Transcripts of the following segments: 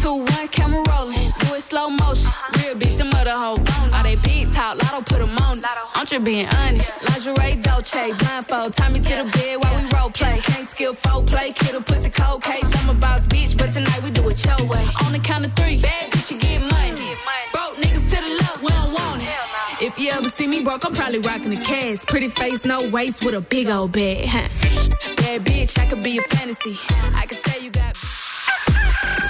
Two, one, camera rolling. Do it slow motion. Real bitch, the mother hoe bone. All they big talk, lotto put them on. I'm just being honest. Lingerie, Dolce, blindfold. Tie me to the bed while we role play. Can't skill folk play. Kid a pussy cold case. I'm a boss bitch, but tonight we do it your way. On the count of three, bad bitch, you get money. Broke niggas to the left, we don't want it. If you ever see me broke, I'm probably rocking a cast. Pretty face, no waist, with a big old bag. Huh? Bad bitch, I could be a fantasy. I could tell you got.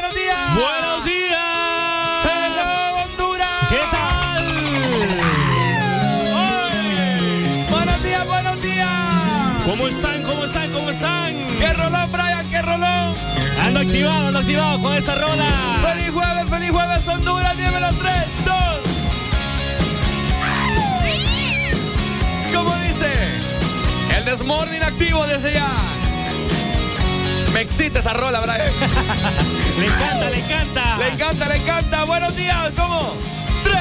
Buenos días, buenos días. ¡Hello, Honduras! ¿Qué tal? Buenos días, buenos días. ¿Cómo están? ¿Cómo están? ¿Cómo están? ¡Qué rolón, Brian! ¡Qué rolón! Ando activado, ando activado con esta rola. ¡Feliz jueves, feliz jueves, Honduras! Dímelo, 3, 2. ¿Cómo dice? El Desmorning activo desde ya. Me excita esa rola, Brian. Le encanta, le encanta. Le encanta, le encanta. Buenos días, ¿cómo? 3,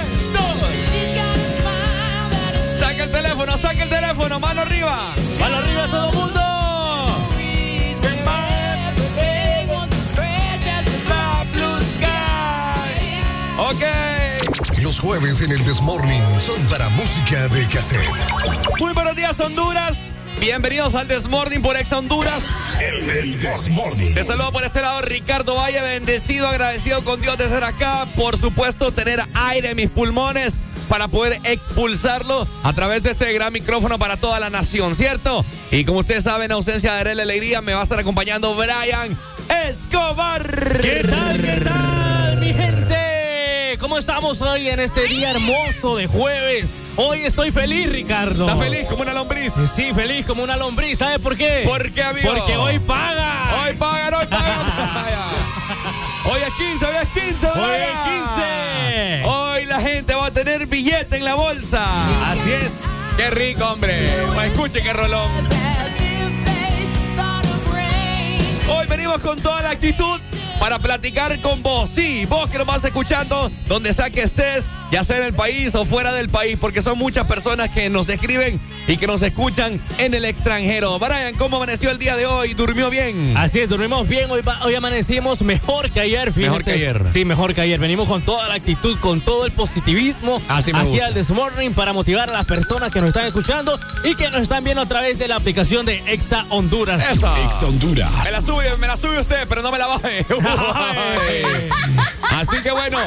2. Saca el teléfono, saca el teléfono, mano arriba. ¡Mano arriba todo el mundo! Ok. Los jueves en el This Morning son para música de cassette. Muy buenos días, Honduras. Bienvenidos al Desmorning por Ex Honduras. El. Te saludo por este lado, Ricardo Valle, bendecido, agradecido con Dios de ser acá. Por supuesto, tener aire en mis pulmones para poder expulsarlo a través de este gran micrófono para toda la nación, ¿cierto? Y como ustedes saben, en ausencia de Arela Alegría, me va a estar acompañando Brian Escobar. ¿Qué tal? ¿Qué estamos hoy en este día hermoso de jueves? Hoy estoy feliz, Ricardo. ¿Estás feliz como una lombriz? Sí, feliz como una lombriz. ¿Sabes por qué? ¿Por qué, amigo? Porque hoy paga. Hoy pagan, hoy pagan. hoy es 15, hoy es 15, Hoy es 15. Hoy la gente va a tener billete en la bolsa. Así es. Qué rico, hombre. Pues escuche qué rolón. Hoy venimos con toda la actitud para platicar con vos. Sí, vos que nos vas escuchando, donde sea que estés, ya sea en el país o fuera del país, porque son muchas personas que nos escriben y que nos escuchan en el extranjero. Brian, ¿cómo amaneció el día de hoy? ¿Durmió bien? Así es, dormimos bien, hoy, amanecimos mejor que ayer. fíjese. Mejor que ayer. Sí, mejor que ayer. Venimos con toda la actitud, con todo el positivismo Así me aquí gusta. al This Morning para motivar a las personas que nos están escuchando y que nos están viendo a través de la aplicación de Exa Honduras. Eso. Ex Honduras. Me la sube, me la sube usted, pero no me la baje. Así que bueno.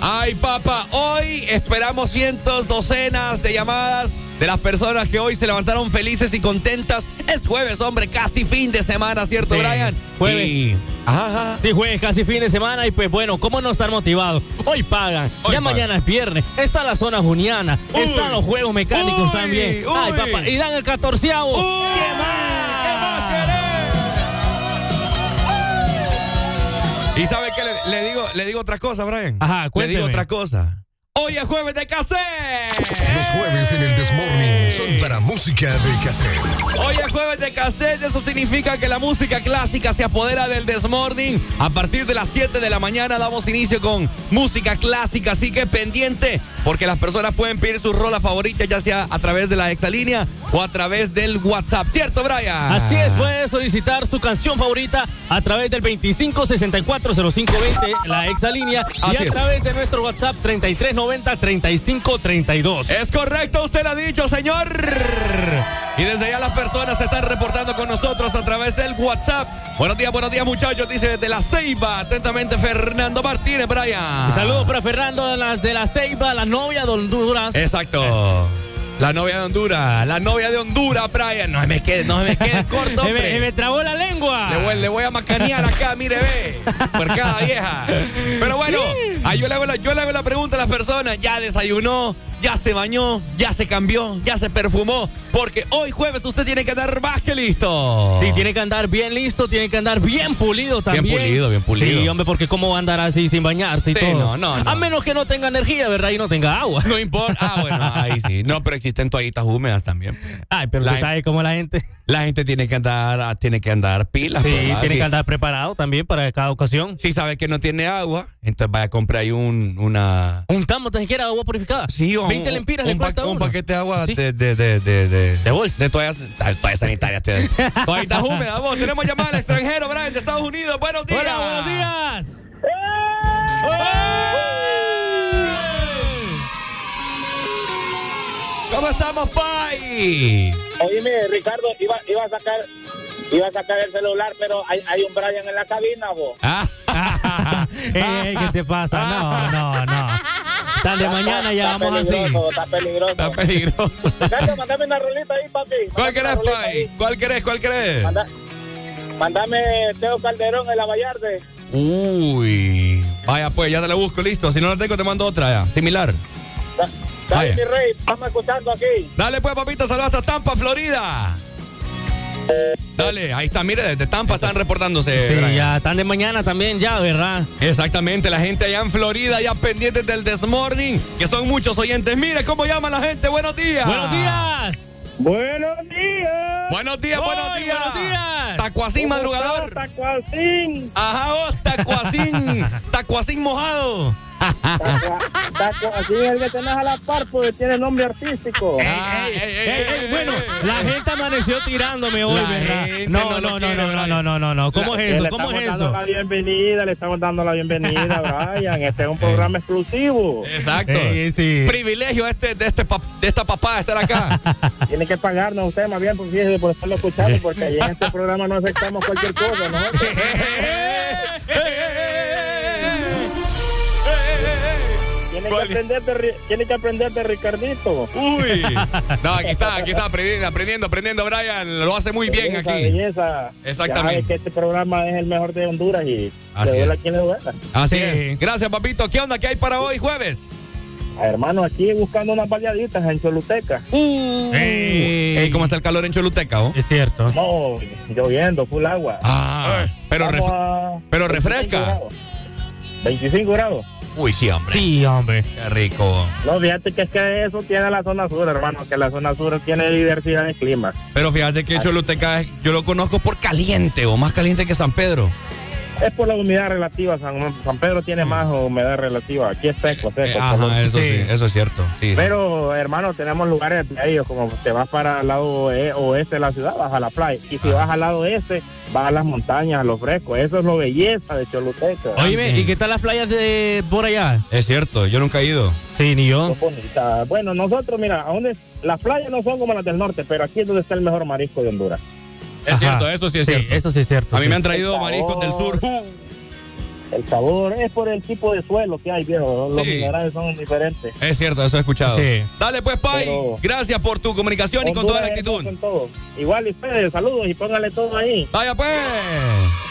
Ay, papá, hoy esperamos cientos, docenas de llamadas de las personas que hoy se levantaron felices y contentas. Es jueves, hombre, casi fin de semana, ¿cierto, Brian? Jueves. Ajá, Sí, jueves, casi fin de semana y pues bueno, ¿cómo no estar motivado? Hoy pagan, Hoy ya pagan. mañana es viernes, está la zona juniana, Uy. están los juegos mecánicos Uy, también. Ay, papá, y dan el catorceavo. ¿Qué más? ¿Qué más querés? ¿Y sabe qué? Le, le digo, le digo otra cosa, Brian. Ajá, Le cuénteme. digo otra cosa. Hoy es jueves de cassette. Los jueves en el Desmorning son para música de cassette. Hoy es jueves de cassette, eso significa que la música clásica se apodera del Desmorning. A partir de las 7 de la mañana damos inicio con música clásica, así que pendiente, porque las personas pueden pedir sus rolas favoritas, ya sea a través de la exalínea o a través del WhatsApp. ¿Cierto, Brian? Así es, puede solicitar su canción favorita a través del 25640520, la exalínea, y a es. través de nuestro WhatsApp 3390-3532. Es correcto, usted lo ha dicho, señor. Y desde ya las personas se están reportando con nosotros a través del WhatsApp. Buenos días, buenos días, muchachos. Dice desde la Ceiba. Atentamente, Fernando Martínez, Brian. Saludos para Fernando de las de la Ceiba, la novia de Honduras. Exacto. La novia de Honduras, la novia de Honduras, Brian. No se me quede, no se me quede corto, me, hombre. me trabó la lengua. Le voy, le voy a macanear acá, mire, ve. Por cada vieja. Pero bueno, ahí yo le, hago la, yo le hago la pregunta a las personas. ¿Ya desayunó? ¿Ya se bañó? ¿Ya se cambió? ¿Ya se perfumó? Porque hoy jueves usted tiene que andar más que listo. Sí, tiene que andar bien listo, tiene que andar bien pulido también. pulido, bien pulido. Sí, hombre, porque cómo va a andar así sin bañarse y Sí, todo. no, no, no. A menos que no tenga energía, ¿verdad? Y no tenga agua. No importa. Ah, bueno, ahí sí. No, pero existen toallitas húmedas también. Ay, pero usted sabe cómo la gente. La gente tiene que andar, tiene que andar pilas. Sí, ¿verdad? tiene Sí. que andar preparado también para cada ocasión. Si sabe que no tiene agua, entonces vaya a comprar ahí un, una... Un tambo tan siquiera agua purificada. Sí, o 20 un, lempiras un, le cuesta un uno. paquete de agua Sí. de, de, de, de, de, De bolsa. de toallas, ay, toallas sanitarias. Toallitas húmedas, vos. Tenemos llamada al extranjero, Brian, de Estados Unidos. Buenos días. Hola, buenos días. ¿Cómo estamos, Pai? Oíme, Ricardo, iba, iba a sacar iba a sacar el celular, pero hay, hay un Brian en la cabina, vos. Ah. Ey, ¿Qué te pasa? No, no, no. Tan de mañana ya Está vamos así. Está peligroso. Está peligroso. Mandame una rolita ahí, papi. ¿Cuál querés, Pai? ¿Cuál querés? ¿Cuál querés? Manda- Mándame Teo Calderón en la Vallarde. Uy. Vaya, pues, ya te la busco, listo. Si no la tengo, te mando otra ya. Similar. Da- Dale, Vaya. mi rey, estamos escuchando aquí. Dale, pues, papito, saludos hasta Tampa, Florida. Dale, ahí está, mire, desde Tampa están reportándose. Sí, Brian. ya tan de mañana también ya, ¿verdad? Exactamente, la gente allá en Florida, ya pendientes del Desmorning, que son muchos oyentes. Mire cómo llama la gente. Buenos días. Buenos días. Buenos días. Buenos días, buenos días. buenos días. Tacuacín madrugador. Tacuacín. Ajá, vos, tacuacín. tacuacín mojado. Tacuacín es que tenés a la par, tiene nombre artístico. Ah, bueno, la gente amaneció tirándome hoy, ¿verdad? No, no no, no, no, no, no, no. ¿Cómo es eso? ¿Cómo es eso? la bienvenida, le estamos dando la bienvenida, Brian. Este es un programa exclusivo. Exacto. Privilegio este, de, este de esta papá estar acá. Tiene que pagarnos usted más bien por, por estarlo escuchando, porque en este programa no aceptamos cualquier cosa, ¿no? Tiene que, ¿Cuál? aprender de, Ri- tiene que aprender de Ricardito. Uy. No, aquí está, aquí está aprendiendo, aprendiendo, aprendiendo, Brian. Lo hace muy bien aquí. Belleza. Exactamente. Ya sabe que este programa es el mejor de Honduras y Así le duela es. a quien le duela. Así Sí. es. Gracias, papito. ¿Qué onda? ¿Qué hay para hoy, jueves? Ah, Hermano, aquí buscando unas baleaditas en Choluteca. Uh. ¿Cómo está el calor en Choluteca, oh? Es cierto. No, lloviendo, full agua. Ah, pero, ref- a pero 25 refresca. grados. 25 grados. Uy, sí, hombre. Sí, hombre. Qué rico. No, fíjate que es que eso tiene la zona sur, hermano, que la zona sur tiene diversidad de climas. Pero fíjate que Choluteca yo lo conozco por caliente o más caliente que San Pedro. Es por la humedad relativa, San, San Pedro tiene más humedad relativa, aquí es seco, seco. Eh, ajá, eso sí. Sí. eso es cierto. Sí, sí. Pero, hermano, tenemos lugares bellos, como te vas para el lado oe- oeste de la ciudad, vas a la playa. Y si vas al lado este, vas a las montañas, a lo fresco. Eso es lo belleza de Choluteca. Oíme, ¿y qué tal las playas de por allá? Es cierto, yo nunca he ido. Sí, ni yo. Bueno, nosotros, mira, a donde, las playas no son como las del norte, pero aquí es donde está el mejor marisco de Honduras. Es Ajá. cierto, eso sí es Sí, cierto. eso sí es cierto. A mí sí. me han traído mariscos del sur. Uh, el sabor es por el tipo de suelo que hay, viejo. Los minerales son diferentes. Es cierto, eso he escuchado. Sí. Dale pues, Pai. Gracias por tu comunicación y con toda la actitud. Igual ustedes, saludos y póngale todo ahí. Vaya pues.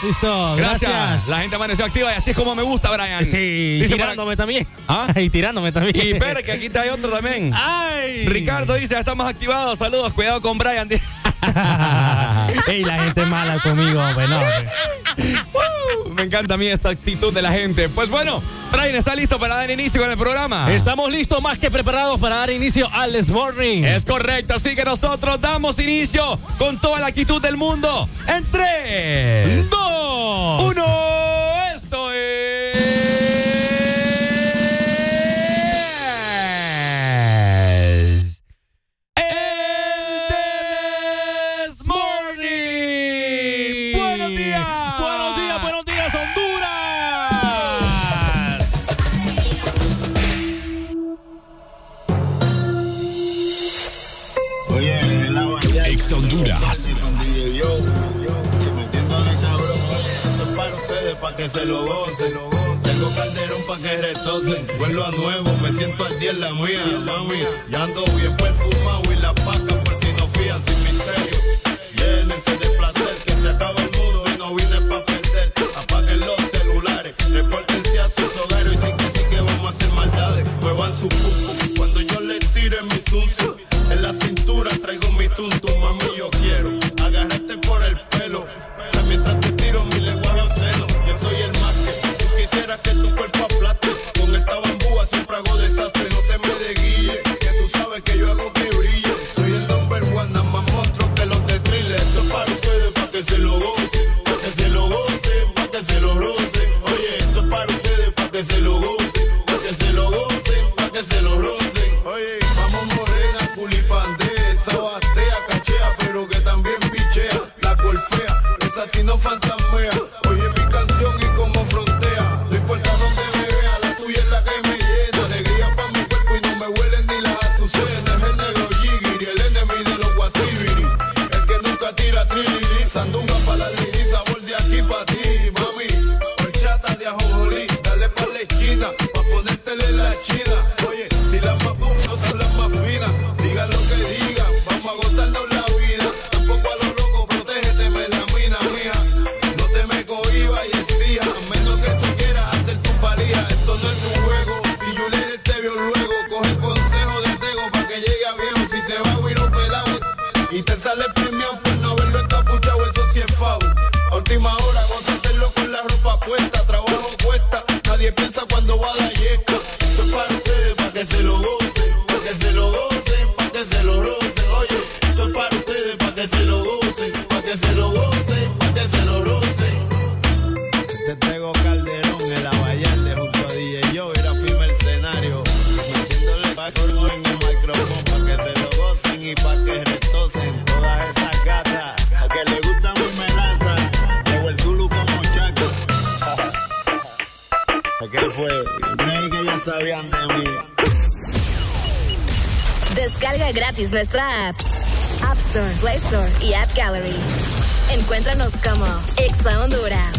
Listo, gracias. La gente amaneció activa y así es como me gusta, Brian. Sí, dice tirándome también. ¿Ah? Y tirándome también. Y espera que aquí hay otro también. ¡Ay! Ricardo dice, ya estamos activados. Saludos, cuidado con Brian. Ey, la gente mala conmigo, hombre, no. me encanta a mí esta actitud de la gente. Pues bueno, Brian está listo para dar inicio con el programa. Estamos listos más que preparados para dar inicio al This Morning. Es correcto, así que nosotros damos inicio con toda la actitud del mundo. En 3, 2, 1. Esto es. Que se lo gocen. Tengo calderón pa' que retocen. Vuelvo a nuevo, me siento al día en la mía, mami. Ya ando bien perfumado y la paca por si no fían sin misterio. Llénense de placer, que se acaba el mundo y no vine pa' perder. Apaguen los celulares, repórtense a sus hogares y sí que sí que vamos a hacer maldades. Muevan su cuco cuando yo les tire mi sucio. En la cintura traigo mi tuntum, mami, yo app. Store, Play Store y App Gallery. Encuéntranos como Exa Honduras.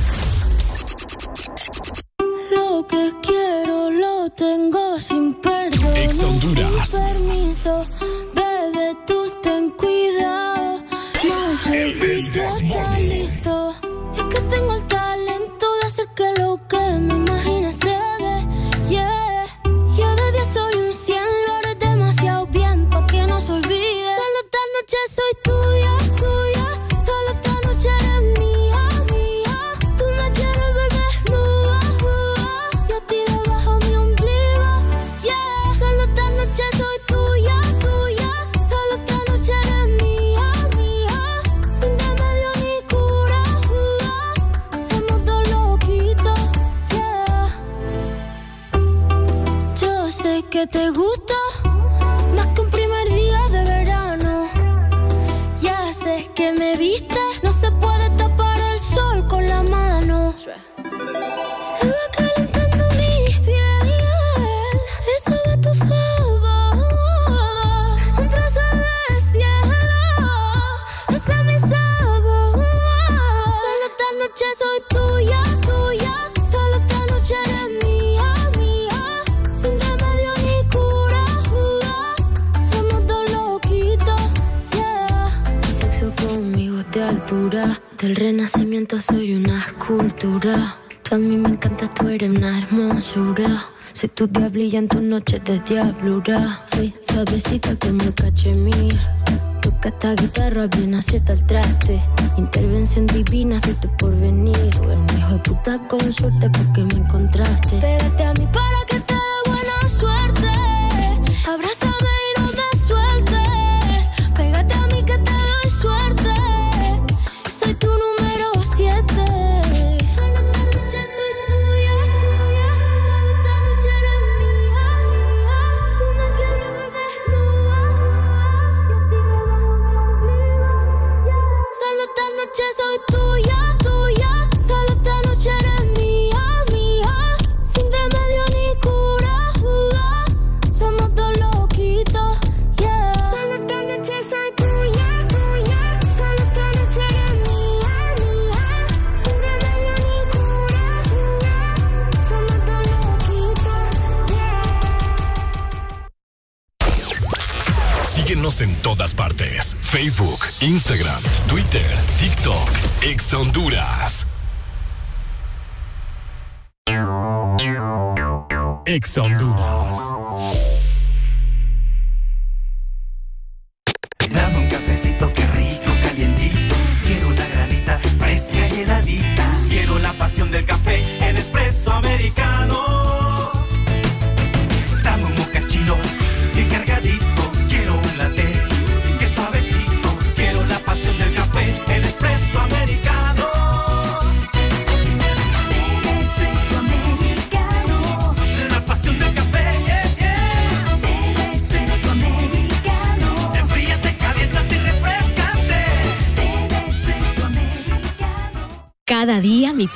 De altura. Del renacimiento soy una escultura. Tú a mí me encanta, tú eres una hermosura. Soy tu diablilla en tu noche de diablura. Soy suavecita como cachemir. Toca esta guitarra bien acierta el traste. Intervención divina, soy tu porvenir. Tú eres un hijo de puta con suerte porque me encontraste. Pégate a mí para que te dé buena suerte. Abrázame en todas partes. Facebook, Instagram, Twitter, TikTok, Ex Honduras. Ex Honduras.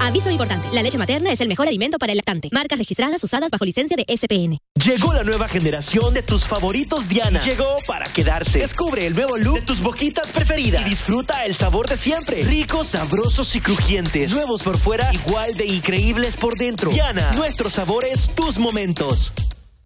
Aviso importante, la leche materna es el mejor alimento para el lactante. Marcas registradas usadas bajo licencia de SPN. Llegó la nueva generación de tus favoritos Diana. Llegó para quedarse. Descubre el nuevo look de tus boquitas preferidas y disfruta el sabor de siempre. Ricos, sabrosos y crujientes. Nuevos por fuera, igual de increíbles por dentro. Diana, nuestros sabores, tus momentos.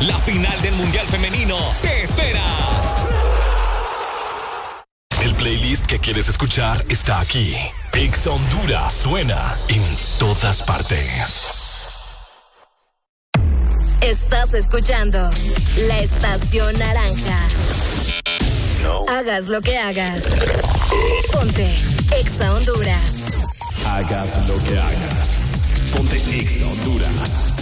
La final del Mundial Femenino te espera. El playlist que quieres escuchar está aquí. Ex Honduras suena en todas partes. Estás escuchando la estación naranja. Hagas lo que hagas. Ponte Exa Honduras. Hagas lo que hagas. Ponte Ex Honduras.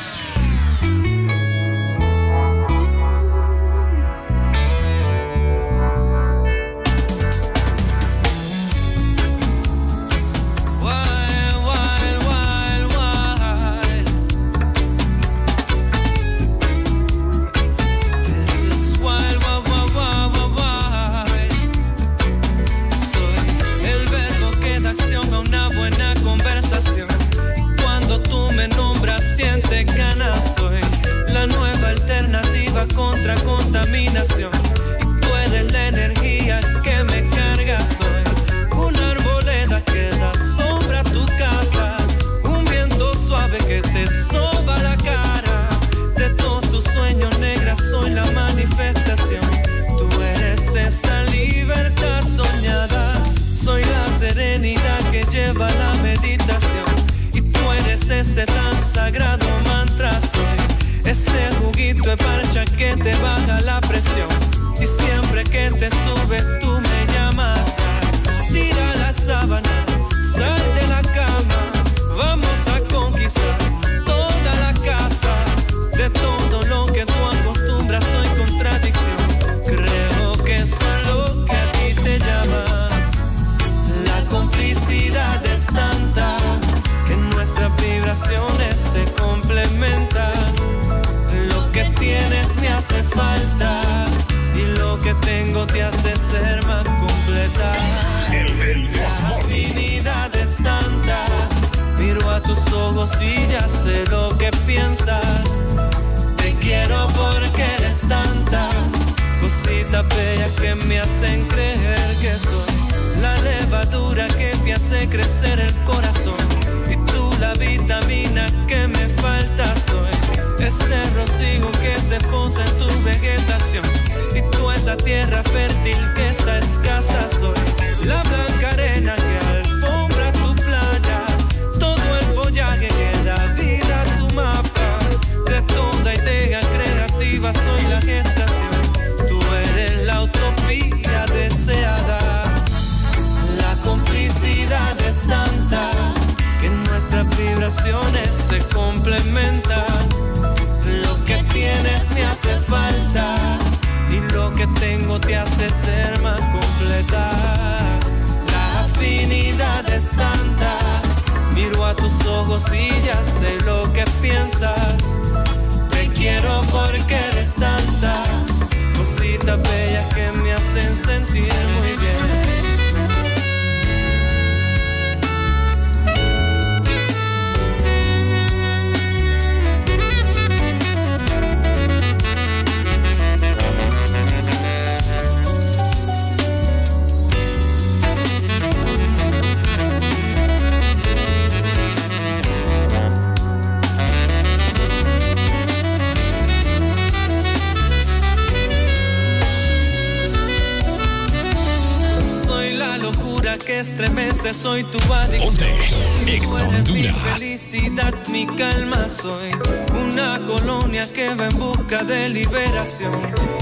Soy tu adicción. Ex Tú eres mi Honduras. felicidad, mi calma soy. Una colonia que va en busca de liberación.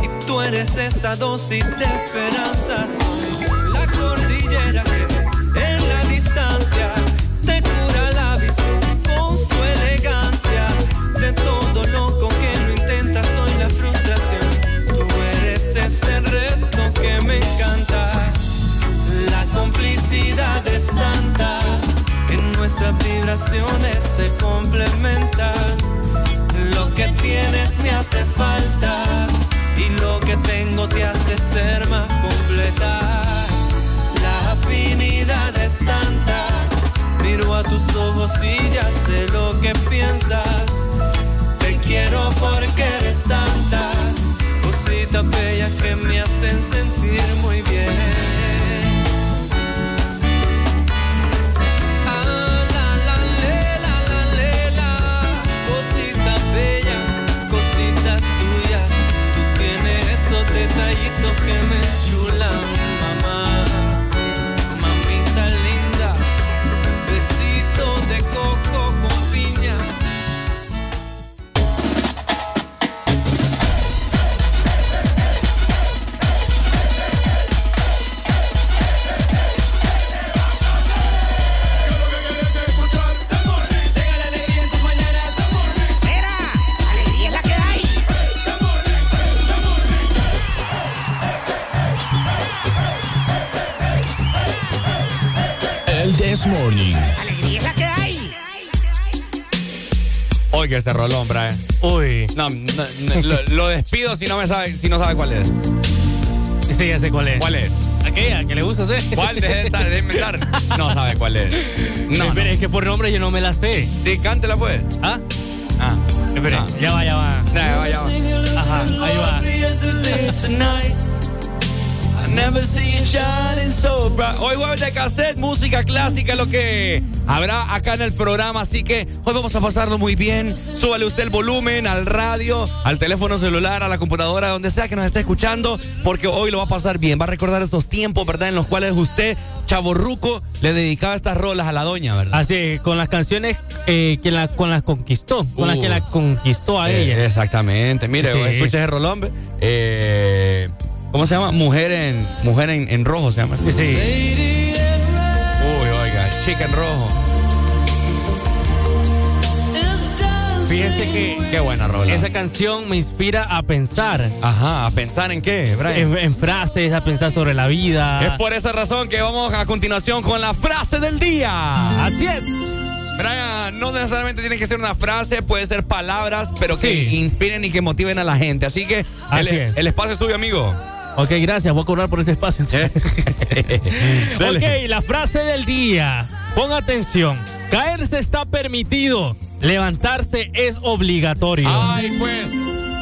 Y tú eres esa dosis de esperanza. Soy la cordillera que en la distancia complicidad es tanta que nuestras vibraciones se complementan. Lo que tienes me hace falta y lo que tengo te hace ser más completa. La afinidad es tanta, miro a tus ojos y ya sé lo que piensas. Te quiero porque eres tantas cositas bellas que me hacen sentir muy bien. Oiga este rolón, Brian. Uy. No, no, no, lo, lo despido si no me sabe, si no sabe cuál es. Sí, ya sé cuál es. ¿Cuál es? Aquella que le gusta hacer. ¿Cuál? Deje de, inventar. No sabe cuál es. No, Espere, no. es que por nombre yo no me la sé. Sí, cántela pues. ¿Ah? Ah. Espere, Ah. ya va, ya va. Ya va, ya va. Ajá, ahí va. Hoy jueves de cassette, música clásica, lo que habrá acá en el programa. Así que hoy vamos a pasarlo muy bien. Súbale usted el volumen al radio, al teléfono celular, a la computadora, donde sea que nos esté escuchando, porque hoy lo va a pasar bien. Va a recordar estos tiempos, ¿verdad? En los cuales usted, chaborruco, le dedicaba estas rolas a la doña, ¿verdad? Así, con las canciones eh, que la, con las conquistó, con las Uh. que la conquistó a Eh, ella. Exactamente. Mire, Sí. escucha ese rolón. Eh, ¿Cómo se llama? Mujer en, mujer en, en rojo se llama. Sí. Uy, oiga, chica en rojo. Fíjese que Qué buena rola. esa canción me inspira a pensar. Ajá, ¿a pensar en qué, Brian? En, en frases, a pensar sobre la vida. Es por esa razón que vamos a continuación con la frase del día. Así es. Brian, no necesariamente tiene que ser una frase, puede ser palabras, pero que Sí. inspiren y que motiven a la gente. Así que el, es. el espacio es tuyo, amigo. Ok, gracias. Voy a cobrar por ese espacio. Ok, la frase del día. Pon atención. Caerse está permitido. Levantarse es obligatorio. Ay, pues.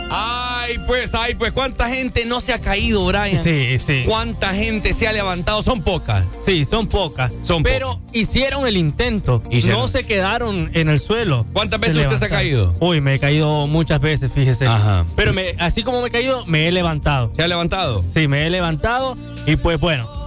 Ay, pues, ay, pues. ¿Cuánta gente no se ha caído, Brian? Sí, sí. ¿Cuánta gente se ha levantado? Son pocas. Sí, son pocas. Son Pero hicieron el intento. Hicieron. No se quedaron en el suelo. ¿Cuántas veces usted se ha caído? Uy, me he caído muchas veces, fíjese. Ajá. Pero me, así como me he caído, me he levantado. ¿Se ha levantado? Sí, me he levantado y pues bueno,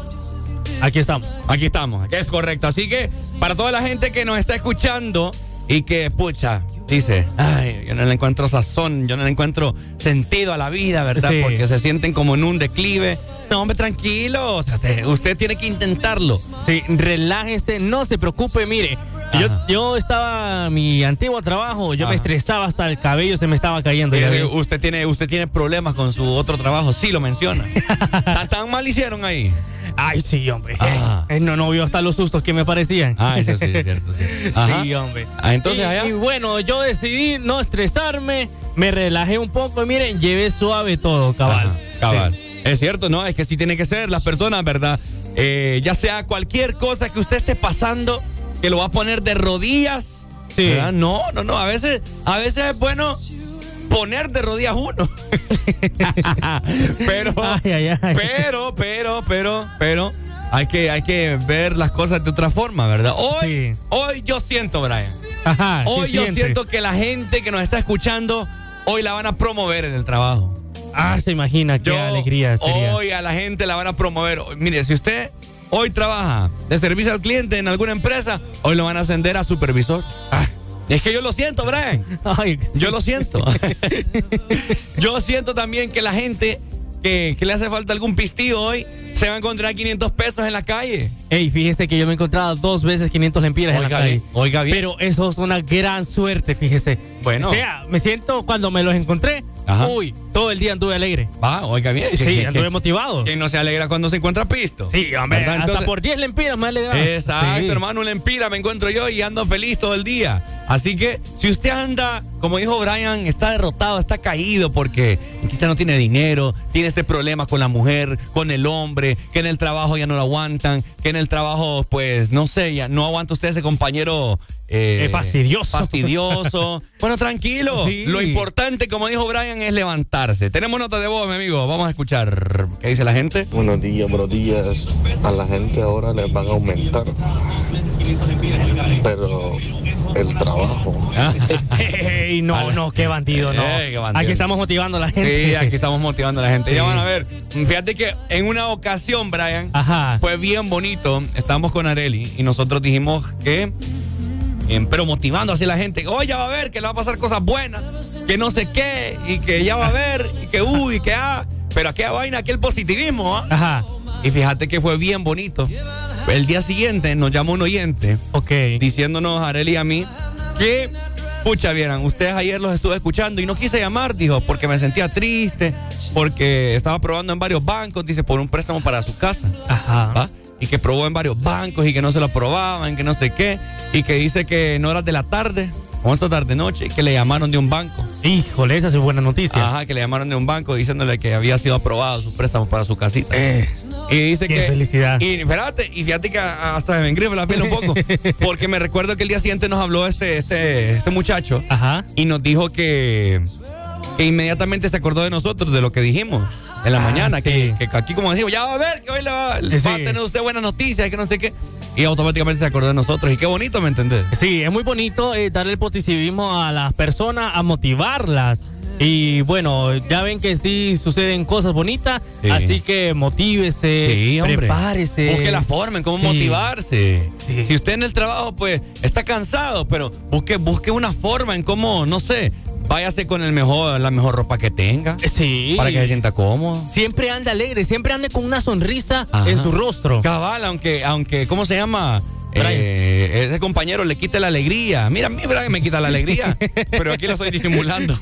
aquí estamos. Aquí estamos, es correcto. Así que para toda la gente que nos está escuchando y que, pucha, dice, ay, yo no le encuentro sazón, yo no le encuentro sentido a la vida, ¿verdad? Sí. Porque se sienten como en un declive. No, hombre, tranquilo. o sea, te- usted tiene que intentarlo. Sí, relájese, no se preocupe, mire. Yo, yo estaba en mi antiguo trabajo, yo Ajá. me estresaba hasta el cabello se me estaba cayendo. Eh, usted tiene, usted tiene problemas con su otro trabajo, sí lo menciona. ¿Tan, mal hicieron ahí? Ay, sí, hombre. Ah. Eh, no, no vio hasta los sustos que me parecían. Ah, eso sí, es cierto. Ajá. Sí, hombre. Ah, entonces y, allá. y bueno, yo decidí no estresarme, me relajé un poco y miren, llevé suave todo, cabal. Ajá, cabal. Es cierto, ¿no? Es que sí tiene que ser las personas, ¿verdad? Eh, ya sea cualquier cosa que usted esté pasando, que lo va a poner de rodillas. Sí. ¿verdad? No, no, no. A veces, a veces es bueno poner de rodillas uno. pero, Ay, ay, ay. pero, pero, pero, pero, hay que, hay que ver las cosas de otra forma, ¿verdad? Hoy, Sí. hoy yo siento, Brian. Ajá, ¿qué Hoy yo sientes? siento que la gente que nos está escuchando, hoy la van a promover en el trabajo. Ah, se imagina qué Yo, alegría sería. Hoy a la gente la van a promover. Mire, si usted hoy trabaja de servicio al cliente en alguna empresa, hoy lo van a ascender a supervisor. Ah, es que yo lo siento, Brian. Ay, sí. Yo lo siento. yo siento también que la gente que, que le hace falta algún pistillo hoy se va a encontrar 500 pesos en la calle. Ey, fíjese que yo me he encontrado dos veces 500 lempiras en la calle. bien, oiga bien. Pero eso es una gran suerte, fíjese. Bueno. O sea, me siento cuando me los encontré. Ajá. Uy, todo el día anduve alegre. Va, oiga bien. Sí, Que- anduve que- motivado. ¿Quién no se alegra cuando se encuentra pisto? Sí, hombre, hasta Entonces- por 10 lempiras me alegrado. Exacto, Sí. hermano, una empira me encuentro yo y ando feliz todo el día. Así que si usted anda, como dijo Brian, está derrotado, está caído porque quizá no tiene dinero, tiene este problema con la mujer, con el hombre, que en el trabajo ya no lo aguantan, que en el trabajo, pues, no sé, ya no aguanta usted ese compañero eh, Eh, fastidioso. Fastidioso. bueno, tranquilo. Sí. Lo importante, como dijo Brian, es levantarse. Tenemos nota de voz, mi amigo. Vamos a escuchar qué dice la gente. Buenos días, buenos días. A la gente ahora les van a aumentar. Pero el trabajo. Ey, no, no, qué bandido, no. Ey, qué bandido. Aquí estamos motivando a la gente. Sí, aquí estamos motivando a la gente. Ya van a ver. Fíjate que en una ocasión, Brian, Ajá. fue bien bonito. Estábamos con Areli y nosotros dijimos que. eh, pero motivando así a la gente, oye, ya va a ver que le va a pasar cosas buenas, que no sé qué, y que ya va a ver, y que uy, que ah, pero aquella vaina, aquel positivismo, ¿ah? Ajá. Y fíjate que fue bien bonito. El día siguiente nos llamó un oyente Ok. diciéndonos a Areli y a mí que, pucha, vieran, ustedes ayer los estuve escuchando y no quise llamar, dijo, porque me sentía triste, porque estaba probando en varios bancos, dice, por un préstamo para su casa. Ajá. ¿va? Y que probó en varios bancos y que no se lo aprobaban, que no sé qué, y que dice que en horas de la tarde, o esta tarde noche, que le llamaron de un banco. Híjole, esa es buena noticia. Ajá, que le llamaron de un banco diciéndole que había sido aprobado su préstamo para su casita. y dice qué que. felicidad. Y fíjate, y fíjate que hasta me engrifa la piel un poco. porque me recuerdo que el día siguiente nos habló este, este, este muchacho. Ajá. Y nos dijo que, que inmediatamente se acordó de nosotros, de lo que dijimos en la Ah, mañana. sí. Que, que aquí, como decimos, ya va a ver que hoy le va, Sí. va a tener usted buenas noticias y que no sé qué. Y automáticamente se acordó de nosotros. Y qué bonito, ¿me entendés? Sí, es muy bonito eh, darle el positivismo a las personas, a motivarlas. Y bueno, ya ven que sí suceden cosas bonitas, Sí. así que motívese, Sí, prepárese. Busque la forma en cómo Sí. motivarse. Sí. Si usted en el trabajo, pues, está cansado, pero busque, busque una forma en cómo, no sé, váyase con el mejor, la mejor ropa que tenga. Sí. Para que se sienta cómodo. Siempre ande alegre, siempre ande con una sonrisa Ajá. en su rostro. Cabal, aunque, aunque, ¿cómo se llama? Eh, ese compañero le quita la alegría. Mira, a mí Brian me quita la alegría. pero aquí lo estoy disimulando.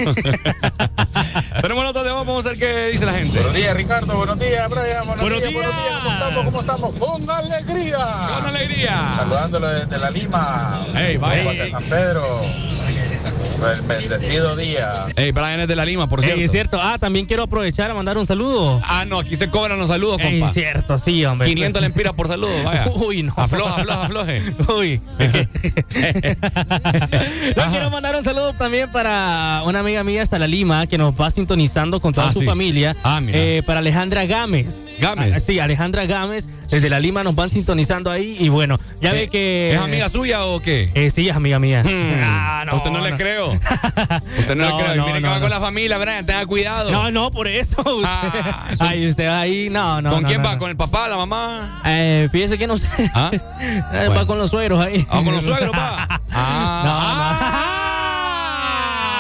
Tenemos notas de voz, vamos a ver qué dice la gente. Buenos días, Ricardo. Buenos días, Brian. Buenos, Buenos días, buenos días. ¿Cómo estamos? ¿Cómo estamos? Con alegría. Con alegría. Saludándolo desde la Lima. Ey, vaya. Rumbo hacia San Pedro. El bendecido día. Ey, Brian es de la Lima, por Ey, cierto. es cierto. Ah, también quiero aprovechar a mandar un saludo. Ah, no, aquí se cobran los saludos, Ey, compa. cierto, sí, hombre. 500 lempiras por saludo, vaya. Uy, no. Afloja, afloja, afloje. Uy. Yo quiero mandar un saludo también para una amiga mía hasta la Lima que nos va sintonizando con toda Ah, su sí. familia. Ah, mira. Eh, para Alejandra Gámez. Gámez. Ah, sí, Alejandra Gámez. Desde la Lima nos van sintonizando ahí. Y bueno, ya ve que. ¿Es amiga suya o qué? Eh, sí, es amiga mía. Hmm. Ah, no, Usted no, le no. Usted no, No, le creo. no, Mire que no, va no. con la familia, Brian, tenga cuidado. No, no, por eso. Usted, Ah, ay, usted ahí, no, no. ¿Con quién va? ¿Con el papá, la mamá? Eh, fíjese que no sé. ¿Ah? Eh, Bueno. Va con los suegros ahí. Ah, con los suegros, va. Ah,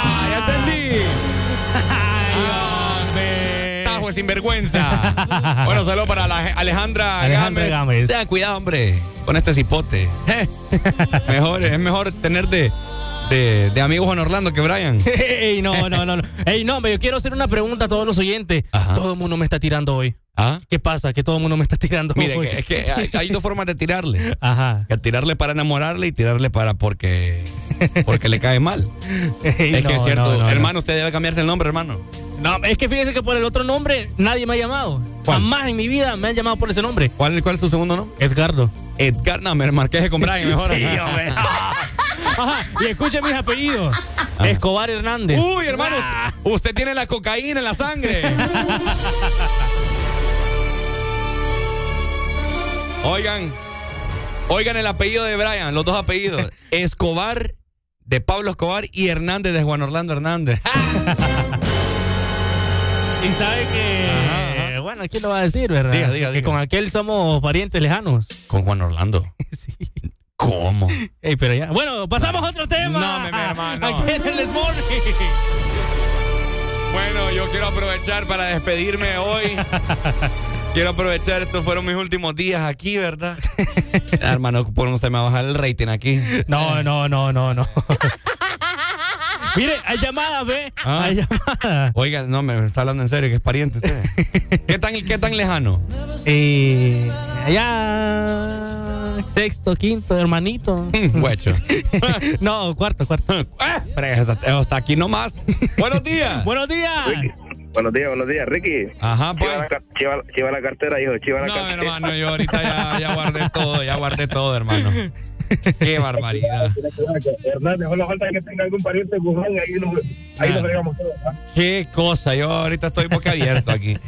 ah, ya entendí. De sinvergüenza. bueno, saludos para la Alejandra, Alejandra Gámez. Gámez. Tenga cuidado, hombre, con este cipote. Eh, mejor, es mejor tener de, de, de amigo Juan Orlando que Brian. Ey, no, no, no, no. Ey, no, yo quiero hacer una pregunta a todos los oyentes. Todo el mundo me está tirando hoy. ¿Ah? ¿Qué pasa? Que todo el mundo me está tirando Mire, que- es que hay, hay dos formas de tirarle. Ajá. Que tirarle para enamorarle y tirarle para porque, porque le cae mal. Ey, es no, que es cierto. no, no, no. hermano, usted debe cambiarse el nombre, hermano. No, es que fíjese que por el otro nombre nadie me ha llamado. ¿Cuál? Jamás en mi vida me han llamado por ese nombre. ¿Cuál, cuál es tu segundo nombre? Edgardo. Edgar, no, me marqué con Brian mejor. Sí, hombre. Ajá. Y escuche mis apellidos. Escobar Hernández. Uy, hermano, usted tiene la cocaína en la sangre. Oigan, oigan el apellido de Brian, los dos apellidos. Escobar de Pablo Escobar y Hernández de Juan Orlando Hernández. Y sabe que. Bueno, ¿quién lo va a decir, verdad? Diga, diga, Que diga. con aquel somos parientes lejanos. Con Juan Orlando. Sí. ¿Cómo? Ey, pero ya. Bueno, pasamos a otro tema. No, mi hermano. Aquí en el Morning. Bueno, yo quiero aprovechar para despedirme hoy. Quiero aprovechar, estos fueron mis últimos días aquí, ¿verdad? Ah, hermano, por usted me va a bajar el rating aquí. No, no, no, no, no. Mire, hay llamadas, ve. Ah. Hay llamadas. Oiga, no, me está hablando en serio, que es pariente usted. ¿Qué tan, qué tan lejano? Eh, allá. Sexto, quinto, hermanito. Guacho. no, cuarto, cuarto. Eh, pero eso está, eso está aquí nomás. Buenos días. Buenos días. Buenos días, buenos días, Ricky. Ajá, pues. la, car- chiva- chiva la cartera, hijo, chiva la No, cartera. hermano, yo ahorita ya, ya guardé todo, ya guardé todo, hermano. Qué barbaridad. Hernández, solo falta que tenga algún pariente ahí ahí nos fregamos todos. ¿ah? Qué cosa, yo ahorita estoy boca abierto aquí.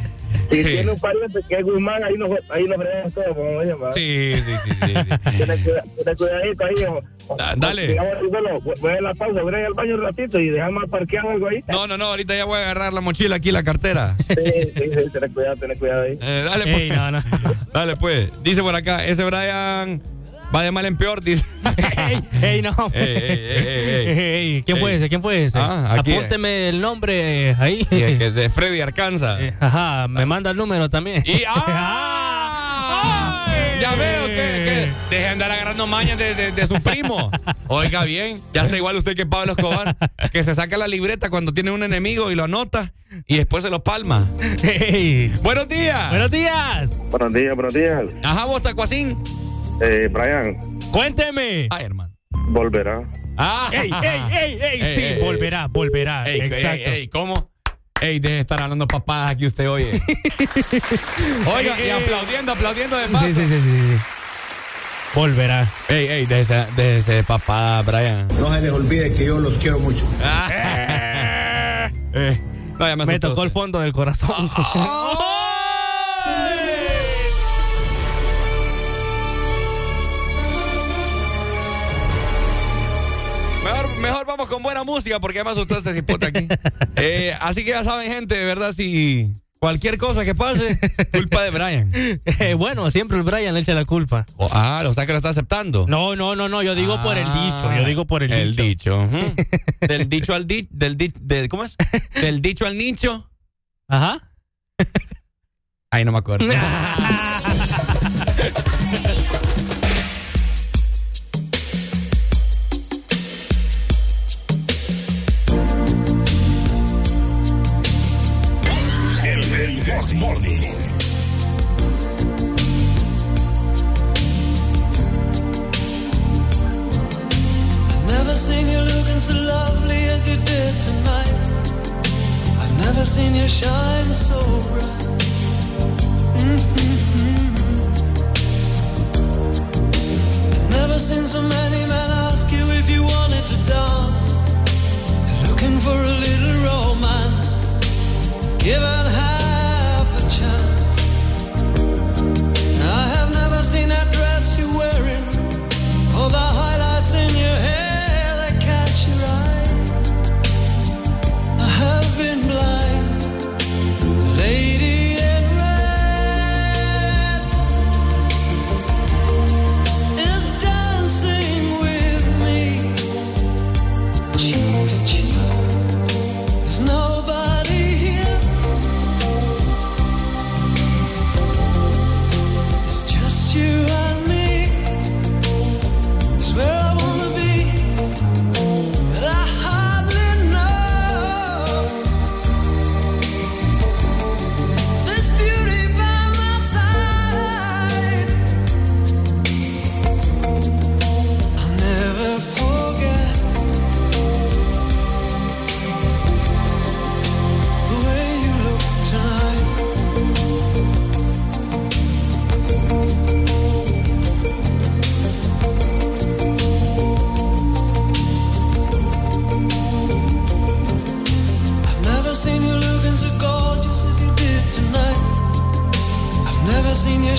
Si tiene un pariente que es Guzmán, ahí nos, ahí nos fregamos todos, como me llama. Sí, sí, sí, sí. sí. Tiene cuida- tiene cuidadito ahí, dale. Voy a la pausa, voy a ir al baño un ratito y dejamos parqueado algo ahí. No, no, no, ahorita ya voy a agarrar la mochila aquí, la cartera. Sí, sí, sí, ten cuidado, ten cuidado ahí. Eh, dale, pues. Ey, no, no. Dale, pues. Dice por acá, ese Brian va de mal en peor, dice. ey, ey, no. Ey, ey, ¿Quién fue ese? ¿Quién fue ese? Ah, aquí. Apúnteme el nombre eh, ahí. Es que de Freddy Arkansas. Eh, Ajá, me manda el número también. Y ¡ah! Ya veo que, que deje de andar agarrando mañas de, de- de su primo. Oiga bien, ya está igual usted que Pablo Escobar, que se saca la libreta cuando tiene un enemigo y lo anota y después se lo palma. Buenos días. Buenos días. Buenos días, buenos días. Ajá, vos tacuacín. Eh, Brian, Cuénteme. Ay, hermano. volverá. Ah. Ey, ey, ey, ey, sí, ey, volverá, volverá. Ey, Exacto. ey, ¿cómo? Ey, deje de estar hablando papadas aquí usted, oye. Oiga, y aplaudiendo, aplaudiendo de paso. Sí, sí, sí, sí, sí. Volverá. Ey, ey, déjese déjese de papada, Brian. No se les olvide que yo los quiero mucho. Ah. Eh, no, ya me Me tocó el fondo del corazón. Mejor, vamos con buena música porque además usted este cipote aquí. Eh, así que ya saben, gente, de verdad, si, Cualquier cosa que pase, culpa de Brian. Eh, bueno, siempre el Brian le echa la culpa. Oh, ah, o sea que lo está aceptando. No, no, no, no, yo digo por el dicho, yo digo por el, El dicho. dicho. ujú. Del dicho al dicho, del di- de- ¿cómo es? Del dicho al nicho. Ajá. Ay, no me acuerdo. Morning. Never seen you looking so lovely as you did tonight. I've never seen you shine so bright. Mhm. Never seen so many men ask you if you wanted to dance. Looking for a little romance. in a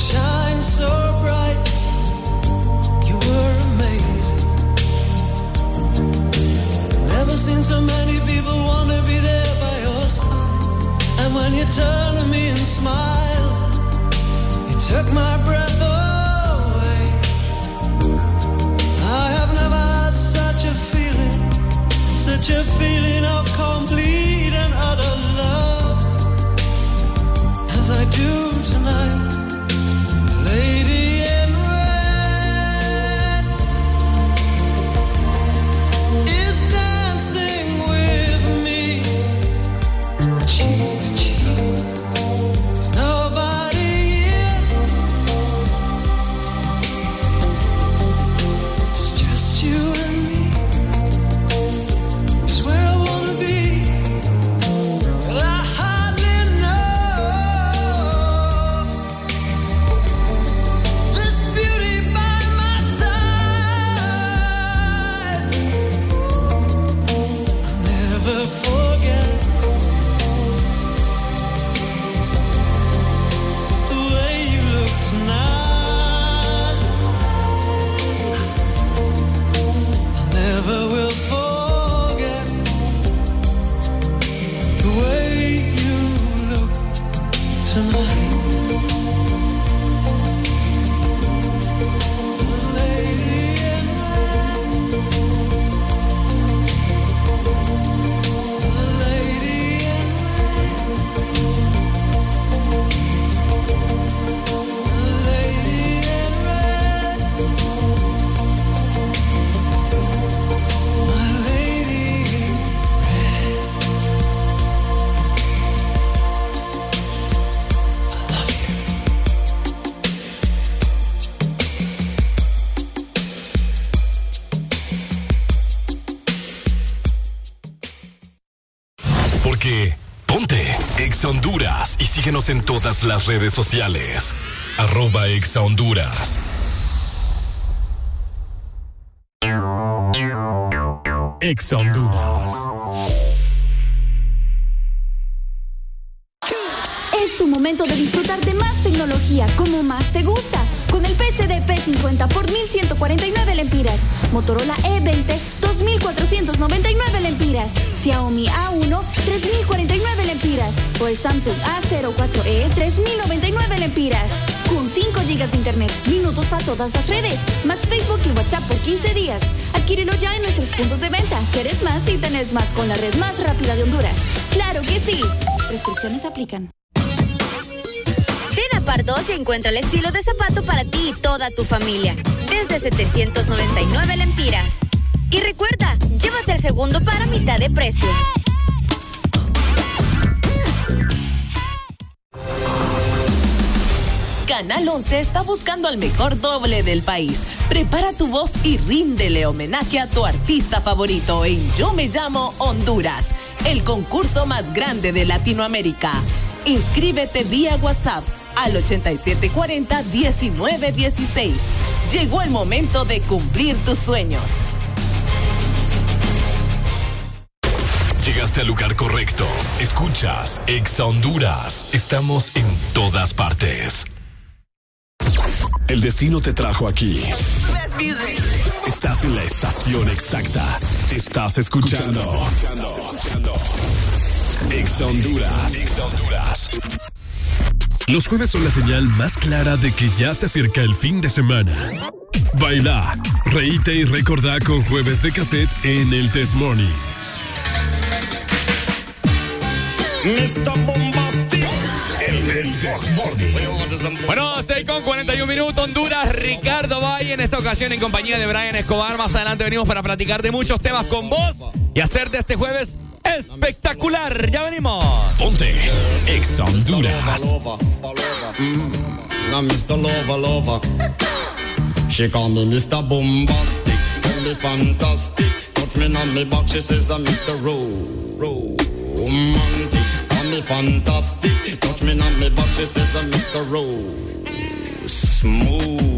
shine so bright. You were amazing. Never seen so many people want to be there by your side. And when you turn to me and smile, took my breath away. I have never had such a feeling such a feeling of complete en todas las redes sociales. Arroba Exa Honduras. Exa Honduras. Es tu momento de disfrutar de más tecnología como más te gusta. Con el PCD P50 por 1149 lempiras. Motorola E20 2499 lempiras. Xiaomi A1 Samsung A04e 3099 Lempiras. Con 5 GB de internet, minutos a todas las redes, más Facebook y WhatsApp por 15 días. Adquírelo ya en nuestros puntos de venta. Quieres más y tenés más con la red más rápida de Honduras. ¡Claro que sí! Restricciones aplican. Ven a Pardos y encuentra el estilo de zapato para ti y toda tu familia. Desde 799 lempiras. Y recuerda, llévate el segundo para mitad de precio. Canal 11 está buscando al mejor doble del país. Prepara tu voz y ríndele homenaje a tu artista favorito en Yo Me Llamo Honduras, el concurso más grande de Latinoamérica. Inscríbete vía WhatsApp al 8740-1916. Llegó el momento de cumplir tus sueños. Llegaste al lugar correcto. Escuchas Exa Honduras. Estamos en todas partes. El destino te trajo aquí. Estás en la estación exacta. Estás escuchando. Exa Honduras. Los jueves son la señal más clara de que ya se acerca el fin de semana. Baila, reíte y recordá con jueves de cassette en el Test Morning. Bueno, 6 con 41 minutos, Honduras, Ricardo Valle en esta ocasión en compañía de Brian Escobar. Más adelante venimos para platicar de muchos temas con vos y hacer de este jueves espectacular. Ya venimos. Ponte Ex Honduras. She call me Mr. Bombastic Tell me fantastic Touch me on me back She says I'm Mr. Ro Romantic me fantastic Touch me on me back She says I'm Mr. Ro Smooth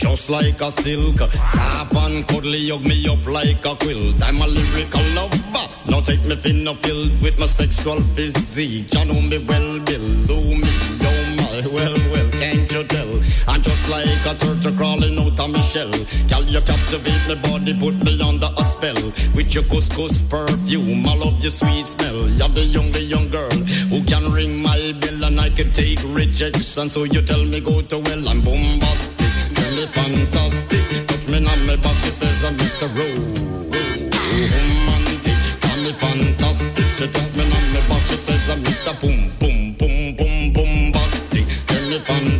just like a silk, soft and cuddly, hug me up like a quilt. I'm a lyrical lover. Now take me thin or filled with my sexual physique. You know me well. Do me, oh my, well, Just like a turtle crawling out of my shell. Girl, you captivate my body, put me under a spell. With your couscous perfume, I love your sweet smell. You're the young, the young girl who can ring my bell and I can take rejection. So you tell me go to well, I'm bombastic. Tell me fantastic. Touch me on my back, she says I'm Mr. Ro. Romantic. Call me fantastic. She touch me on my back, she says I'm Mr. Boom, boom, boom, boom, bombastic. Tell me fantastic.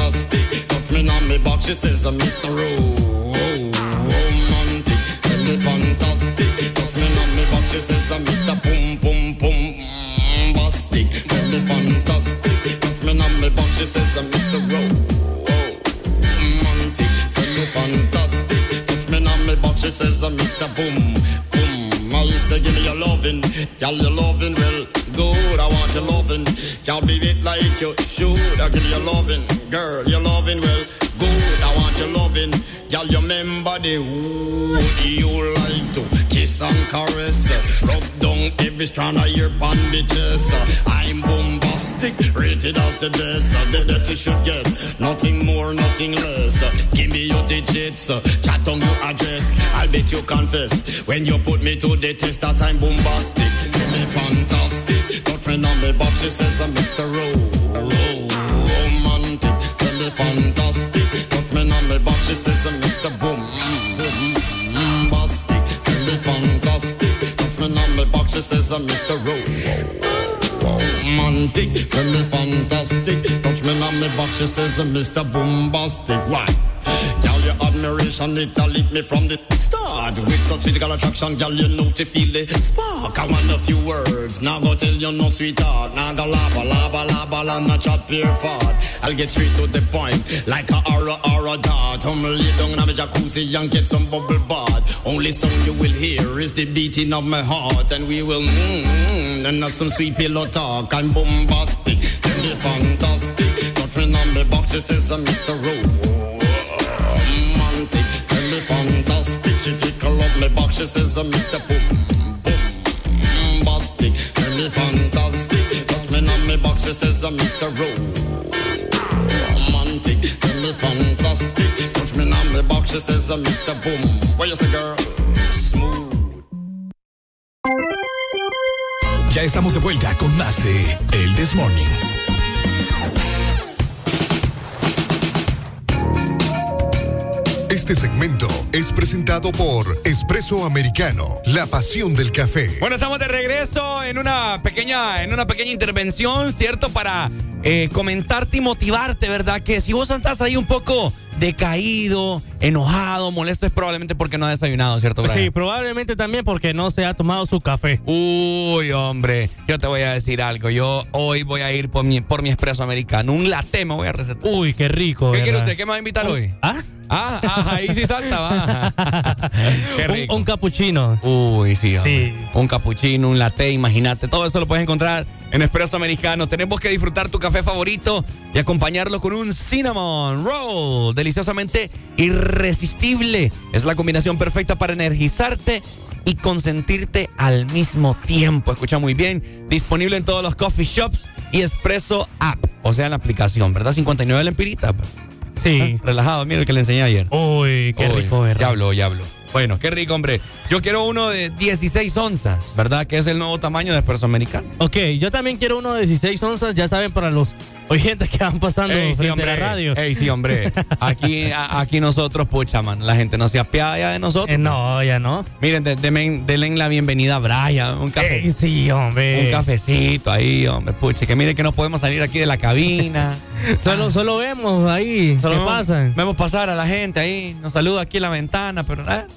me box, she says I'm Mr. Ro- romantic. Tell me fantastic. Touch me on me back, she says I'm Mr. Boom Boom Boom Bastic. Tell me fantastic. Touch me on me back, she says I'm Mr. Ro- romantic. Tell me fantastic. Touch me on me back, she says I'm Mr. Boom Boom. I say give me your loving, girl your loving well good. I want your loving, can't be it like you should. I give you your loving, girl your loving well good. I want your loving, girl you remember the wood you like to kiss and caress, rub down every strand of your bandages. I'm bombastic, rated as the best. The best you should get, nothing more, nothing less. Give me your digits, chat on your address. I'll bet you confess when you put me to the test that I'm bombastic. Tell me fantastic, me on me box. She says I'm Mr. Ro- Ro- Romantic. Tell me fantastic, She says I'm Mr. Boom. Boom. Bastic. Tell me fantastic, touch me on me box. She says I'm Mr. Ro- Romantic. Tell me fantastic, touch me on me box. She says I'm Mr. Bombastic. Why? Girl, your admiration, it a lit me from the start. with such physical attraction, girl, you know to feel the spark. I want a few words, now go tell you no sweetheart. Now go lava, lava, lava, la, not chat pure fart. I'll get straight to the point, like a aura, aura dart. I'm lay down in my jacuzzi and get some bubble bath. Only song you will hear is the beating of my heart, and we will mmm, mm, and have some sweet pillow talk. I'm bombastic, tell me fantastic. Touch me on the box, it says I'm Mr. Romantic, She tickle up my box, she says I'm Mr. Boom, boom, bastic. Tell me fantastic. Touch me on my box, she says I'm Mr. Romantic, tell me fantastic. Touch me on my box, she says I'm Mr. Boom. What you say, girl? Smooth. Ya estamos de vuelta con más de El This Morning. Este segmento es presentado por Espresso Americano, la pasión del café. Bueno, estamos de regreso en una pequeña, en una pequeña intervención, ¿cierto? Para eh, comentarte y motivarte, ¿verdad? Que si vos estás ahí un poco decaído, enojado, molesto, es probablemente porque no has desayunado, ¿cierto, Brian? Sí, probablemente también porque no se ha tomado su café. Uy, hombre, yo te voy a decir algo. Yo hoy voy a ir por mi, por mi expreso americano. Un latte me voy a recetar. Uy, qué rico. ¿Qué quiere usted? ¿Qué me va a invitar hoy? ¿Ah? Ah, ah, ahí sí salta, va. Qué Un, rico. un capuchino. Uy, sí, hombre. Sí. Un capuchino, un latte, imagínate. Todo eso lo puedes encontrar en Espresso Americano. Tenemos que disfrutar tu café favorito y acompañarlo con un cinnamon roll. Deliciosamente irresistible. Es la combinación perfecta para energizarte y consentirte al mismo tiempo. Escucha muy bien. Disponible en todos los coffee shops y Espresso App. O sea, en la aplicación, ¿verdad? 59 la empirita. pues. Sí. Relajado, mira el que le enseñé ayer. Uy, qué Uy, rico, ¿verdad? Ya habló, ya habló. Bueno, qué rico, hombre. Yo quiero uno de 16 onzas, ¿verdad? Que es el nuevo tamaño de espresso americano. Ok, yo también quiero uno de 16 onzas, ya saben, para los oyentes que van pasando Ey, sí, frente hombre. a la radio. Ey, sí, hombre. Aquí, a- aquí nosotros, pucha, man. La gente no se apiada ya de nosotros. Eh, no, ya no. Miren, de- denle la bienvenida a Brian. Un café. Ey, sí, hombre. Un cafecito ahí, hombre. Pucha, que miren que no podemos salir aquí de la cabina. Solo, solo vemos ahí Solo qué vemos- pasan. Vemos pasar a la gente ahí. Nos saluda aquí en la ventana, pero nada.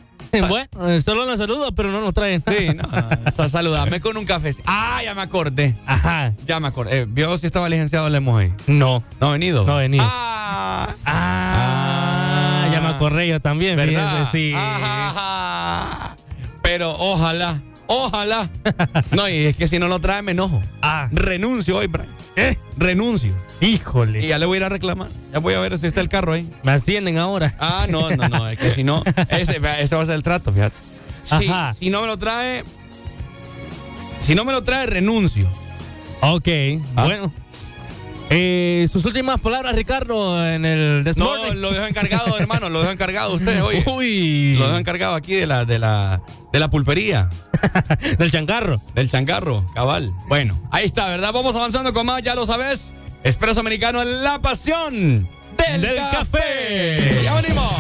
Bueno, solo nos saluda, pero no nos traen. Sí, no, no. Sa- Saludame con un café. Ah, ya me acordé. Ajá. Ya me acordé. Eh, ¿Vio si estaba licenciado Lemos ahí? No. ¿No ha venido? No ha venido. Ah, Ah, ya me acordé yo también, ¿verdad? fíjense, sí. Ajá. Pero ojalá, ojalá. No, y es que si no lo trae me enojo. Ah. Renuncio hoy, Brian. ¿Eh? Renuncio. Y Híjole. ya le voy a ir a reclamar. Ya voy a ver si está el carro ahí. Me ascienden ahora. Ah, no, no, no. Es que si no, ese, ese va a ser el trato, fíjate. Si, Ajá. si no me lo trae, si no me lo trae, renuncio. Ok, Ah. bueno. Eh, sus últimas palabras, Ricardo, en el This No, lo dejo encargado, hermano. Lo dejo encargado usted, oye. Uy. Lo dejo encargado aquí de la, de la, de la pulpería. Del chancarro. Del changarro, cabal. Bueno, ahí está, ¿verdad? Vamos avanzando con más, ya lo sabes. Expreso Americano, la pasión del, Del café. café. Ya venimos.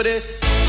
For this?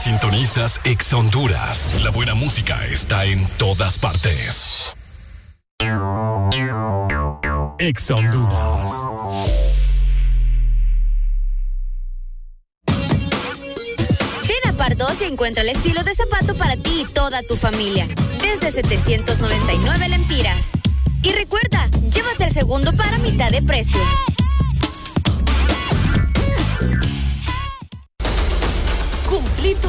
Sintonizas Ex Honduras. La buena música está en todas partes. Ex Honduras. Ven a Pardos y encuentra el estilo de zapato para ti y toda tu familia. Desde 799 lempiras. Y recuerda, llévate el segundo para mitad de precio.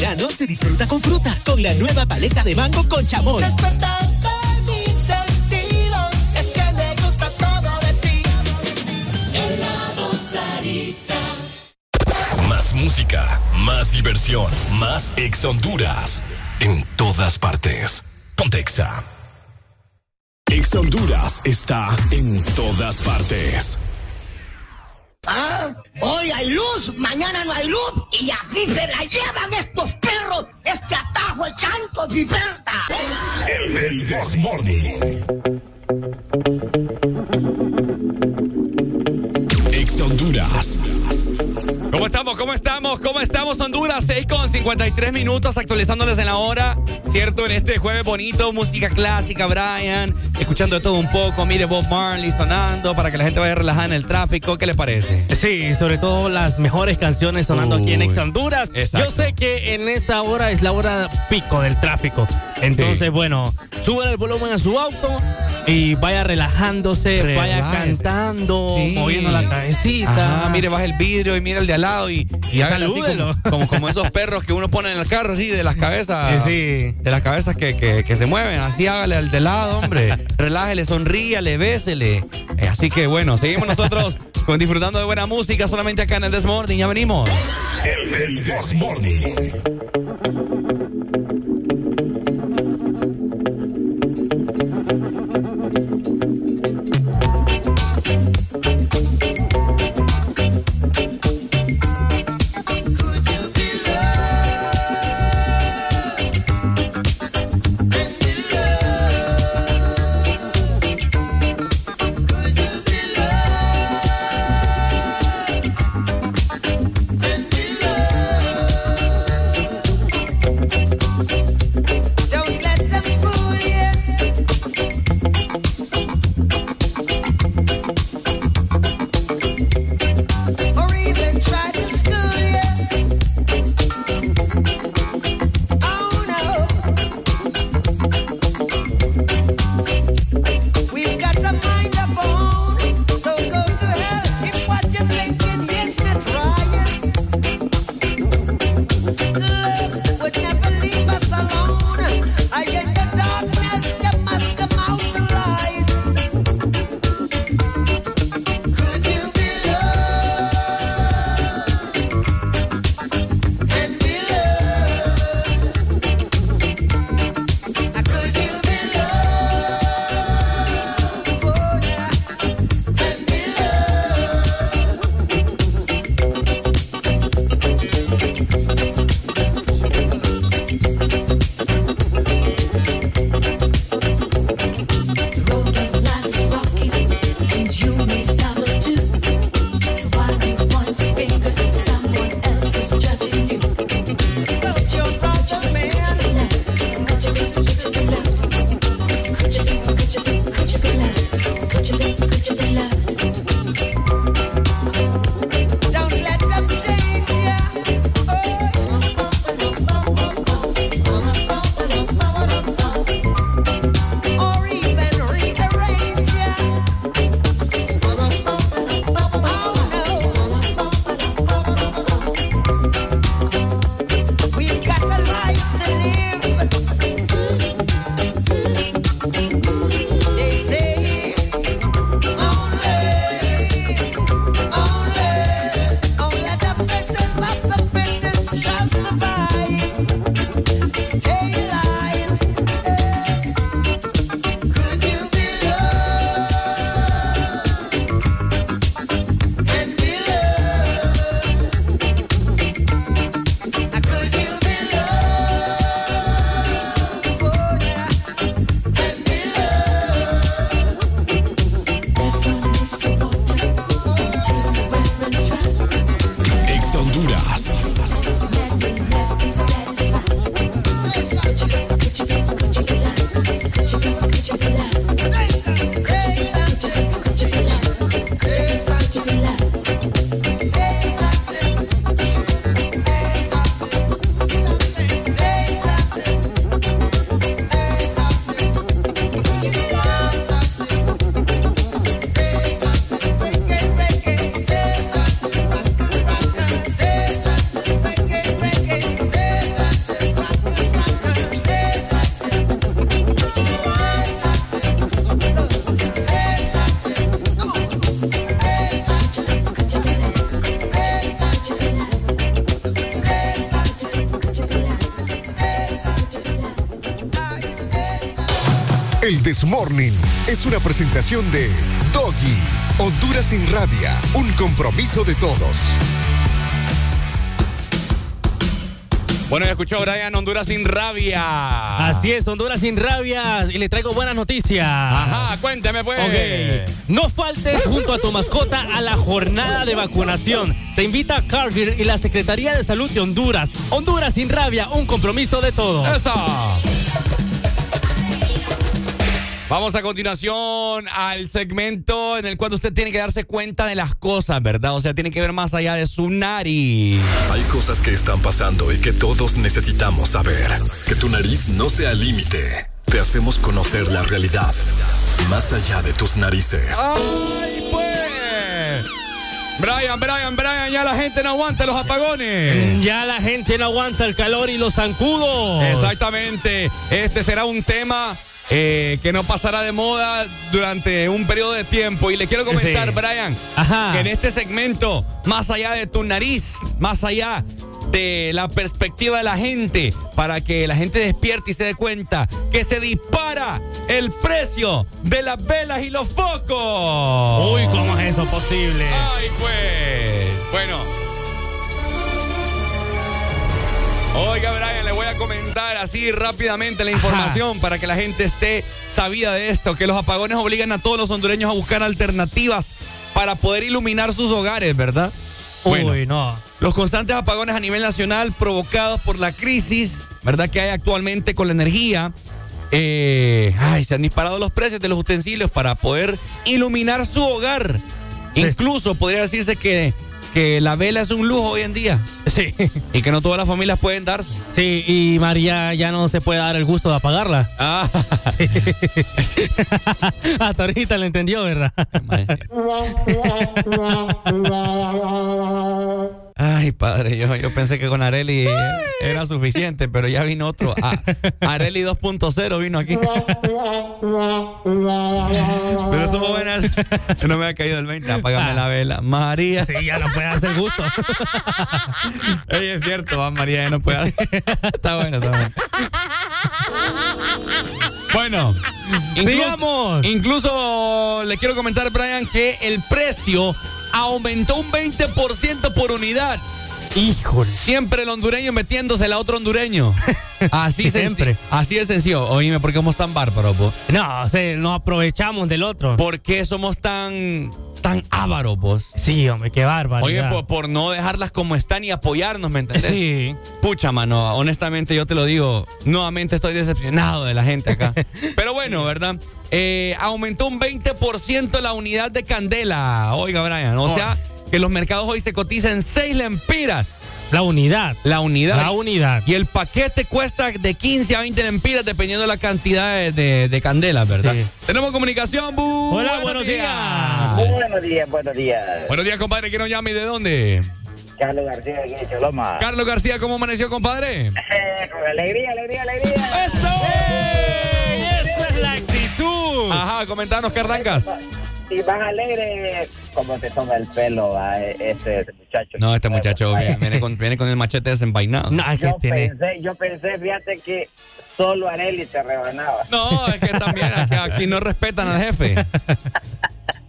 Verano se disfruta con fruta, con la nueva paleta de mango con chamón. Despertaste mis sentidos, es que me gusta todo de ti. Helado Sarita. Más música, más diversión, más Ex Honduras. En todas partes. Pontexa. Ex Honduras está en todas partes. Ah, hoy hay luz, mañana no hay luz y así se la llevan estos perros, este atajo de chantos y certa. El, el. Ex Honduras. ¿Cómo estamos? ¿Cómo estamos? ¿Cómo estamos, Honduras? 6 con 53 minutos actualizándoles en la hora. ¿Cierto? En este jueves bonito, música clásica, Brian. Escuchando de todo un poco. Mire Bob Marley sonando para que la gente vaya relajada en el tráfico. ¿Qué les parece? Sí, sobre todo las mejores canciones sonando aquí en Ex Honduras. exacto. Yo sé que en esta hora es la hora pico del tráfico. Entonces, Sí. bueno, suban el volumen a su auto y vaya relajándose, vaya cantando, Sí. moviendo la cabecita. Ah, mire, baja el vidrio y mira el de al lado y, y hágale así salúdelo. como, como, como esos perros que uno pone en el carro, así, de las cabezas. Sí, De las cabezas que, que- que se mueven. Así hágale al de lado, hombre. Relájele, sonríale, bésele. Eh, así que bueno, seguimos nosotros con, disfrutando de buena música solamente acá en el Desmorning. Ya venimos. El, el Desmorning. El Desmorning es una presentación de Doggy, Honduras sin rabia, un compromiso de todos. Bueno, ya escuchó Brian Honduras sin rabia. Así es, Honduras sin rabia. Y le traigo buenas noticias. Ajá, cuéntame pues. Ok. No faltes junto a tu mascota a la jornada de vacunación. Te invita Cargill y la Secretaría de Salud de Honduras. Honduras sin rabia, un compromiso de todos. ¡Eso! Vamos a continuación al segmento en el cual usted tiene que darse cuenta de las cosas, ¿verdad? O sea, tiene que ver más allá de su nariz. Hay cosas que están pasando y que todos necesitamos saber. Que tu nariz no sea límite. Te hacemos conocer la realidad. Más allá de tus narices. ¡Ay, pues! Brian, Brian, Brian, ya la gente no aguanta los apagones. Ya la gente no aguanta el calor y los zancudos. Exactamente. Este será un tema eh, que no pasará de moda durante un periodo de tiempo. Y le quiero comentar, Sí. Brian, Ajá. que en este segmento, más allá de tu nariz, más allá de la perspectiva de la gente, para que la gente despierte y se dé cuenta que se dispara el precio de las velas y los focos. Uy, ¿cómo es eso posible? Ay, pues. Bueno. Oiga, Brian, le voy a comentar así rápidamente la información para que la gente esté sabida de esto, que los apagones obligan a todos los hondureños a buscar alternativas para poder iluminar sus hogares, ¿verdad? Bueno, Uy, no. los constantes apagones a nivel nacional provocados por la crisis, ¿verdad? Que hay actualmente con la energía. eh, ay, se han disparado los precios de los utensilios para poder iluminar su hogar. Incluso podría decirse que, que la vela es un lujo hoy en día. Sí. Y que no todas las familias pueden darse. Sí, y María ya no se puede dar el gusto de apagarla. Ah. Sí. Hasta ahorita lo entendió, ¿verdad? Ay, padre, yo, yo pensé que con Areli era suficiente, pero ya vino otro. Ah, Areli 2.0 vino aquí. Pero estuvo buenas. No me ha caído el 20. Apágame la vela. María. Sí, ya no puede el gusto. Ey, es cierto, va, María ya no puede. está bueno, está bueno. Bueno, incluso, incluso le quiero comentar, Brian, que el precio aumentó un 20% por unidad. Híjole. Siempre el hondureño metiéndose a otro hondureño. Así siempre. Así de sencillo. Oíme, ¿por qué somos tan bárbaros, po? No, o sea, nos aprovechamos del otro. ¿Por qué somos tan, tan ávaros, vos? Sí, hombre, qué bárbaro. Oye, por, por no dejarlas como están y apoyarnos, ¿me entendés? Sí. Pucha, mano, honestamente yo te lo digo, nuevamente estoy decepcionado de la gente acá. Pero bueno, ¿verdad? Eh, aumentó un 20% la unidad de candela. Oiga, Brian, o sea, que los mercados hoy se cotizan 6 lempiras. La unidad. La unidad. La unidad. Y el paquete cuesta de 15 a 20 lempiras dependiendo de la cantidad de, de, de candelas, ¿verdad? Tenemos comunicación, Bu. Hola, buenos días. Buenos días, buenos días. Buenos días, compadre. ¿Quién nos llama y de dónde? Carlos García aquí de Choloma. Carlos García, ¿cómo amaneció, compadre? Eh, con alegría, alegría, alegría. ¡Esa es la Ajá, comentanos, ¿qué arrancas? Y más alegre, como se toma el pelo a este, este muchacho. No, este muchacho viene, viene con, viene con el machete desenvainado. No, es que Yo tiene. pensé, yo pensé, fíjate que solo Areli te rebanaba. No, es que también aquí, aquí no respetan al jefe.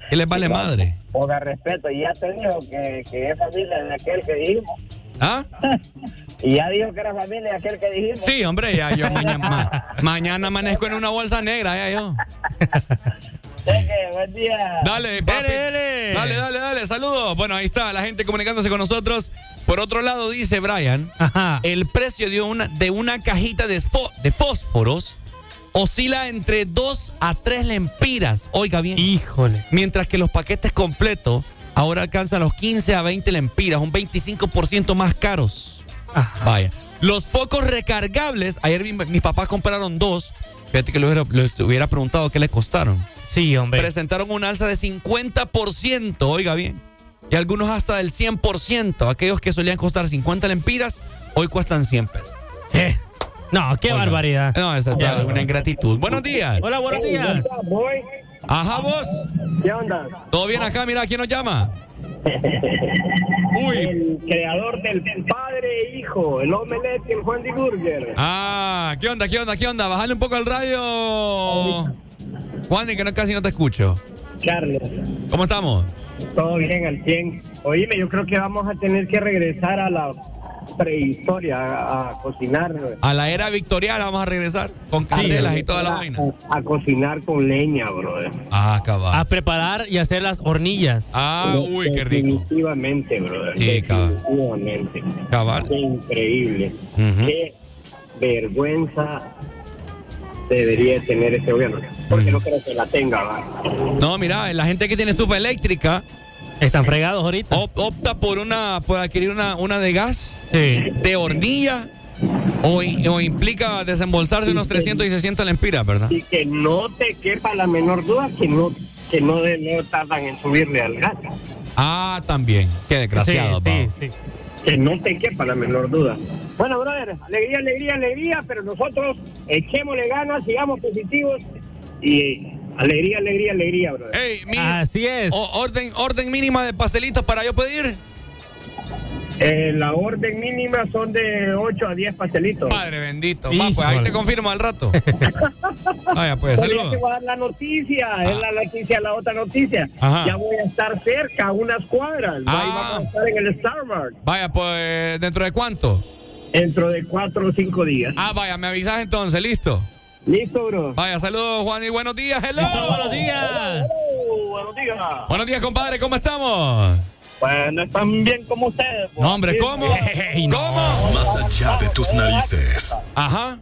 ¿Qué les vale madre? Ponga respeto, y ya te dijo que, que es familia de aquel que dijimos. ¿Ah? Y ya dijo que era familia aquel que dijimos. Sí, hombre, ya yo mañana, ma- mañana amanezco en una bolsa negra, ya yo. Cheque, buen día. Dale, papi. dale. Dale, dale, dale, saludos. Bueno, ahí está la gente comunicándose con nosotros. Por otro lado, dice Brian, Ajá. el precio de una, de una cajita de fósforos oscila entre 2 a 3 lempiras. Oiga bien. Híjole. Mientras que los paquetes completos ahora alcanzan los 15 a 20 lempiras, un 25% más caros. Vaya. Los focos recargables, ayer mi- mis papás compraron dos. Fíjate que les hubiera, les hubiera preguntado qué les costaron. Sí, hombre. Presentaron un alza de 50%, oiga bien. Y algunos hasta del 100%. Aquellos que solían costar 50 lempiras, hoy cuestan 100 pesos. Eh, No, qué Oiga. barbaridad. No, esa es una ingratitud. Buenos días. Hola, buenos días. Ajá, vos. ¿Qué onda? ¿Todo bien acá? Mira, ¿quién nos llama? Uy. El creador del padre e hijo, el omelette y el Juan de Burger. Ah, ¿qué onda, qué onda, qué onda? Bájale un poco al radio. Juan, y que no, casi no te escucho. Carlos. ¿Cómo estamos? Todo bien, al 100. Oíme, yo creo que vamos a tener que regresar a la prehistoria, a, a cocinar. A la era victoriana vamos a regresar con candelas y toda la vaina. A, a cocinar con leña, brother. Ah, cabal. A preparar y hacer las hornillas. Ah, uy, qué rico. Definitivamente, brother. Sí, cabal. Definitivamente. Cabal. Qué increíble. Qué vergüenza debería tener este gobierno. Porque no creo que la tenga. No, mira, la gente que tiene estufa eléctrica Están fregados ahorita. op- opta por una, por adquirir una, una de gas, Sí. de hornilla, o, o implica desembolsarse unos 300 y 600 lempiras, ¿verdad? Y que no te quepa la menor duda que no que no, de- no tardan en subirle al gas. Ah, también. Qué desgraciado, sí, sí, sí. Que no te quepa la menor duda. Bueno, brother, alegría, alegría, alegría, pero nosotros echémosle ganas, sigamos positivos y alegría, alegría, alegría, brother. Ey, mi- Así es. o- orden, orden mínima de pastelitos para yo pedir. Eh, la orden mínima son de 8 a 10 pastelitos. Padre bendito. Va, pues ahí te confirmo al rato. Vaya, pues, saludos. te voy a dar la noticia, es la noticia, la otra noticia. Ajá. Ya voy a estar cerca, a unas cuadras. Ahí Ah. vamos a estar en el Starbucks Vaya, pues, ¿dentro de cuánto? dentro de 4 o 5 días. Ah, vaya, me avisas entonces, listo. Listo, bro. Vaya, saludos, Juan, y buenos días, hello. Buenos días. Buenos días. Buenos días, compadre, ¿cómo estamos? Pues no están bien como ustedes. pues. No, hombre, ¿cómo? ¿Cómo? Más allá de tus narices. Ajá.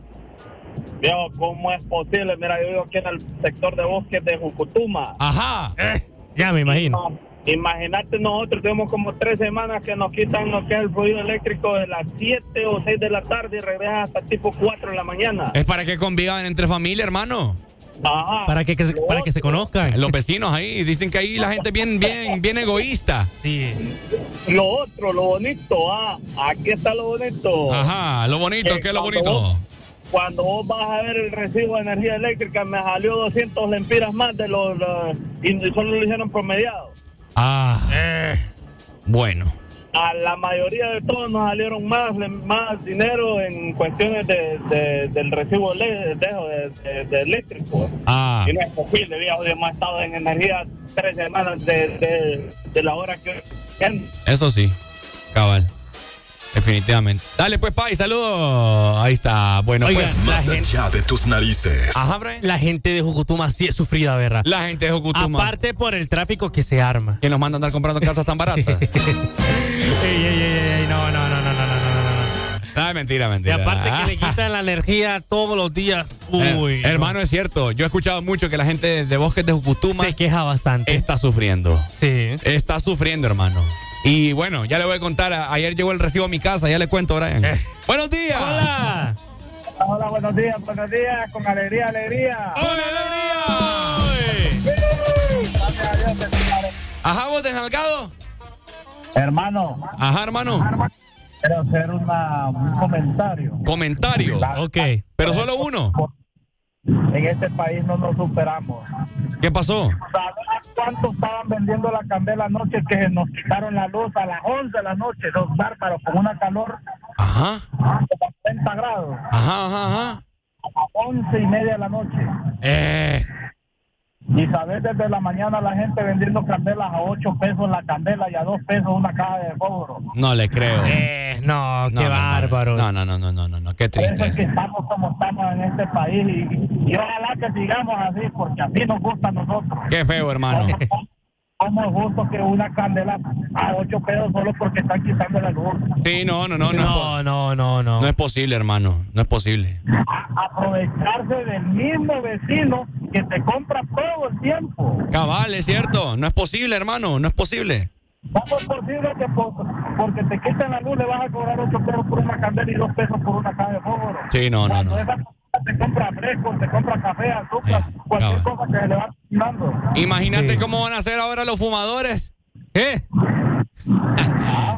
Veo cómo es posible. Mira, yo vivo aquí en el sector de bosques de Jucutuma. Ajá. Eh, ya me imagino. Imagínate, nosotros tenemos como tres semanas que nos quitan lo que es el fluido eléctrico de las 7 o 6 de la tarde y regresan hasta tipo 4 de la mañana. Es para que convivan entre familia, hermano. Ajá. Para que, que se, para que se conozcan. Los vecinos ahí dicen que ahí la gente es bien, bien, bien egoísta. Sí. Lo otro, lo bonito, ah, aquí está lo bonito. Ajá, lo bonito, Eh, ¿qué es lo bonito? vos- Cuando vos vas a ver el recibo de energía eléctrica, me salió 200 lempiras más de los. eh, y solo lo hicieron promediado. Ah, Eh, bueno. A la mayoría de todos nos salieron más, más dinero en cuestiones de, de- del recibo de, de- eléctrico. Ah, Y no es posible, viejo, hemos estado en energía tres semanas de la hora que... eso sí. Cabal. Definitivamente. Dale pues, Pai, saludos. Ahí está. Bueno, pues. Más allá de tus narices. Ajá, Brian. La gente de Jucutuma sí es sufrida, ¿verdad? La gente de Jucutuma. Aparte por el tráfico que se arma. Que nos manda a andar comprando casas tan baratas. ey, ey, ey, ey, no, no, no, no, no, no, no. No, mentira, mentira. Y aparte que le ah. quitan la energía todos los días. Eh, Uy. Hermano, es cierto. Yo he escuchado mucho que la gente de Bosques de Jucutuma. Se queja bastante. Está sufriendo. Sí. Está sufriendo, hermano. Y bueno, ya le voy a contar. Ayer llegó el recibo a mi casa, ya le cuento, Brian. Eh. Buenos días. Hola. Hola, buenos días, buenos días, con alegría, alegría. ¡Con alegría! Gracias a Dios. Ajá, vos desalgado. Hermano, Ajá, hermano. quiero hacer una, un comentario. Comentario. Ok. Pero solo uno. En este país no nos superamos. ¿Qué pasó? ¿Sabes cuánto estaban vendiendo la candela anoche que nos quitaron la luz a las 11 de la noche? Los bárbaros con una calor Ajá. de 40 grados. Ajá, ajá, ajá. A las 11 y media de la noche. Eh. Y sabes, desde la mañana la gente vendiendo candelas a 8 pesos la candela y a 2 pesos una caja de fósforo. No le creo. Eh, no, No, qué no, no. bárbaros. No, no, no, no, no, no, no, qué triste. es que estamos como estamos en este país y, y ojalá que sigamos así porque así nos gusta a nosotros. Qué feo, hermano. ¿Cómo es justo que una candela a 8 pesos solo porque están quitando la luz? Sí, no, no, no, no. No, no, no, no. No es posible, hermano. No es posible. Aprovecharse del mismo vecino que te compra todo el tiempo. Cabal, es cierto. No es posible, hermano. No es posible. ¿Cómo es posible que por- porque te quiten la luz le vas a cobrar 8 pesos por una candela y 2 pesos por una caja de fósforo? Sí, no, no, Cuando no. esa te compra fresco, te compra café, azúcar, Eh, cualquier cabal. cosa que se le va. Imagínate Sí. cómo van a hacer ahora los fumadores. ¿Qué?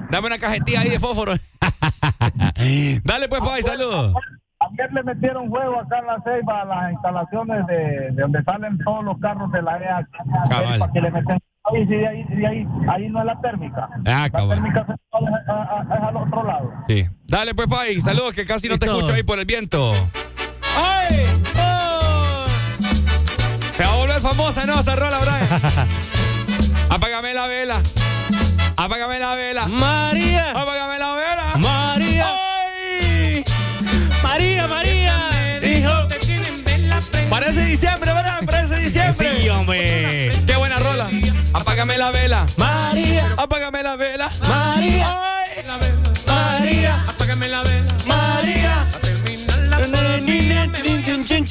Dame una cajetilla ahí de fósforo. Dale pues, Pai, saludos. Ayer le metieron huevo acá en la ceiba a las instalaciones de, de donde salen todos los carros de la EH. Cabal. Para que le meten ahí, sí, ahí, sí, ahí, ahí no es la térmica. Ah, la cabal. térmica es, es- es al otro lado. Sí. Dale pues, Pai, saludos que casi no te escucho ahí por el viento. ¡Ay! Famosa, ¿no? Esta rola, Brian. Apágame la vela. Apágame la vela. María. Apágame la vela. María. ¡Ay! María, María. Dijo. Parece diciembre, ¿verdad? Parece diciembre. Sí, hombre. Qué buena rola. Apágame la vela. María. Apágame la vela. María. ¡Ay! María. Apágame la vela. María.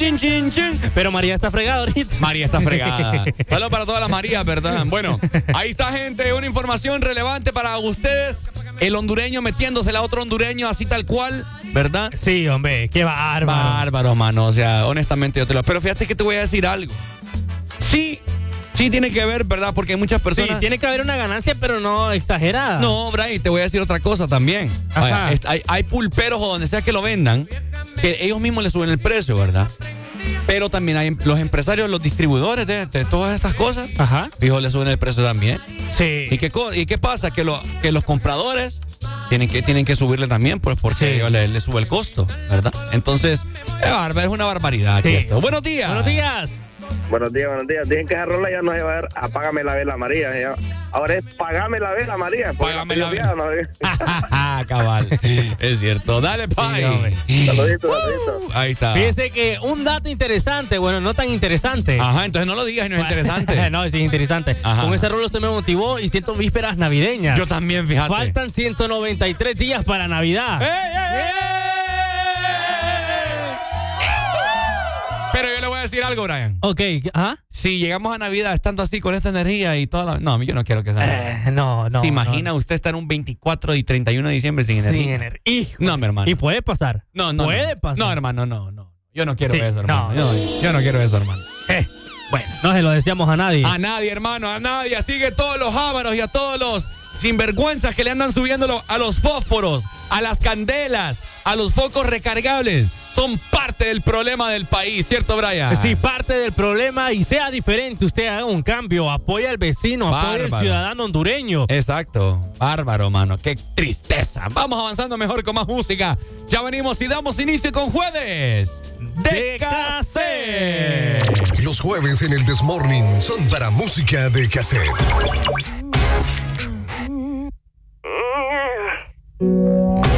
Chin, chin, chin, chin. Pero María está fregada ahorita. María está fregada. Saludos para todas las Marías, ¿verdad? Bueno, ahí está, gente. Una información relevante para ustedes. El hondureño metiéndosela a otro hondureño, así tal cual, ¿verdad? Sí, hombre, qué bárbaro. Bárbaro, mano. O sea, honestamente yo te lo. Pero fíjate que te voy a decir algo. Sí, sí tiene que ver, ¿verdad? Porque hay muchas personas. Sí, tiene que haber una ganancia, pero no exagerada. No, Brian, te voy a decir otra cosa también. Ajá. Vaya, hay, hay pulperos o donde sea que lo vendan, que ellos mismos le suben el precio, ¿verdad? Pero también hay em- los empresarios, los distribuidores de, de todas estas cosas, Ajá. fijo, le suben el precio también. Sí. ¿Y qué, y qué pasa? Que, lo, que los compradores tienen que, tienen que subirle también, pues porque Sí. le, le sube el costo, ¿verdad? Entonces, es, una barbaridad aquí Sí. esto. Buenos días. Buenos días. Buenos días, buenos días. Dicen que esa rola ya no se va a ver Apágame la vela, María. Ahora es Pagame la vela, María. porque Págame la ya no sé. Cabal, es cierto. Dale, Pai. saluditos. Ahí está. Fíjese que un dato interesante, bueno, no tan interesante. Ajá, entonces no lo digas y no es interesante. no, sí es interesante. Ajá. Con ese rol usted me motivó y siento vísperas navideñas. Yo también, fíjate. Faltan 193 días para Navidad. ¡Ey, ey, ey! Pero yo le voy a decir algo, Brian. Ok, ¿ah? Si llegamos a Navidad estando así con esta energía y toda la... No, yo no quiero que sea. Eh, no, no. ¿Se imagina no. usted estar un 24 y 31 de diciembre sin energía? Sin ener- Hijo. No, mi hermano. Y puede pasar. No, no. Puede no. pasar. No, hermano, no, no. Yo no quiero Sí, eso, hermano. no. Yo, yo no quiero eso, hermano. Eh, bueno, no se lo decíamos a nadie. A nadie, hermano, a nadie. Así que todos los ávaros y a todos los sinvergüenzas que le andan subiendo a los fósforos, a las candelas, a los focos recargables, son parte del problema del país, ¿cierto, Brian? Sí, parte del problema y sea diferente. Usted haga un cambio, apoya al vecino, apoya al ciudadano hondureño. Exacto. Bárbaro, mano. Qué tristeza. Vamos avanzando mejor con más música. Ya venimos y damos inicio con jueves de, De cassette. Los jueves en el Desmorning son para música de cassette. Ex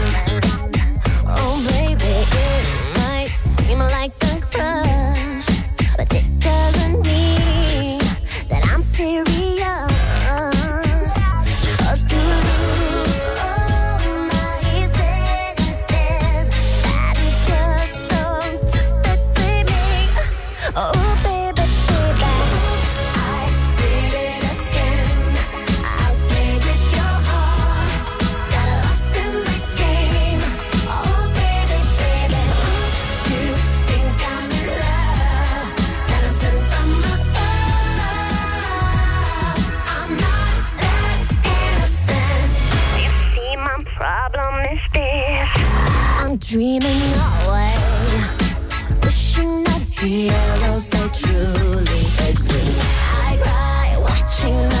dreaming away wishing that heroes they truly exist. I cry watching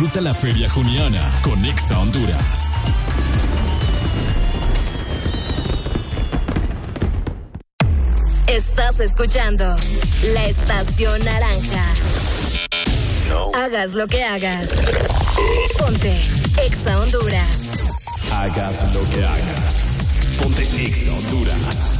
Disfruta la feria juniana con Exa Honduras. Estás escuchando la estación naranja. Hagas lo que hagas. Ponte Exa Honduras. Hagas lo que hagas. Ponte Exa Honduras.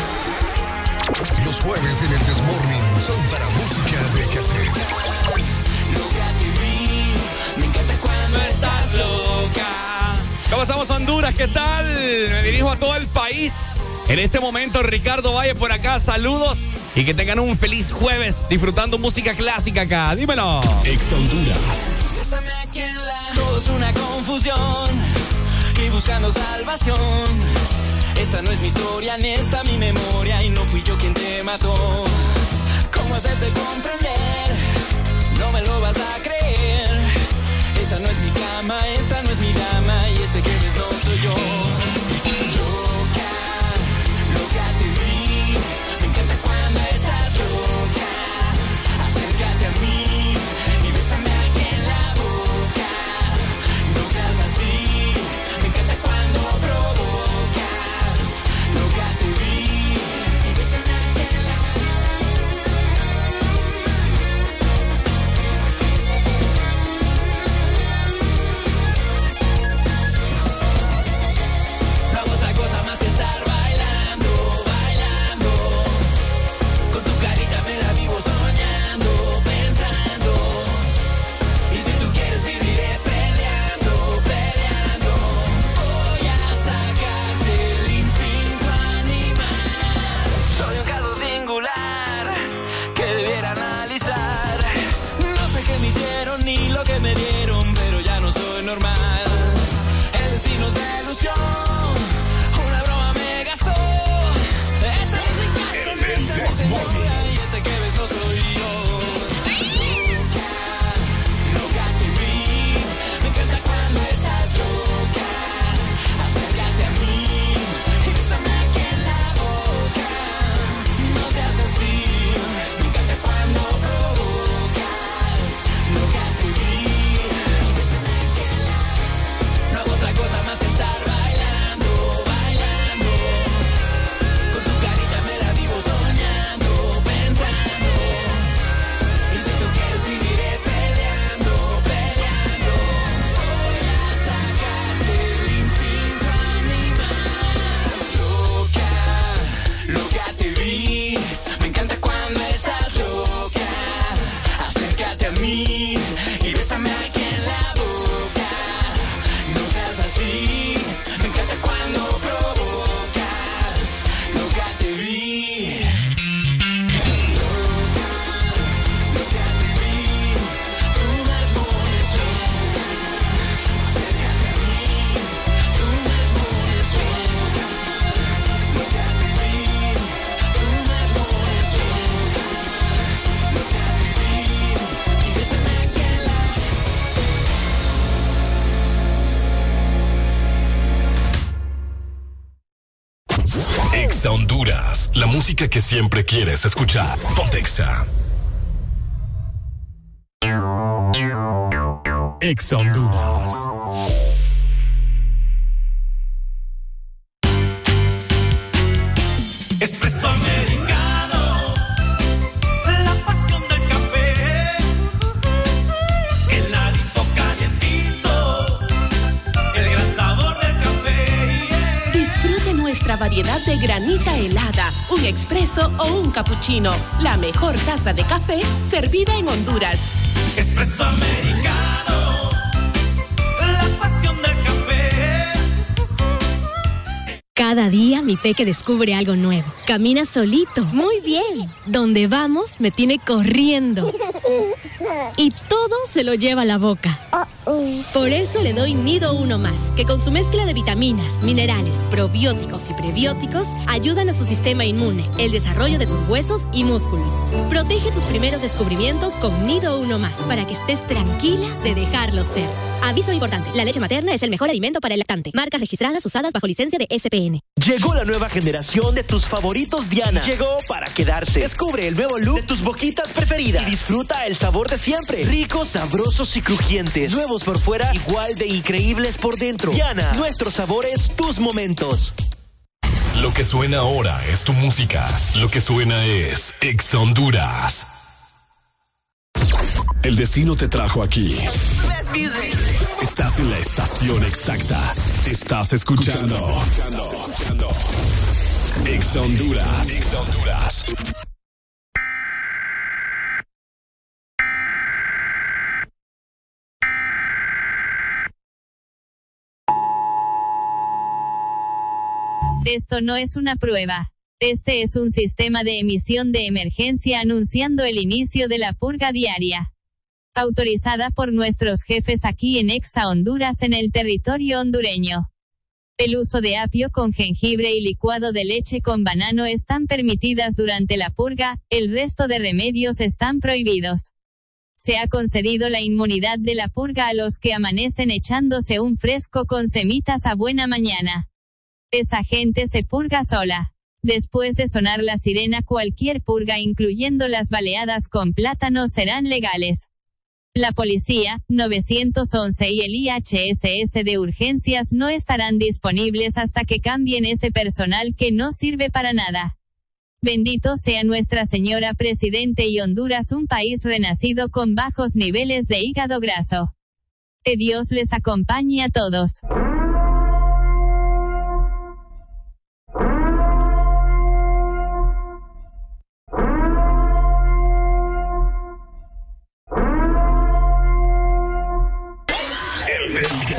Los jueves en el Desmorning son para música de cassette. Loca te vi, me encanta cuando estás loca. ¿Cómo estamos Honduras? ¿Qué tal? Me dirijo a todo el país. En este momento Ricardo Valle por acá, saludos y que tengan un feliz jueves disfrutando música clásica acá. Dímelo. Exa Honduras. Bésame aquí en la- Todo es una confusión y buscando salvación. Esta no es mi historia ni esta mi memoria y no fui yo quien te mató. ¿Cómo hacerte comprender? No me lo vas a creer. Esta no es mi cama, esta no es mi dama y este que ves no soy yo. Siempre quieres escuchar. Pontexa. Ex Honduras. O un cappuccino. La mejor taza de café servida en Honduras. Espresso americano, la pasión del café. Cada día mi peque descubre algo nuevo. Camina solito. Muy bien. Donde vamos me tiene corriendo. Y todo se lo lleva a la boca. Por eso le doy Nido Uno Más, que con su mezcla de vitaminas, minerales, probióticos y prebióticos ayudan a su sistema inmune, el desarrollo de sus huesos y músculos. Protege sus primeros descubrimientos con Nido Uno Más, para que estés tranquila de dejarlo ser. Aviso importante, la leche materna es el mejor alimento para el lactante. Marcas registradas usadas bajo licencia de SPN. Llegó la nueva generación de tus favoritos Diana. Llegó para quedarse. Descubre el nuevo look de tus boquitas preferidas y disfruta el sabor de siempre. Ricos, sabrosos y crujientes. Nuevos por fuera, igual de increíbles por dentro. Diana, nuestros sabores, tus momentos. Lo que suena ahora es tu música. Lo que suena es Ex Honduras. El destino te trajo aquí. Estás en la estación exacta. Estás escuchando. Ex Honduras. Esto no es una prueba. Este es un sistema de emisión de emergencia anunciando el inicio de la purga diaria. Autorizada por nuestros jefes aquí en Exa Honduras en el territorio hondureño. El uso de apio con jengibre y licuado de leche con banano están permitidas durante la purga, el resto de remedios están prohibidos. Se ha concedido la inmunidad de la purga a los que amanecen echándose un fresco con semitas a buena mañana. Esa gente se purga sola. Después de sonar la sirena, cualquier purga, incluyendo las baleadas con plátano, serán legales. La policía, 911 y el IHSS de urgencias no estarán disponibles hasta que cambien ese personal que no sirve para nada. Bendito sea Nuestra Señora Presidente y Honduras, un país renacido con bajos niveles de hígado graso. Que Dios les acompañe a todos.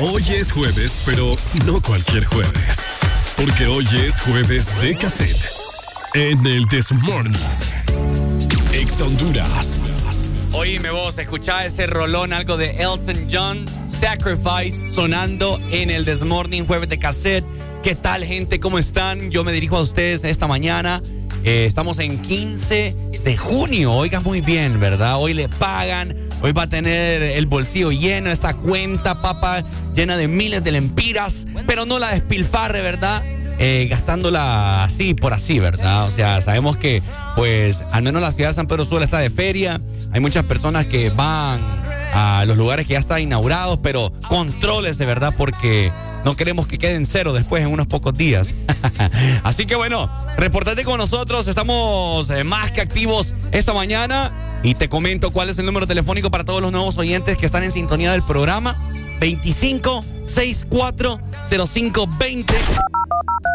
Hoy es jueves, pero no cualquier jueves. Porque hoy es jueves de cassette. En el This Morning. Ex Honduras. Oíme vos, escuchá ese rolón, algo de Elton John, Sacrifice, sonando en el This Morning, jueves de cassette. ¿Qué tal, gente? ¿Cómo están? Yo me dirijo a ustedes esta mañana. Eh, estamos en 15 de junio. Oiga muy bien, ¿verdad? Hoy le pagan. Hoy va a tener el bolsillo lleno, esa cuenta, papá, llena de miles de lempiras. Pero no la despilfarre, ¿verdad? Eh, gastándola así por así, ¿verdad? O sea, sabemos que, pues, al menos la ciudad de San Pedro Sula está de feria. Hay muchas personas que van a los lugares que ya están inaugurados, pero controles de verdad porque no queremos que queden cero después en unos pocos días. Así que bueno, reportate con nosotros. Estamos eh, más que activos esta mañana. Y te comento cuál es el número telefónico para todos los nuevos oyentes que están en sintonía del programa. 25 64 0520.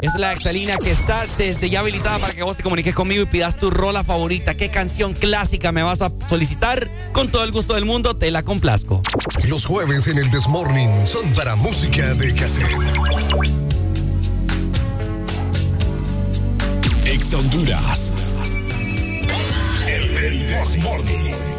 Es la exalina que está desde ya habilitada para que vos te comuniques conmigo y pidas tu rola favorita. ¿Qué canción clásica me vas a solicitar? Con todo el gusto del mundo, te la complazco. Los jueves en el Desmorning son para música de cassette. Ex Honduras. Morning.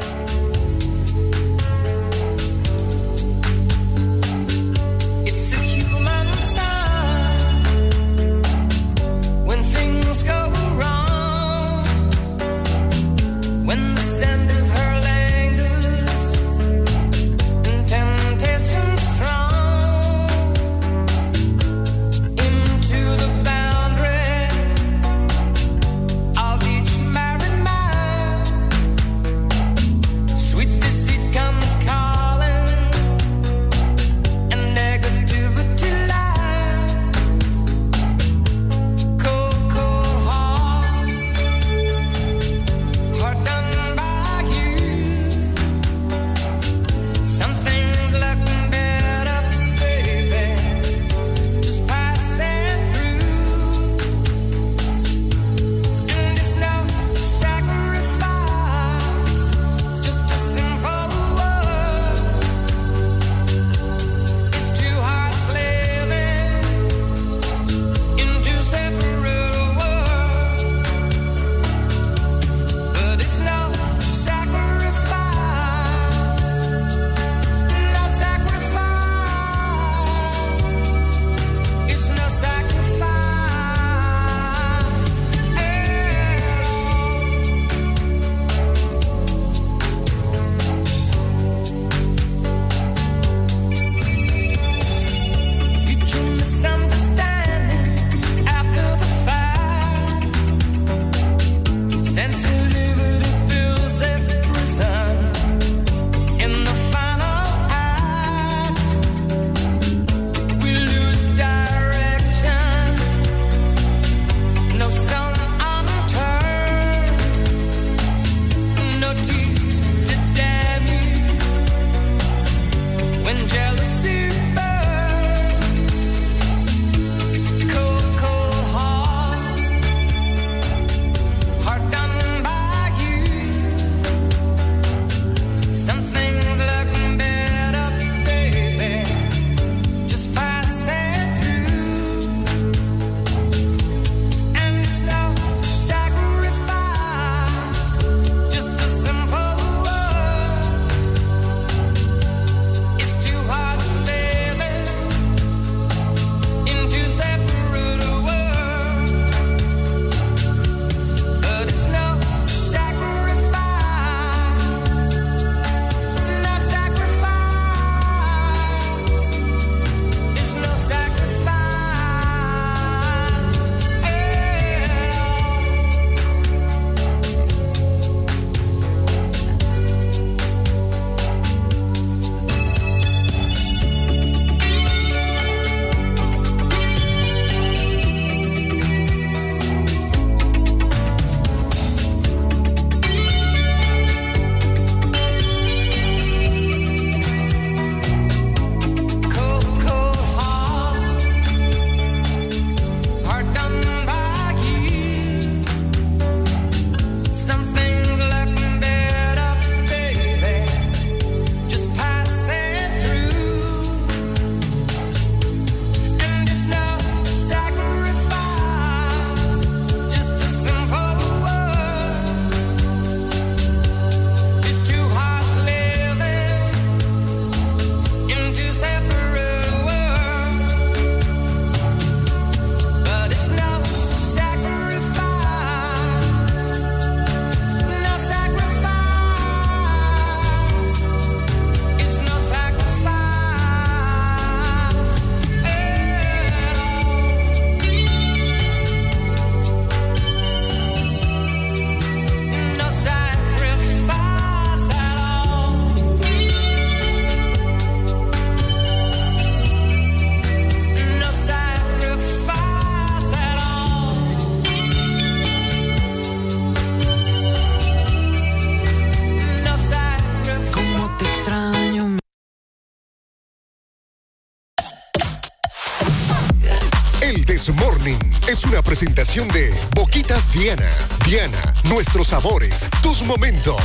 Presentación de Boquitas Diana. Diana, nuestros sabores, tus momentos.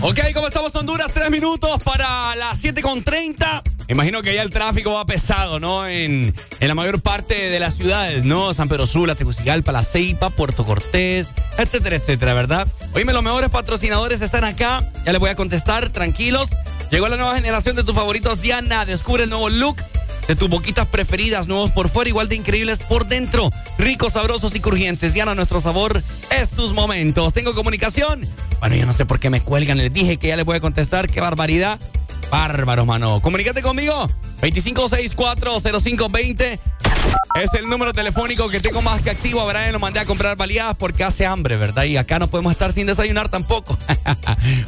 Ok, ¿cómo estamos Honduras? Tres minutos para las 7 con 30. Imagino que ya el tráfico va pesado, ¿no? En, en la mayor parte de las ciudades, ¿no? San Pedro Sula, Tegucigalpa, La Ceiba, Puerto Cortés, etcétera, etcétera, ¿verdad? Oíme, los mejores patrocinadores están acá. Ya les voy a contestar, tranquilos. Llegó la nueva generación de tus favoritos, Diana. Descubre el nuevo look de tus boquitas preferidas, nuevos por fuera, igual de increíbles por dentro. Ricos, sabrosos y crujientes. Diana, nuestro sabor es tus momentos. Tengo comunicación. Bueno, yo no sé por qué me cuelgan. Les dije que ya les voy a contestar. Qué barbaridad. Bárbaros, mano. Comunícate conmigo. 25640520 es el número telefónico que tengo más que activo. A Brian lo mandé a comprar baleadas porque hace hambre, ¿verdad? Y acá no podemos estar sin desayunar tampoco.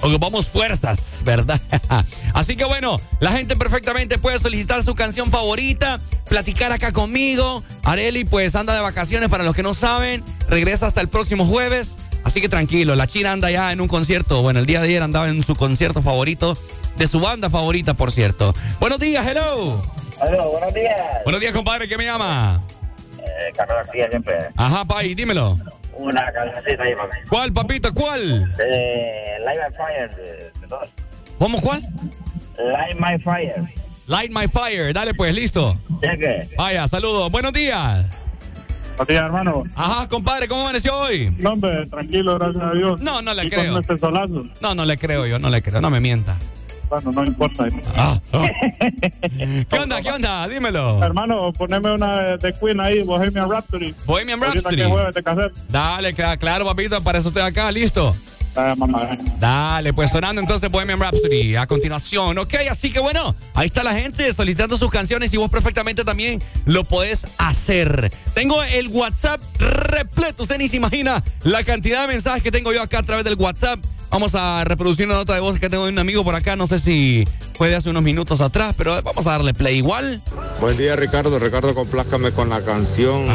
Ocupamos fuerzas, ¿verdad? Así que bueno, la gente perfectamente puede solicitar su canción favorita, platicar acá conmigo. Areli pues anda de vacaciones para los que no saben. Regresa hasta el próximo jueves. Así que tranquilo, la China anda ya en un concierto. Bueno, el día de ayer andaba en su concierto favorito, de su banda favorita, por cierto. Buenos días, hello. Hola, buenos días. Buenos días, compadre, ¿qué me llama? Eh, Carlos García siempre. Ajá, Pai, dímelo. Una cancioncita ahí, papi. ¿Cuál, papito, cuál? Eh, Light My Fire de, de dos. ¿Cómo, cuál? Light My Fire. Light My Fire, dale pues, listo. Cheque. Vaya, saludos. Buenos días. Buenos días, hermano. Ajá, compadre, ¿cómo amaneció hoy? No, hombre, tranquilo, gracias a Dios. No, no le Y creo. Con este solazo. No, no le creo yo, no le creo, no me mienta. No importa. Ah, ah. ¿Qué onda, qué onda? Dímelo. Hermano, poneme una de, Queen ahí, Bohemian Rhapsody. Bohemian Rhapsody. que. Dale, cla- claro, papito, para eso estoy acá, listo. Ah, mamá. Dale, pues sonando entonces Bohemian Rhapsody a continuación. Ok, así que bueno, ahí está la gente solicitando sus canciones y vos perfectamente también lo podés hacer. Tengo el WhatsApp repleto. Usted ni se imagina la cantidad de mensajes que tengo yo acá a través del WhatsApp. Vamos a reproducir una nota de voz que tengo de un amigo por acá. No sé si fue de hace unos minutos atrás, pero vamos a darle play igual. Buen día Ricardo, Ricardo complázcame con la canción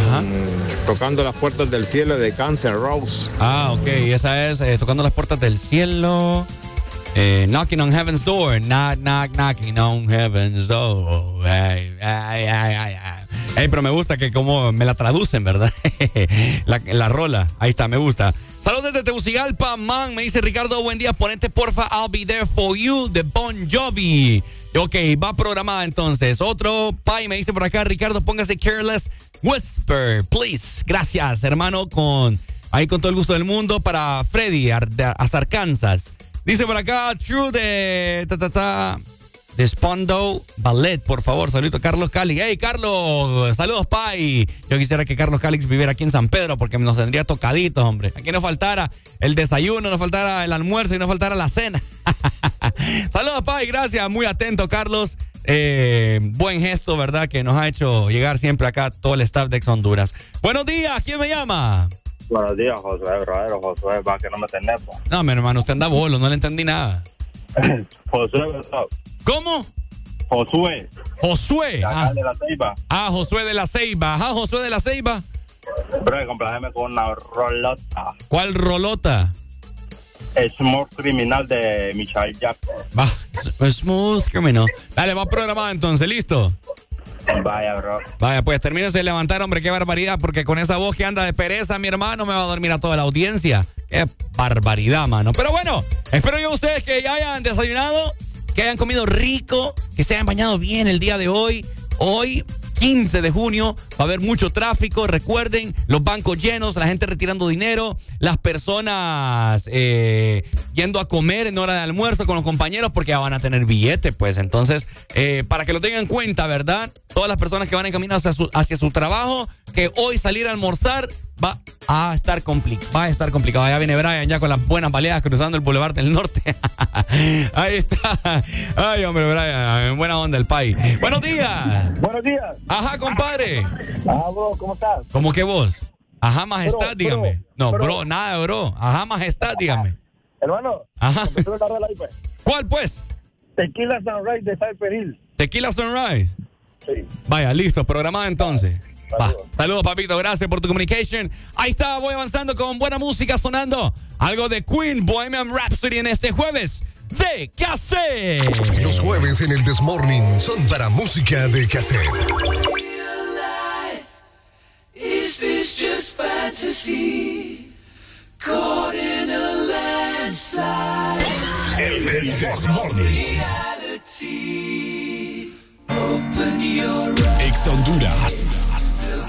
Tocando las puertas del cielo de Cancer Rose. Ah, ok, esa es eh, Tocando las puertas del cielo. Eh, knocking on Heaven's Door. Knock, knock, knocking on Heaven's Door. Ay, ay, ay, ay, pero me gusta que como me la traducen, ¿verdad? la, la rola. Ahí está, me gusta. Saludos desde Tegucigalpa, man. Me dice Ricardo, buen día. Ponete porfa I'll Be There For You de Bon Jovi. Ok, va programada entonces. Otro Pai me dice por acá, Ricardo, póngase Careless Whisper, please. Gracias, hermano, con ahí con todo el gusto del mundo para Freddy hasta Arkansas. Dice por acá, True de ta, ta, ta, de Spondo Ballet, por favor. Saludito a Carlos Calix. Hey, Carlos, saludos, Pai. Yo quisiera que Carlos Calix viviera aquí en San Pedro porque nos tendría tocaditos, hombre. Aquí no faltara el desayuno, no faltara el almuerzo y no faltara la cena. Saludos, Pai, gracias. Muy atento, Carlos. Eh, buen gesto, ¿verdad? Que nos ha hecho llegar siempre acá todo el staff de Ex Honduras. Buenos días, ¿quién me llama? Buenos días, Josué, verdadero Josué, va que no me po. No, mi hermano, usted anda bolo, no le entendí nada. Josué. ¿Cómo? Josué. Josué. Ah, de la Ceiba. ah, Josué de la Ceiba. Ajá, Josué de la Ceiba. Bro, complajeme con una rolota. ¿Cuál rolota? Small Criminal de Michael Jackson. Va, s- smooth criminal. Dale, va programado entonces, ¿listo? Vaya, bro. Vaya, pues termínese de levantar, hombre, qué barbaridad, porque con esa voz que anda de pereza, mi hermano, me va a dormir a toda la audiencia. Qué barbaridad, mano. Pero bueno, espero yo ustedes que ya hayan desayunado, que hayan comido rico, que se hayan bañado bien el día de hoy. Hoy, 15 de junio, va a haber mucho tráfico. Recuerden, los bancos llenos, la gente retirando dinero, las personas eh, yendo a comer en hora de almuerzo con los compañeros porque ya van a tener billete, pues. Entonces, eh, para que lo tengan en cuenta, ¿verdad? Todas las personas que van en camino hacia su, hacia su trabajo, que hoy salir a almorzar va a estar complicado. Va a estar complicado. Ya viene Brian ya con las buenas baleadas cruzando el Boulevard del Norte. Ahí está. Ay, hombre, Brian, en buena onda el país. Buenos días. Buenos días. Ajá, compadre. Ah, bro, ¿cómo estás? ¿Cómo que vos? Ajá, majestad, Bro, dígame. no, bro. bro, nada, bro. Ajá, majestad, dígame. Hermano, Ajá. ahí, pues. ¿Cuál, pues? Tequila Sunrise de Cyper Hill. Tequila Sunrise. Sí. Vaya, listo, programado entonces. Saludos, papito, gracias por tu communication. Ahí está, voy avanzando con buena música sonando. Algo de Queen, Bohemian Rhapsody en este jueves de cassette. Los jueves en el Desmorning son para música de cassette. Is this just fantasy? Caught in a landslide. El Desmorning. Open your eyes. Ex Honduras.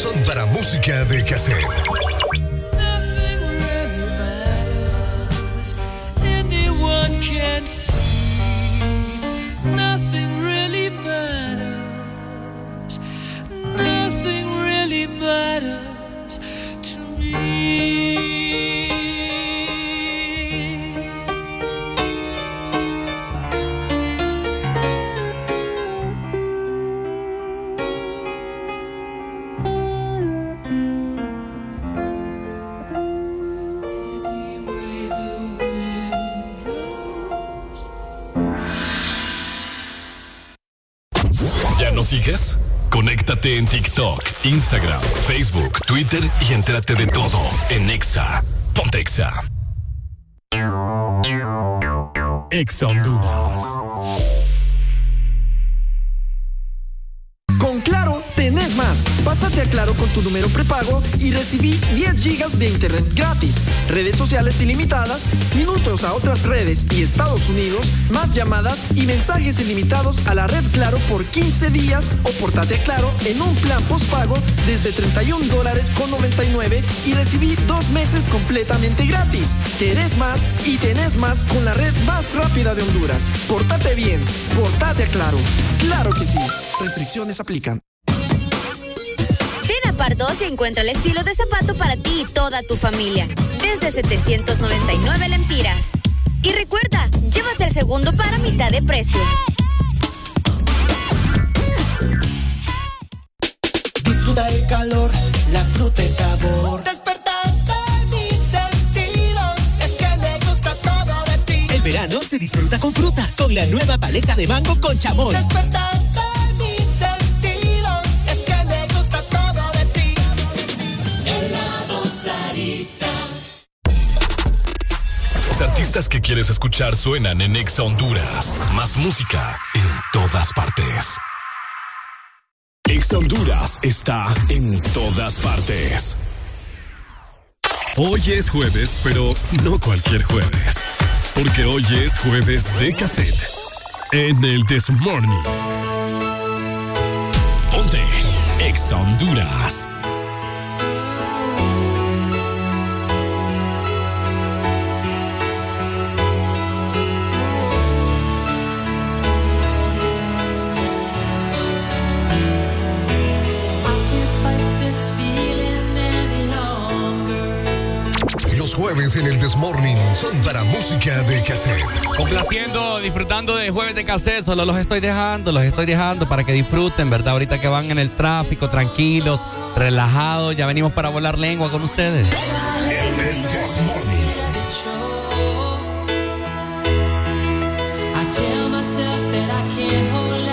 son para música de cassette. TikTok, Instagram, Facebook, Twitter y entérate de todo en Exa. Ponte Exa. Exa Honduras. A Claro con tu número prepago y recibí 10 gigas de internet gratis, redes sociales ilimitadas, minutos a otras redes y Estados Unidos, más llamadas y mensajes ilimitados a la red Claro por 15 días o portate a Claro en un plan postpago desde 31 dólares con 99 y recibí dos meses completamente gratis. Querés más y tenés más con la red más rápida de Honduras. Portate bien, portate a Claro. Claro que sí. Restricciones aplican. Ven a Pardos y encuentra el estilo de zapato para ti y toda tu familia. Desde 799 lempiras. Y recuerda, llévate el segundo para mitad de precio. Disfruta el calor, la fruta y sabor. Despertaste mis sentidos, es que me gusta todo de ti. El verano se disfruta con fruta, con la nueva paleta de mango con chamón. Despertaste Artistas que quieres escuchar suenan en Exa Honduras. Más música en todas partes. Exa Honduras está en todas partes. Hoy es jueves, pero no cualquier jueves. Porque hoy es jueves de cassette. En el This Morning. Ponte Exa Honduras. Jueves en el Desmorning son para música de cassette. Complaciendo, disfrutando de jueves de cassette. Solo los estoy dejando, los estoy dejando para que disfruten, ¿verdad? Ahorita que van en el tráfico, tranquilos, relajados. Ya venimos para volar lengua con ustedes. I tell myself that I can't hold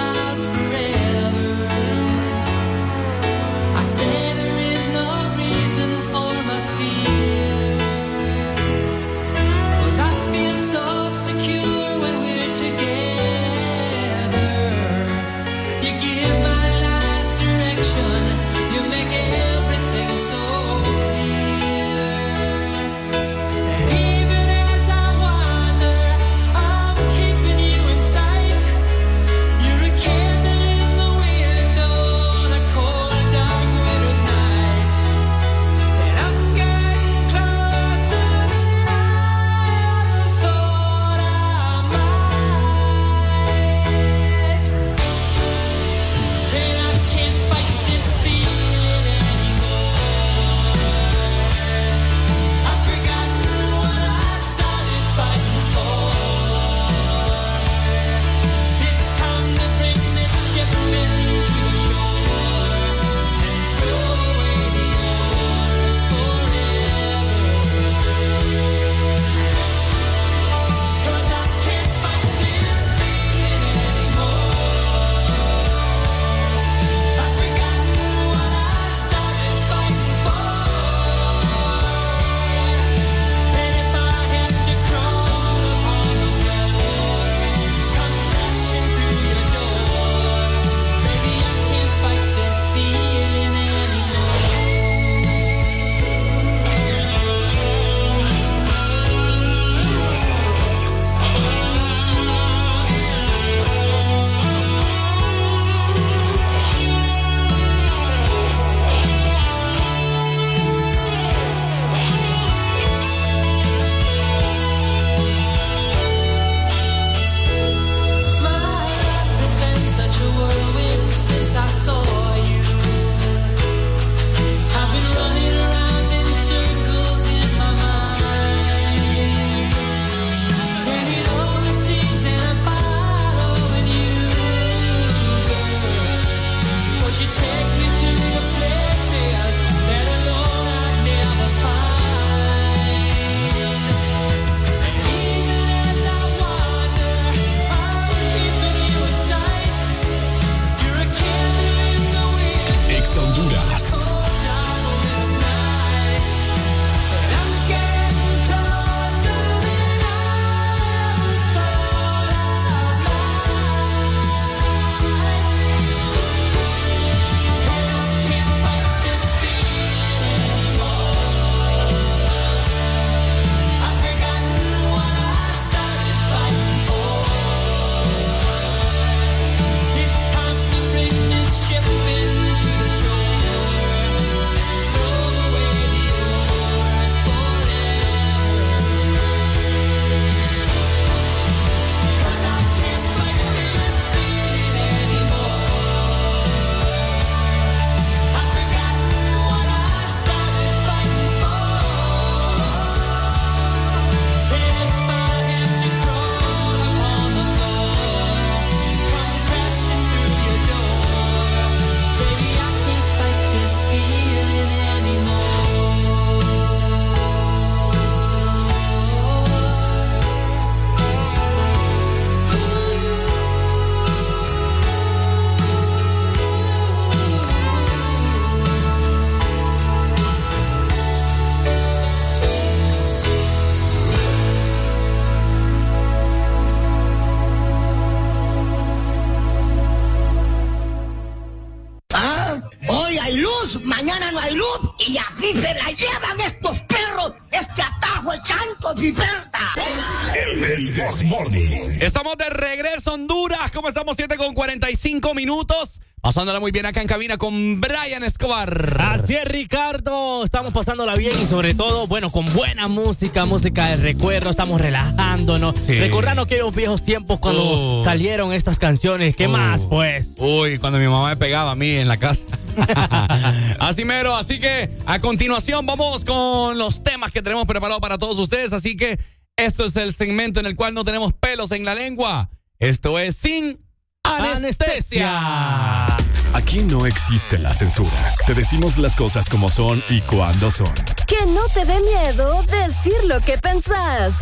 minutos. Pasándola muy bien acá en cabina con Brian Escobar. Así es, Ricardo. Estamos pasándola bien y sobre todo, bueno, con buena música, música de recuerdo. Estamos relajándonos, Sí. recordando aquellos viejos tiempos cuando Oh. salieron estas canciones. ¿Qué más, pues? Uy, cuando mi mamá me pegaba a mí en la casa. así mero, así que a continuación vamos con los temas que tenemos preparados para todos ustedes. Así que esto es el segmento en el cual no tenemos pelos en la lengua. Esto es sin anestesia. Aquí no existe la censura. Te decimos las cosas como son y cuando son. Que no te dé miedo decir lo que pensás.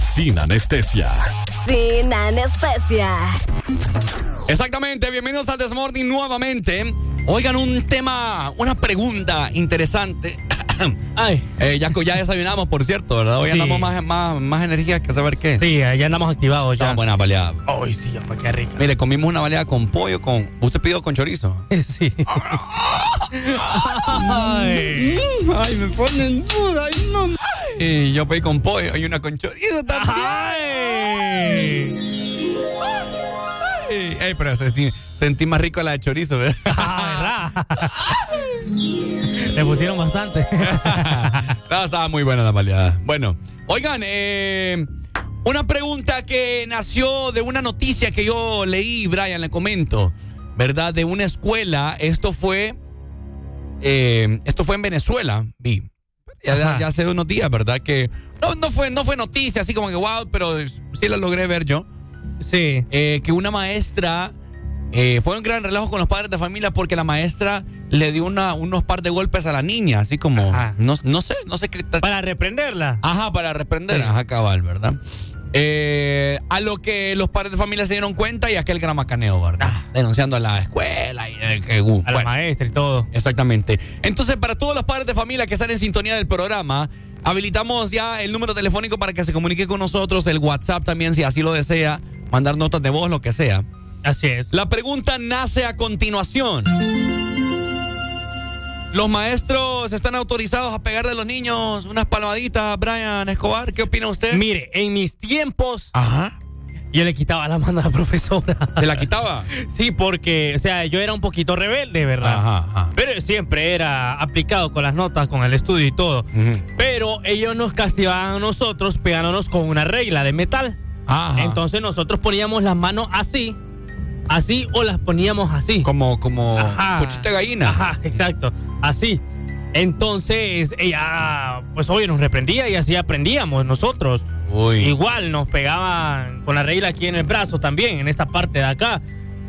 Sin anestesia. Sin anestesia. Exactamente, bienvenidos al Desmorning nuevamente. Oigan, un tema, una pregunta interesante. Ay. Eh, ya, ya desayunamos, por cierto, ¿verdad? Hoy Sí. andamos más, más, más energías que saber qué. Sí, ya andamos activados ya. Estamos buena baleada. Ay, sí, hombre, qué rica. Mire, comimos una baleada con pollo, con. ¿Usted pidió con chorizo? Sí. Ay. Ay, me ponen duda. Ay, no. Y yo pedí con pollo y una con chorizo también. Ay. Ey, pero sentí, sentí más rico la de chorizo, ¿verdad? Ah, ¿verdad? Le pusieron bastante. No, estaba muy buena la baleada. Bueno, oigan, eh, una pregunta que nació de una noticia que yo leí, Brian, le comento, ¿verdad? De una escuela. Esto fue. eh, esto fue en Venezuela, vi. Ya, ya, ya hace unos días, ¿verdad? Que no, no, fue, no fue noticia así como que wow, pero sí la logré ver yo. Sí. Eh, que una maestra. eh, fue un gran relajo con los padres de familia porque la maestra le dio una, unos par de golpes a la niña, así como. No, no sé, no sé qué. Para reprenderla. Ajá, para reprender. Ajá, cabal, ¿verdad? Eh, a lo que los padres de familia se dieron cuenta y aquel gran macaneo, ¿verdad? Denunciando a la escuela y que, uh, A la maestra y todo. Exactamente. Entonces, para todos los padres de familia que están en sintonía del programa, habilitamos ya el número telefónico para que se comunique con nosotros, el WhatsApp también, si así lo desea, mandar notas de voz, lo que sea. Así es. La pregunta nace a continuación. ¿Los maestros están autorizados a pegarle a los niños unas palmaditas, Brian Escobar? ¿Qué opina usted? Mire, en mis tiempos. Ajá. Yo le quitaba la mano a la profesora. ¿Se la quitaba? Sí, porque, o sea, yo era un poquito rebelde, ¿verdad? Ajá, Pero siempre era aplicado con las notas, con el estudio y todo. Pero ellos nos castigaban a nosotros pegándonos con una regla de metal. Ajá. Entonces nosotros poníamos las manos así, así o las poníamos así. Como, como de gallina. Ajá, exacto. Así. Entonces, ella, pues obvio, nos reprendía y así aprendíamos nosotros. Uy. Igual nos pegaban con la regla aquí en el brazo también, en esta parte de acá.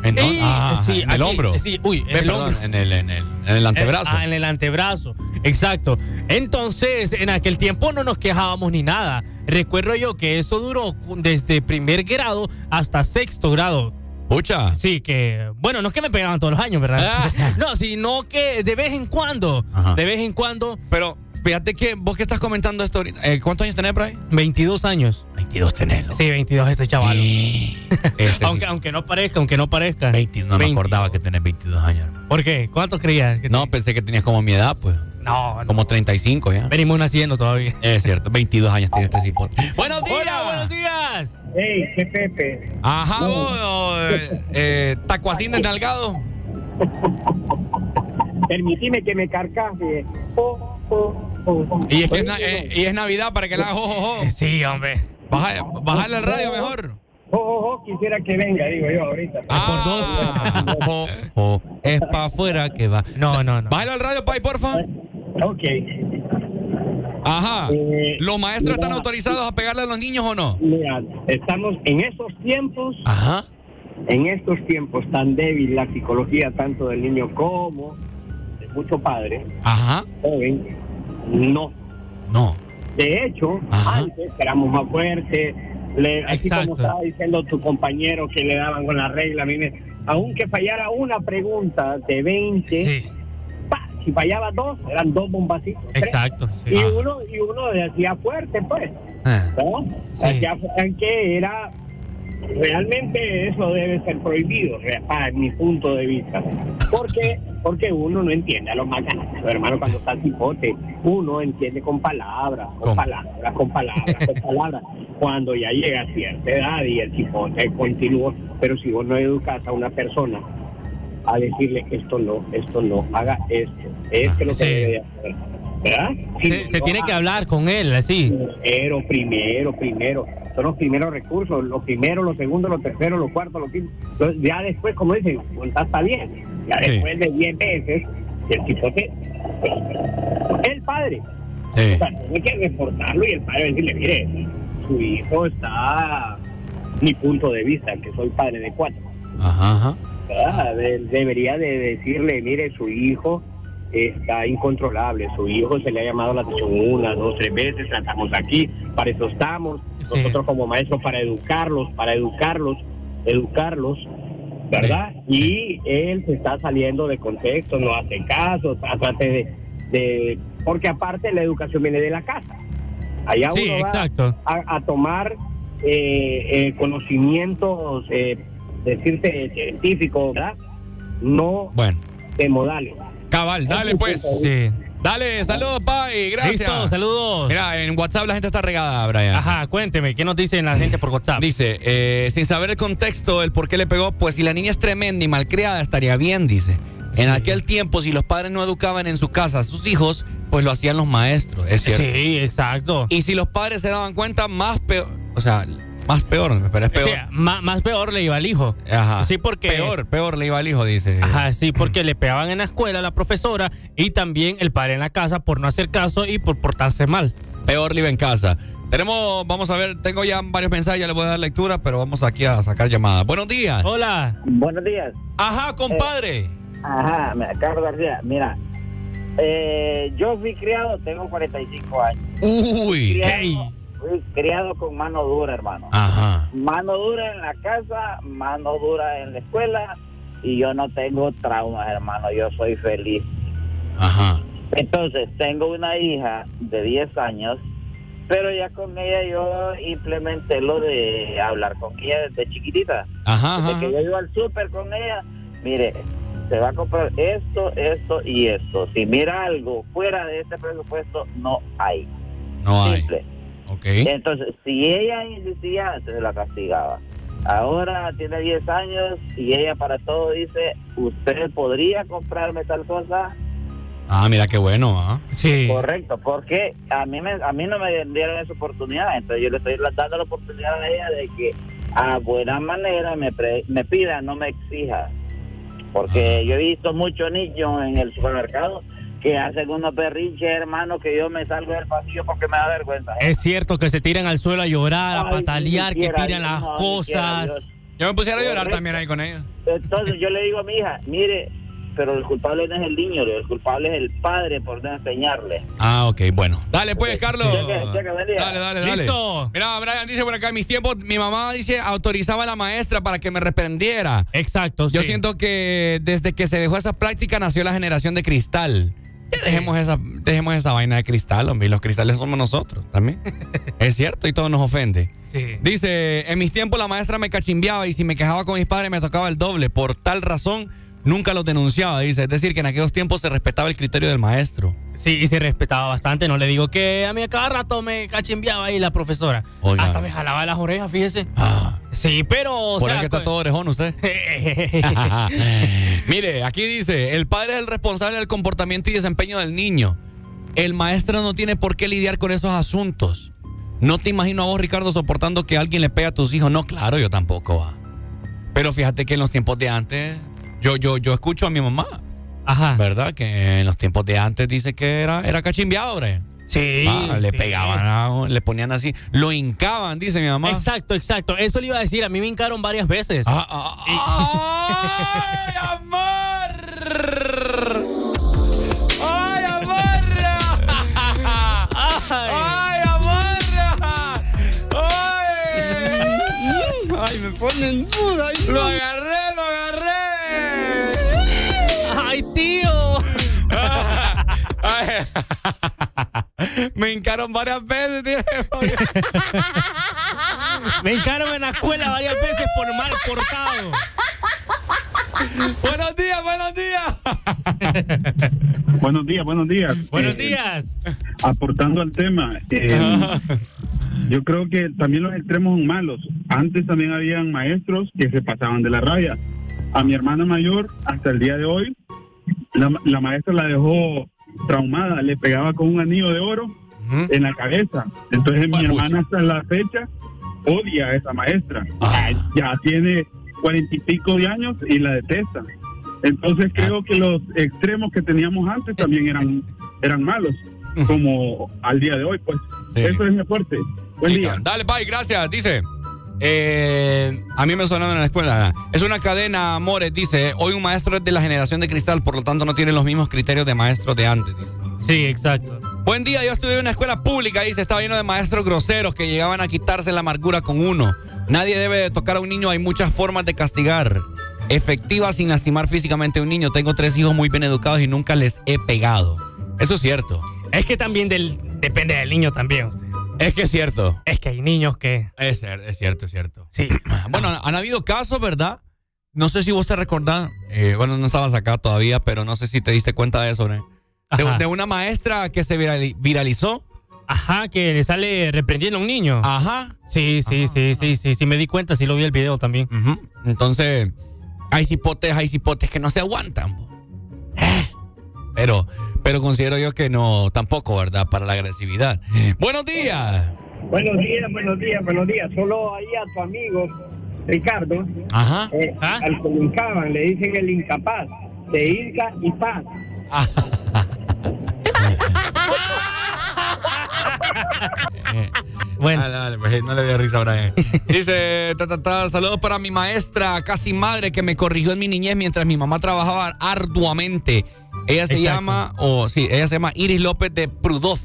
¿En? Y, Ah, sí, en el hombro. Sí, uy, en Ve, el perdón, hombro. En el, en el, en el antebrazo. Ah, en el antebrazo, exacto. Entonces, en aquel tiempo no nos quejábamos ni nada. Recuerdo yo que eso duró desde primer grado hasta sexto grado. Pucha. Sí, que, bueno, no es que me pegaban todos los años, ¿verdad? no, sino que de vez en cuando, Ajá. de vez en cuando. Pero fíjate que vos que estás comentando esto ahorita, eh, ¿cuántos años tenés, Brian? 22 años. 22 tenés. Sí, 22 este chaval. Este aunque, aunque no parezca, aunque no parezca. 20, no me 20. acordaba que tenés 22 años. hermano. ¿Por qué? ¿Cuántos creías? que No, pensé que tenías como mi edad, pues. No, no. Como 35 ya. Venimos naciendo todavía. Es cierto, 22 años tiene este cipote. ¡Buenos días! Hola, buenos días. Ey, qué Pepe. Ajá, vos, eh, eh, tacuacín desnalgado. Permitime que me carcaje. Oh, oh, oh. Y es, que es, na- eh, y es Navidad para que la haga jojojo. Sí, hombre. Baja, bajarle al radio mejor. Oh, oh, oh, quisiera que venga, digo yo ahorita. Ah, jo, jo, es para afuera que va. No, no, no. Bájale al radio, Pai, porfa. Ok. Ajá. Eh, ¿Los maestros están autorizados a pegarle a los niños o no? Mira, estamos en esos tiempos, Ajá. en estos tiempos tan débil la psicología tanto del niño como de mucho padre, Ajá. joven, no. No. De hecho, Ajá. antes éramos más fuertes, le, así Exacto. como estaba diciendo tu compañero que le daban con la regla, a mí me- aunque fallara una pregunta de 20, Sí, pa, si fallaba dos, eran dos bombacitos. exacto. sí. Y uno, y uno le hacía fuerte, pues. Ah. ¿no? Sí. Hacía que era realmente eso debe ser prohibido, para mi punto de vista. Porque, porque uno no entiende a los grandes, hermano, cuando está el cipote, uno entiende con palabras, con palabras, con palabras, con palabras. Cuando ya llega a cierta edad y el cipote continúa, pero si vos no educas a una persona a decirle esto no, esto no, haga esto, esto es lo que Sí. debe de hacer. ¿Verdad? Si Se, no se tiene que hablar con él, así. Primero, primero, primero. Son los primeros recursos, los primeros, los segundos, los terceros, los cuartos, los quintos. Entonces, ya después, como dicen, cuenta está bien. Ya Sí. después de 10 veces, el chipote, el padre. Sí. O sea, tiene que reportarlo y el padre decirle, mire, su hijo está, mi punto de vista, que soy padre de cuatro. Ajá, ajá. De- debería de decirle, mire, su hijo está incontrolable, su hijo se le ha llamado la atención una, dos, tres veces, estamos aquí, para eso estamos, Sí. nosotros como maestros para educarlos, para educarlos, educarlos, ¿verdad? Y él se está saliendo de contexto, no hace caso, trate de, de- porque aparte la educación viene de la casa. Allá Sí, uno va exacto. a, a tomar eh, eh, conocimientos, eh, decirte científicos, ¿verdad? No Bueno. de modales. Cabal, dale pues. Sí. Dale, saludos, Pai, gracias. Listo, saludos. Mira, en WhatsApp la gente está regada, Brian. Ajá, cuénteme, ¿qué nos dicen la gente por WhatsApp? Dice, eh, sin saber el contexto, el por qué le pegó, pues si la niña es tremenda y malcriada, estaría bien, dice. En aquel tiempo, si los padres no educaban en su casa a sus hijos, pues lo hacían los maestros, es cierto. Sí, exacto. Y si los padres se daban cuenta, más peor, o sea, más peor, pero es O peor. sea, más peor le iba al hijo. Ajá. Sí, porque. Peor, peor le iba al hijo, dice. Ajá, sí, porque le pegaban en la escuela a la profesora y también el padre en la casa por no hacer caso y por portarse mal. Peor le iba en casa. Tenemos, vamos a ver, tengo ya varios mensajes, ya le voy a dar lectura, pero vamos aquí a sacar llamadas. Buenos días. Hola. Buenos días. Ajá, compadre. Ajá, Carlos García, mira, eh, yo fui criado, tengo 45 años. Uy. Criado, fui criado con mano dura, hermano. Ajá. Mano dura en la casa, mano dura en la escuela y yo no tengo traumas, hermano, yo soy feliz. Ajá. Entonces, tengo una hija de 10 años, pero ya con ella yo implementé lo de hablar con ella desde chiquitita. Ajá, Desde ajá. que yo iba al súper con ella, mire, se va a comprar esto, esto y esto. Si mira algo fuera de este presupuesto, no hay. No hay. Simple. Ok. Entonces, si ella insistía, se la castigaba. Ahora tiene 10 años y ella para todo dice, ¿usted podría comprarme tal cosa? Ah, mira qué bueno, ¿ah? Sí. Correcto, porque a mí, me, a mí no me dieron esa oportunidad, entonces yo le estoy dando la oportunidad a ella de que a buena manera me, pre- me pida, no me exija. Porque yo he visto muchos niños en el supermercado que hacen unos berrinches, hermano, que yo me salgo del pasillo porque me da vergüenza. Es cierto que se tiran al suelo a llorar, a patalear, que tiran Dios, las no, ni siquiera cosas. Yo me pusiera a llorar Correcto. también ahí con ellos. Entonces yo le digo a mi hija, mire, pero el culpable no es el niño, el culpable es el padre por no enseñarle. Ah, ok, bueno. Dale pues, Carlos. Cheque, cheque. Dale, dale, dale. Listo. Mira, Brian dice por acá, en mis tiempos, mi mamá dice, autorizaba a la maestra para que me reprendiera. Exacto, Yo sí. siento que desde que se dejó esa práctica nació la generación de cristal. Ya dejemos esa, dejemos esa vaina de cristal, hombre. y Los cristales somos nosotros también. es cierto, y todo nos ofende. Sí. Dice, en mis tiempos la maestra me cachimbeaba y si me quejaba con mis padres me tocaba el doble. Por tal razón, nunca los denunciaba, dice. Es decir, que en aquellos tiempos se respetaba el criterio del maestro. Sí, y se respetaba bastante. No le digo que a mí a cada rato me cachimbeaba ahí la profesora. Oiga. Hasta me jalaba las orejas, fíjese. Sí, pero. o Por sea, que está todo orejón usted. Mire, aquí dice, el padre es el responsable del comportamiento y desempeño del niño. El maestro no tiene por qué lidiar con esos asuntos. No te imagino a vos, Ricardo, soportando que alguien le pegue a tus hijos. No, claro, yo tampoco. Pero fíjate que en los tiempos de antes, yo, yo, yo escucho a mi mamá. Ajá. ¿Verdad? Que en los tiempos de antes dice que era, era cachimbeado, bre. Sí. Ah, le sí. pegaban, ah, le ponían así, lo hincaban, dice mi mamá. Exacto, exacto. Eso le iba a decir. A mí me hincaron varias veces. Ah, ¡Ay, amor! ¡Ay, amor! ¡Ay, amor! ¡Ay! ¡Ay, me ponen duda! ¡Lo agarré, Me hincaron varias veces. Me encargo en la escuela varias veces por mal portado. buenos días, buenos días. Buenos días, buenos días. Buenos Eh, días. Aportando al tema, eh, yo creo que también los extremos son malos. Antes también habían maestros que se pasaban de la raya. A mi hermana mayor, hasta el día de hoy, la, la maestra la dejó traumada, le pegaba con un anillo de oro en la cabeza. Entonces mi hermana hasta la fecha odia a esa maestra. Ya tiene cuarenta y pico de años y la detesta. Entonces creo que los extremos que teníamos antes también eran, eran malos, como al día de hoy, pues. Eso es mi aporte. Buen día. Dale, bye, gracias. Dice. Eh, a mí me sonaron en la escuela. Es una cadena, amores, dice. Hoy un maestro es de la generación de cristal, por lo tanto no tiene los mismos criterios de maestros de antes. Dice. Sí, exacto. Buen día, yo estudié en una escuela pública, dice. Estaba lleno de maestros groseros que llegaban a quitarse la amargura con uno. Nadie debe de tocar a un niño, hay muchas formas de castigar. Efectivas sin lastimar físicamente a un niño. Tengo tres hijos muy bien educados y nunca les he pegado. Eso es cierto. Es que también del, depende del niño también. o sea. Es que es cierto. Es que hay niños que. Es, es cierto, es cierto. Sí. Bueno, han habido casos, ¿verdad? No sé si vos te recordás, eh, bueno, no estabas acá todavía, pero no sé si te diste cuenta de eso, ¿no? De, una maestra que se virali- viralizó. Ajá, que le sale reprendiendo a un niño. Ajá. Sí, sí, sí, sí, sí, sí, me di cuenta, sí lo vi el video también. Entonces, hay cipotes, hay cipotes que no se aguantan. Eh. Pero, pero considero yo que no, tampoco, ¿verdad? Para la agresividad. Buenos días. Buenos días, buenos días, buenos días. Solo ahí a tu amigo Ricardo, Ajá. eh, al que le hincaban, le dicen el incapaz, se hinca y paz. Bueno. Ah, dale, pues, no le dio risa a Brian. Dice, ta, ta, ta, saludos para mi maestra, casi madre, que me corrigió en mi niñez mientras mi mamá trabajaba arduamente. Ella se Exacto. llama, o sí, ella se llama Iris López de Prudoz.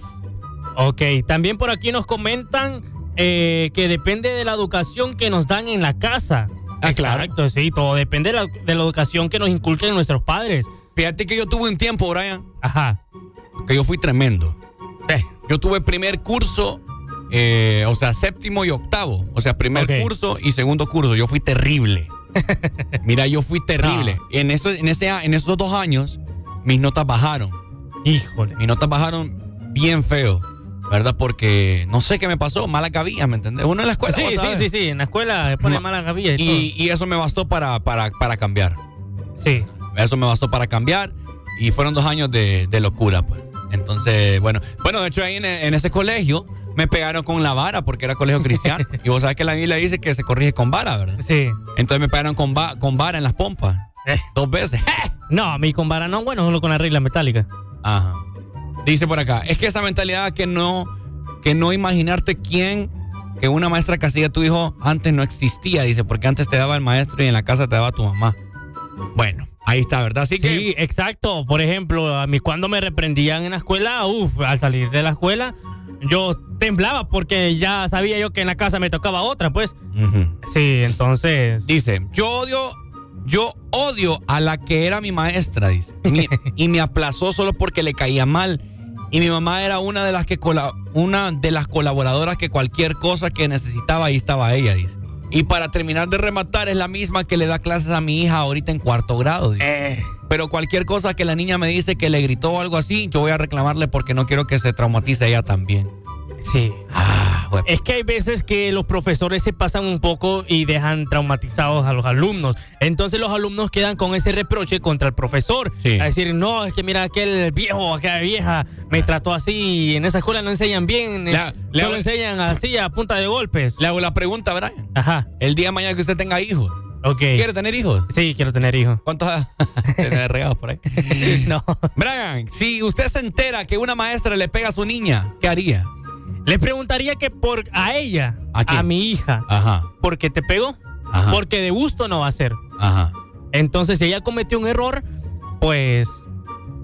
Ok, también por aquí nos comentan eh, que depende de la educación que nos dan en la casa. Ah, claro. Exacto, sí, todo depende de la, de la educación que nos inculquen nuestros padres. Fíjate que yo tuve un tiempo, Brian. Ajá. Que yo fui tremendo. Eh, yo tuve primer curso, eh, o sea, séptimo y octavo. O sea, primer curso y segundo curso. Yo fui terrible. Mira, yo fui terrible. En, eso, en, este, en esos dos años, mis notas bajaron. Híjole. Mis notas bajaron bien feo, ¿verdad? Porque no sé qué me pasó, mala cabilla, ¿me entendés? Uno en la escuela. Sí, sí, sabes. sí, sí, en la escuela pone Ma- mala gavilla y, Y, y eso me bastó para, para, para cambiar. Sí. Eso me bastó para cambiar y fueron dos años de, de locura, pues. Entonces, bueno, bueno, de hecho ahí en, en ese colegio me pegaron con la vara porque era colegio cristiano. y vos sabés que la Biblia dice que se corrige con vara, ¿verdad? Sí. Entonces me pegaron con, va- con vara en las pompas. Eh. Dos veces. No, a mí con vara no, bueno, solo con la regla metálica. Ajá. Dice por acá, es que esa mentalidad que no, que no imaginarte quién, que una maestra castiga a tu hijo antes no existía, dice, porque antes te daba el maestro y en la casa te daba tu mamá. Bueno, ahí está, ¿verdad? Así que Sí, exacto. Por ejemplo, a mí cuando me reprendían en la escuela, uff, al salir de la escuela, yo temblaba porque ya sabía yo que en la casa me tocaba otra, pues. Sí, entonces. Dice, yo odio, yo odio a la que era mi maestra, dice. Y me, y me aplazó solo porque le caía mal. Y mi mamá era una de las que una de las colaboradoras que cualquier cosa que necesitaba, ahí estaba ella, dice. Y para terminar de rematar, es la misma que le da clases a mi hija ahorita en cuarto grado. dice. Pero cualquier cosa que la niña me dice que le gritó o algo así, yo voy a reclamarle porque no quiero que se traumatice ella también. Sí. Ah, güey. Es que hay veces que los profesores se pasan un poco y dejan traumatizados a los alumnos. Entonces los alumnos quedan con ese reproche contra el profesor. Sí. A decir, no, es que mira, aquel viejo, aquella vieja me trató así. y En esa escuela no enseñan bien. Le- le- solo enseñan así a punta de golpes. Le hago la pregunta, Brian. Ajá. El día de mañana que usted tenga hijos, Ok. ¿quiere tener hijos? Sí, quiero tener hijos. ¿Cuántos tiene regados por ahí? No. Brian, si usted se entera que una maestra le pega a su niña, ¿qué haría? Le preguntaría que por a ella, ¿A mi hija, Ajá, ¿por qué te pegó? Ajá. Porque de gusto no va a ser. ajá. Entonces, si ella cometió un error, pues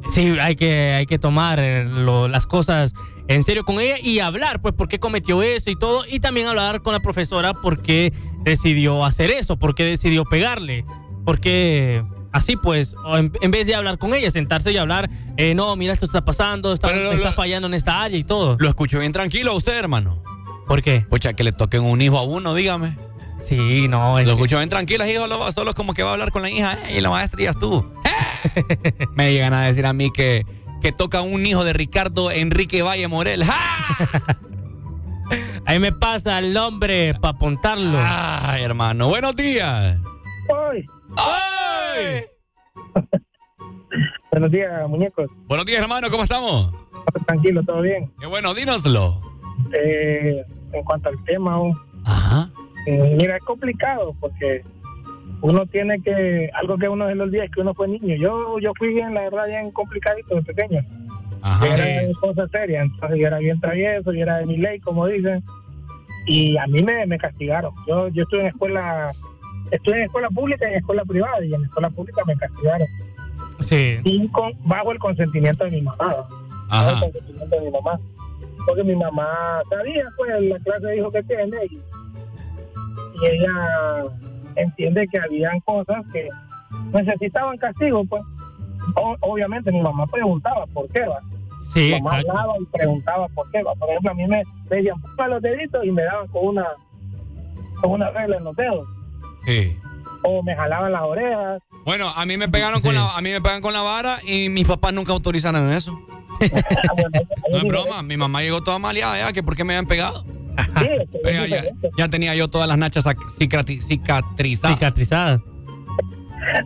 sí, hay que, hay que tomar eh, lo- las cosas en serio con ella y hablar, pues, por qué cometió eso y todo. Y también hablar con la profesora por qué decidió hacer eso, por qué decidió pegarle, por qué así pues, en, en vez de hablar con ella, sentarse y hablar, eh, no, mira, esto está pasando, está, Pero lo- está lo- fallando en esta área y todo. Lo escucho bien tranquilo a usted, hermano. ¿Por qué? Pucha, que le toquen un hijo a uno, dígame. Sí, no. Lo escucho bien tranquilo, hijo, lo- solo es como que va a hablar con la hija eh, y la maestra y ya tú. Me llegan a decir a mí que, que toca un hijo de Ricardo Enrique Valle Morel. ¡Ja! Ahí me pasa el nombre para apuntarlo. Ay, hermano, buenos días. ¡Ay! ¡Ay! Buenos días, muñecos. Buenos días, hermano, ¿cómo estamos? Tranquilo, todo bien. Qué bueno, dínoslo. Eh, en cuanto al tema, oh, mm, mira, es complicado porque uno tiene que, algo que uno se le olvida es que uno fue niño. Yo yo fui bien, la verdad, bien complicadito de pequeño. Ajá. Yo era cosa seria, entonces yo era bien travieso, yo era de mi ley, como dicen. Y a mí me, me castigaron. Yo yo estuve en escuela, estuve en escuela pública y en escuela privada, y en escuela pública me castigaron. Sí. Sin con- bajo el consentimiento de mi mamá. Bajo el consentimiento de mi mamá. Porque mi mamá sabía, pues, la clase de hijo que tiene y, y ella entiende que habían cosas que necesitaban castigo, pues. O- obviamente mi mamá preguntaba por qué, va. Sí, mi mamá exacto. hablaba y preguntaba por qué, va. Por ejemplo, a mí me me decían, ponga los deditos y me daban con una, con una regla en los dedos. Sí. O me jalaban las orejas. Bueno, a mí me pegaron con la, a mí me pegan con la vara y mis papás nunca autorizaron eso. no es broma, mi mamá llegó toda maleada ya, que por qué me habían pegado. Pero ya, ya- ya tenía yo todas las nachas cicatri- cicatrizadas. Cicatrizadas.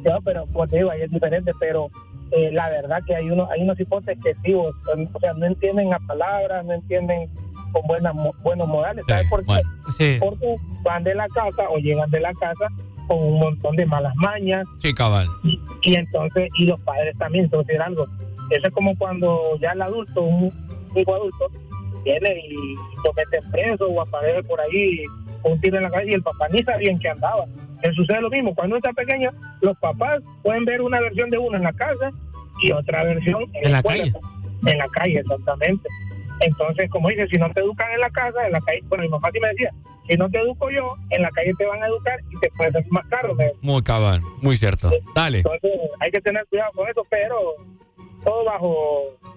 No, pero como te digo, ahí es diferente, pero eh, la verdad que hay unos hay unos hipotes que sí, o, o sea, no entienden a palabras, no entienden con buenas mo- buenos modales. ¿Sabes por qué? Porque van de la casa o llegan de la casa con un montón de malas mañas Sí, cabal. y entonces, y los padres también, decir algo. Eso es como cuando ya el adulto, un hijo adulto, viene y lo meten preso o aparece por ahí con un tiro en la cabeza y el papá ni sabía en qué andaba. Eso sucede lo mismo. Cuando uno está pequeño, los papás pueden ver una versión de uno en la casa y otra versión en, En la escuela. calle. En la calle, exactamente. Entonces, como dice, si no te educan en la casa, en la calle, bueno, mi papá sí me decía, si no te educo yo, en la calle te van a educar y te puede ser más caro. me- Muy cabal, muy cierto. Dale. entonces hay que tener cuidado con eso, pero todo bajo,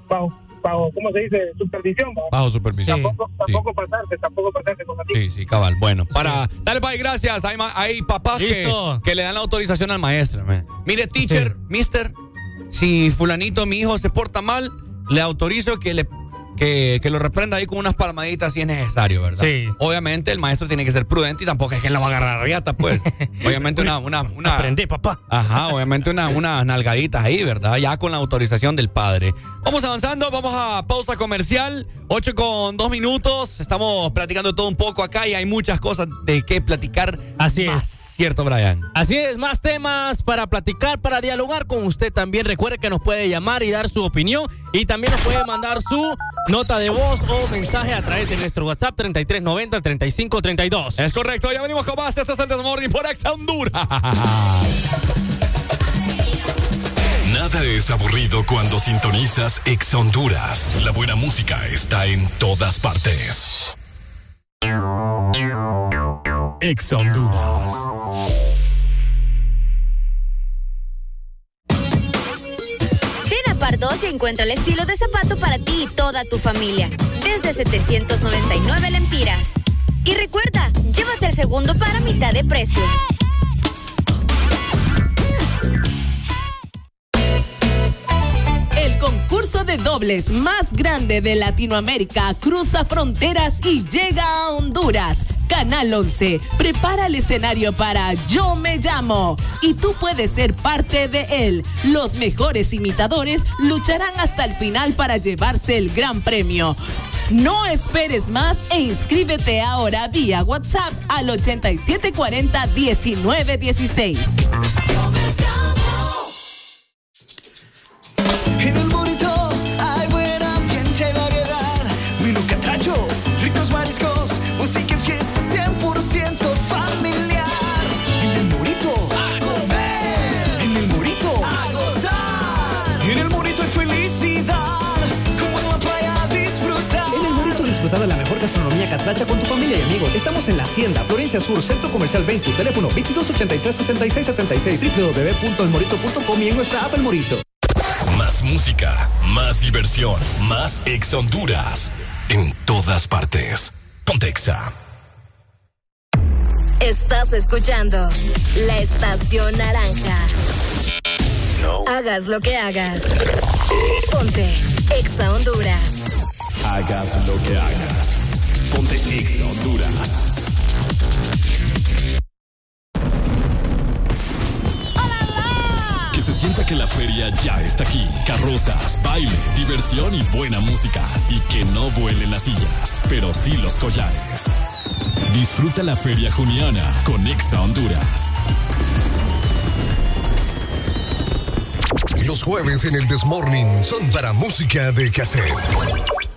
bajo, bajo ¿cómo se dice? Supervisión. Bajo supervisión. Tampoco, tampoco pasarse, tampoco pasarse con así. Sí, sí, cabal. Bueno, para. Dale, bye, gracias. Hay, ma- hay papás que, que le dan la autorización al maestro. man. Mire, teacher, mister, si fulanito, mi hijo, se porta mal, le autorizo que le. Que, que lo reprenda ahí con unas palmaditas si es necesario, ¿verdad? Sí. Obviamente el maestro tiene que ser prudente y tampoco es que él lo va a agarrar a riata, pues. Obviamente una, una, una. Aprende, papá. Ajá, obviamente una- unas nalgaditas ahí, ¿verdad? Ya con la autorización del padre. Vamos avanzando, vamos a pausa comercial. 8 con 2 minutos. Estamos platicando todo un poco acá y hay muchas cosas de qué platicar. Así más, es. ¿Cierto, Brian? Así es, más temas para platicar, para dialogar con usted también. Recuerde que nos puede llamar y dar su opinión y también nos puede mandar su nota de voz o mensaje a través de nuestro WhatsApp 3390-3532. Es correcto, ya venimos con más. Este es el Desmorning por Ex Honduras. Nada es aburrido cuando sintonizas Ex Honduras. La buena música está en todas partes. Ex Honduras. Ven a Pardos encuentra el estilo de zapato para ti y toda tu familia. Desde 799 lempiras. Y recuerda, llévate el segundo para mitad de precio. concurso de dobles más grande de Latinoamérica cruza fronteras y llega a Honduras. Canal 11 prepara el escenario para Yo me llamo y tú puedes ser parte de él. Los mejores imitadores lucharán hasta el final para llevarse el gran premio. No esperes más e inscríbete ahora vía WhatsApp al 8740 1916. Catracha con tu familia y amigos. Estamos en La Hacienda, Florencia Sur, Centro Comercial 20, teléfono 2283-6676, www.elmorito.com y en nuestra app El Morito. Más música, más diversión, más Ex Honduras. En todas partes. Pontexa. Estás escuchando La Estación Naranja. Hagas lo que hagas. Ponte Exa Honduras. Hagas lo que hagas. Ponte Ex Honduras. Que se sienta que la feria ya está aquí. Carrozas, baile, diversión y buena música. Y que no vuelen las sillas, pero sí los collares. Disfruta la feria juniana con Exa Honduras. Los jueves en el Desmorning son para música de cassette.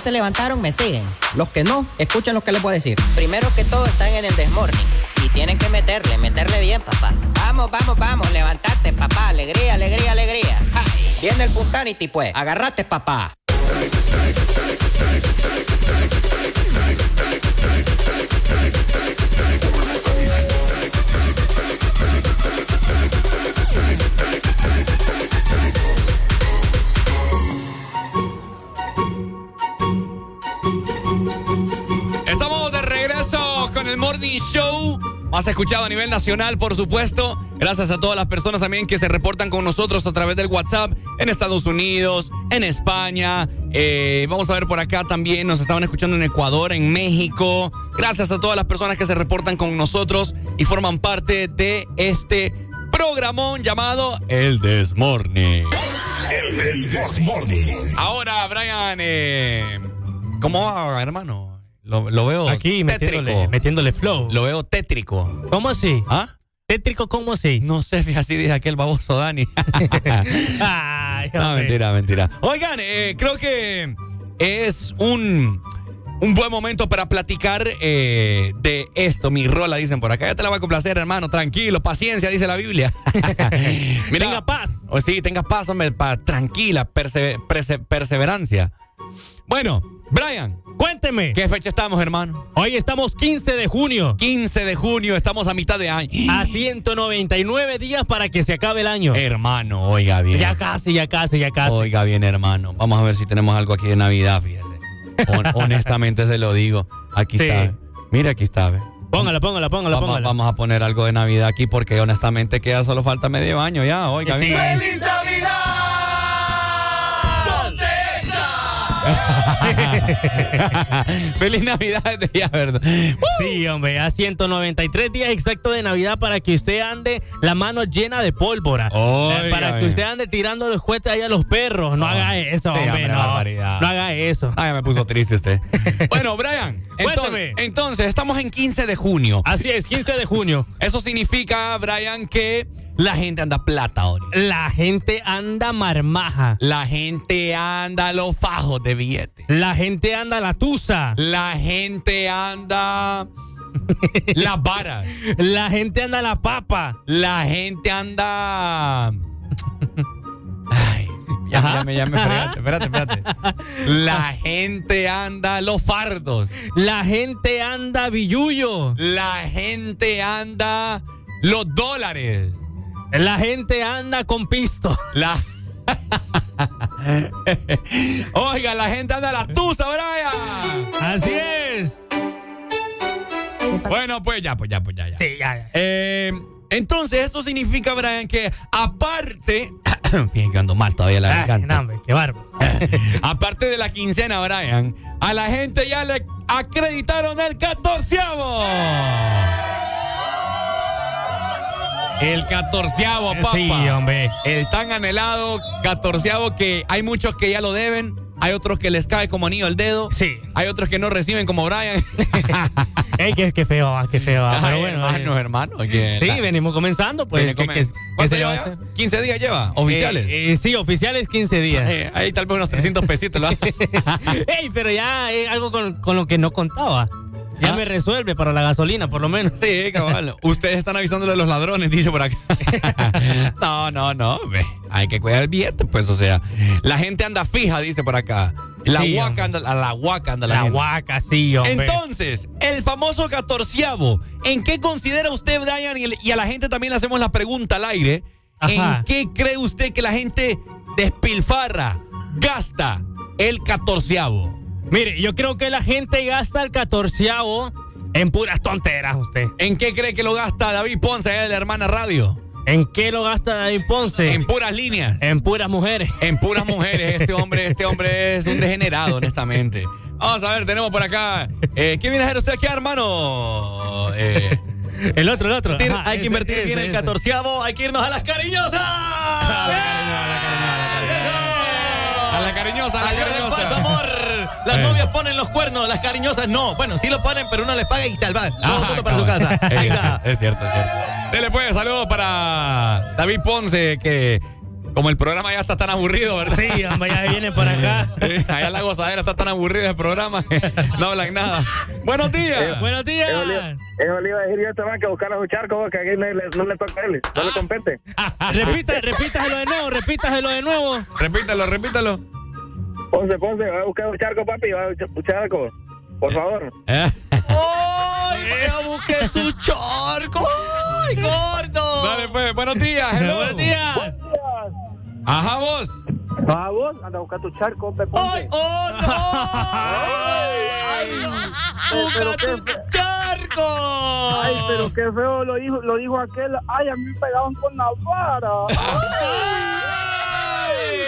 Se levantaron me siguen. Los que no, escuchen lo que les voy a decir. Primero que todo están en el desmorning. Y tienen que meterle, meterle bien, papá. Vamos, vamos, vamos, levantate, papá. Alegría, alegría, alegría. Viene el Punsanity, pues. Agarrate, papá. Más escuchado a nivel nacional, por supuesto. Gracias a todas las personas también que se reportan con nosotros a través del WhatsApp en Estados Unidos, en España. Eh, vamos a ver por acá también. Nos estaban escuchando en Ecuador, en México. Gracias a todas las personas que se reportan con nosotros y forman parte de este programón llamado El Desmorning. El Desmorning. Ahora, Brian, eh, ¿cómo va, hermano? Lo, lo veo Aquí metiéndole, metiéndole flow. Lo veo. ¿Cómo así? ¿Ah? ¿Tétrico cómo así? No sé, fíjate, así dice aquel baboso Dani. Ay, no, mentira, mentira. Oigan, eh, creo que es un, un buen momento para platicar eh, de esto. Mi rola, dicen por acá. Ya te la voy a complacer, hermano. Tranquilo, paciencia, dice la Biblia. Mira, Tenga paz. O sí, tenga paz, hombre. pa- tranquila, perse- perse- perseverancia. Bueno, Brian. Cuénteme. ¿Qué fecha estamos, hermano? Hoy estamos 15 de junio. 15 de junio, estamos a mitad de año. A 199 días para que se acabe el año. Hermano, oiga bien. Ya casi, ya casi, ya casi. Oiga bien, hermano. Vamos a ver si tenemos algo aquí de Navidad, fíjate. Hon- honestamente se lo digo. Aquí Sí. está. Mira, aquí está. ve. Póngala, póngala, póngala, Vamos, póngala. vamos a poner algo de Navidad aquí porque honestamente queda solo falta medio año ya. Oiga Sí. bien. ¡Feliz Navidad! Feliz Navidad desde ya, ¿verdad? Sí, hombre, a 193 días exactos de Navidad para que usted ande la mano llena de pólvora. Eh, para que usted ande tirando los cohetes ahí a los perros. No haga eso, hombre, hombre, no. No haga eso. Ay, me puso triste usted. bueno, Brian, entonces, entonces estamos en 15 de junio. Así es, 15 de junio. Eso significa, Brian, que la gente anda plata ahora. La gente anda marmaja. La gente anda los fajos de billetes. La gente anda la tusa. La gente anda las varas. La gente anda la papa. La gente anda. Ay, ya me, ya me fregaste. Espérate, espérate. La gente anda los fardos. La gente anda billuyo. La gente anda los dólares. La gente anda con pisto. La. Oiga, la gente anda la tusa, Brian. Así es. Bueno, pues ya, pues ya, pues ya. ya. Sí, ya, ya. Eh, entonces, esto significa, Brian, que aparte. Fíjense que ando mal todavía la Ay, garganta. no, qué bárbaro. Aparte de la quincena, Brian, a la gente ya le acreditaron el catorceavo. El catorceavo, papá. Sí, hombre. El tan anhelado catorceavo que hay muchos que ya lo deben. Hay otros que les cae como anillo el dedo. Sí. Hay otros que no reciben como Brian. Ey, qué, qué feo, ah, qué feo. ah, Pero bueno. hermano, eh, hermano. que Sí, la- venimos comenzando, pues. ¿qué- ¿Cuánto se lleva a ya? hacer? 15 días lleva, oficiales. Eh, eh, sí, oficiales 15 días. Eh, ahí tal vez unos 300 pesitos. lo- Ey, pero ya es algo con, con lo que no contaba. Ya ¿Ah? me resuelve para la gasolina, por lo menos. Sí, cabal. Ustedes están avisándole a los ladrones, dice por acá. no, no, no. Hay que cuidar el billete, pues, o sea. La gente anda fija, dice por acá. La Sí, huaca anda, la huaca anda la, La guaca, sí, hombre. Entonces, el famoso catorceavo, ¿en qué considera usted, Brian? Y, y a la gente también le hacemos la pregunta al aire. Ajá. ¿En qué cree usted que la gente despilfarra, gasta el catorceavo? Mire, yo creo que la gente gasta el catorceavo en puras tonteras, usted. ¿En qué cree que lo gasta David Ponce allá de la hermana radio? ¿En qué lo gasta David Ponce? En puras líneas. En puras mujeres. En puras mujeres. Este hombre, este hombre es un degenerado, honestamente. Vamos a ver, tenemos por acá. Eh, ¿Qué viene a hacer usted aquí, hermano? Eh, El otro, el otro. invertir- Ajá, hay que invertir ese, bien el catorceavo. Hay que irnos a las cariñosas. A la cariñosa, a la Adiós, cariñosa. paz, amor. Las Eh. novias ponen los cuernos, las cariñosas no. Bueno, sí lo ponen, pero uno les paga y se van. Todo para su casa. Ahí Es, está. es cierto, es cierto. Dele pues, saludos para David Ponce, que Como el programa ya está tan aburrido, ¿verdad? Sí, hombre, ya viene por acá. Allá la gozadera está tan aburrida el programa que no hablan nada. Buenos días. Buenos días. Eso le iba a decir yo también que buscar a su charco, que aquí no le, no le toca a él, no le compete. Repita, repítaselo de nuevo, repítaselo de nuevo. Repítalo, repítalo. Ponce, Ponce, va a buscar un charco, papi, va a buscar un charco. Por favor. ¿Eh? ¡Ay, vaya, busque su charco! ¡Ay, gordo! Dale, pues, buenos días. Hello. Buenos días. Ajá, vos. Ah, vos, anda a buscar tu charco, hombre, ¡Ay, oh, no! ¡Ay, ¡Busca tu charco! Ay, pero qué feo lo dijo, lo dijo aquel. Ay, a mí me pegaban con la vara.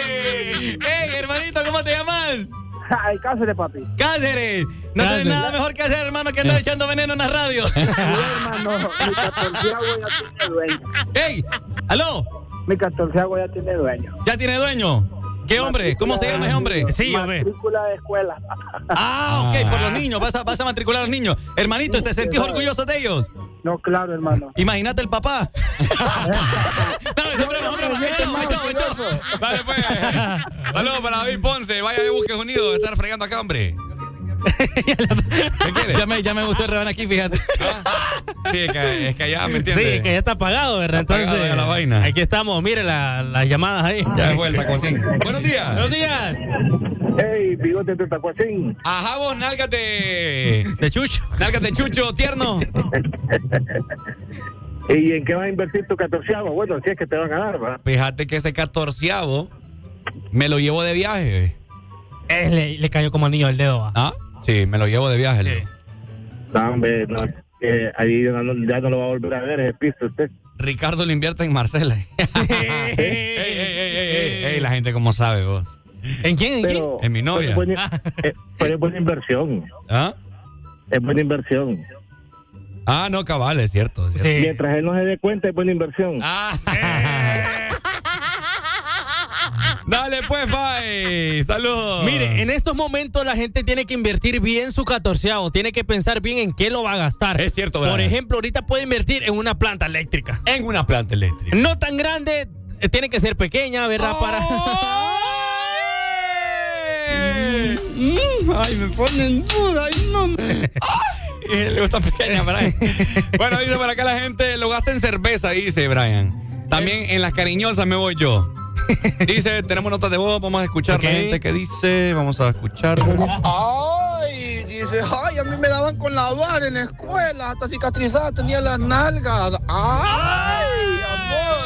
¡Ey, hermanito, ¿cómo te llamas? Ay, Cáceres, papi. Cáceres. No tienes nada mejor que hacer, hermano, que andar echando veneno en la radio. hermano, mi catorceavo ya tiene dueño. ¡Ey! ¿Aló? Mi catorceavo ya tiene dueño. ¿Ya tiene dueño? ¿Qué hombre? ¿Cómo se llama ese hombre? Sí, hombre. Matrícula de escuela. Ah, ok, por los niños. Vas a, vas a matricular a los niños. Hermanito, ¿te sentís orgulloso de ellos? No, claro, hermano. Imagínate el papá. no, echó, echó. Dale, pues. Saludos para David Ponce. Vaya de Busques Unidos. estar fregando acá, hombre. ¿Qué quieres? Ya me, ya me gustó el rebán aquí, fíjate. Sí, es que, es que allá, ¿me Sí, entiendes? que ya está apagado, ¿verdad? Está apagado Entonces, ya la vaina. aquí estamos, mire la- las llamadas ahí. Ya de vuelta, Cosín. Buenos días. Buenos días. Hey, bigote de tacuacín. Ajá, vos, nálgate. De Chucho. Nálgate, Chucho, tierno. ¿Y en qué vas a invertir tu catorceavo? Bueno, si es que te van a dar, ¿va? Fíjate que ese catorceavo me lo llevo de viaje. Eh, le, le cayó como anillo al dedo. ¿Ah? Sí, me lo llevo de viaje. Sí. No, hombre, no. eh, ahí ya no, ya no lo va a volver a ver, ese piso usted. Ricardo lo invierte en Marcela. ey, ey, ey, ey, ey, ey, la gente como sabe vos. ¿En quién? ¿En quién? En mi novia. Pero es buena, eh, pero es buena inversión. ¿Ah? Es buena inversión. Ah, no, cabal, es cierto. es cierto. Sí. Mientras él no se dé cuenta, es buena inversión. Ah. Dale pues, bye. Saludos. Mire, en estos momentos la gente tiene que invertir bien su catorceavo, tiene que pensar bien en qué lo va a gastar. Es cierto, Por ¿verdad? ejemplo, ahorita puede invertir en una planta eléctrica. En una planta eléctrica. No tan grande, eh, tiene que ser pequeña, ¿verdad? Para. Ay, me ponen duda. Ay, no. Ay, le gusta pequeña, Brian. Bueno, dice por acá la gente, lo gasta en cerveza, dice Brian. También en las cariñosas me voy yo. Dice, tenemos notas de voz, vamos a escuchar la Ok. gente que dice, vamos a escuchar. Ay, dice, ay, a mí me daban con la vara en la escuela, hasta cicatrizada tenía las nalgas. Ay, amor.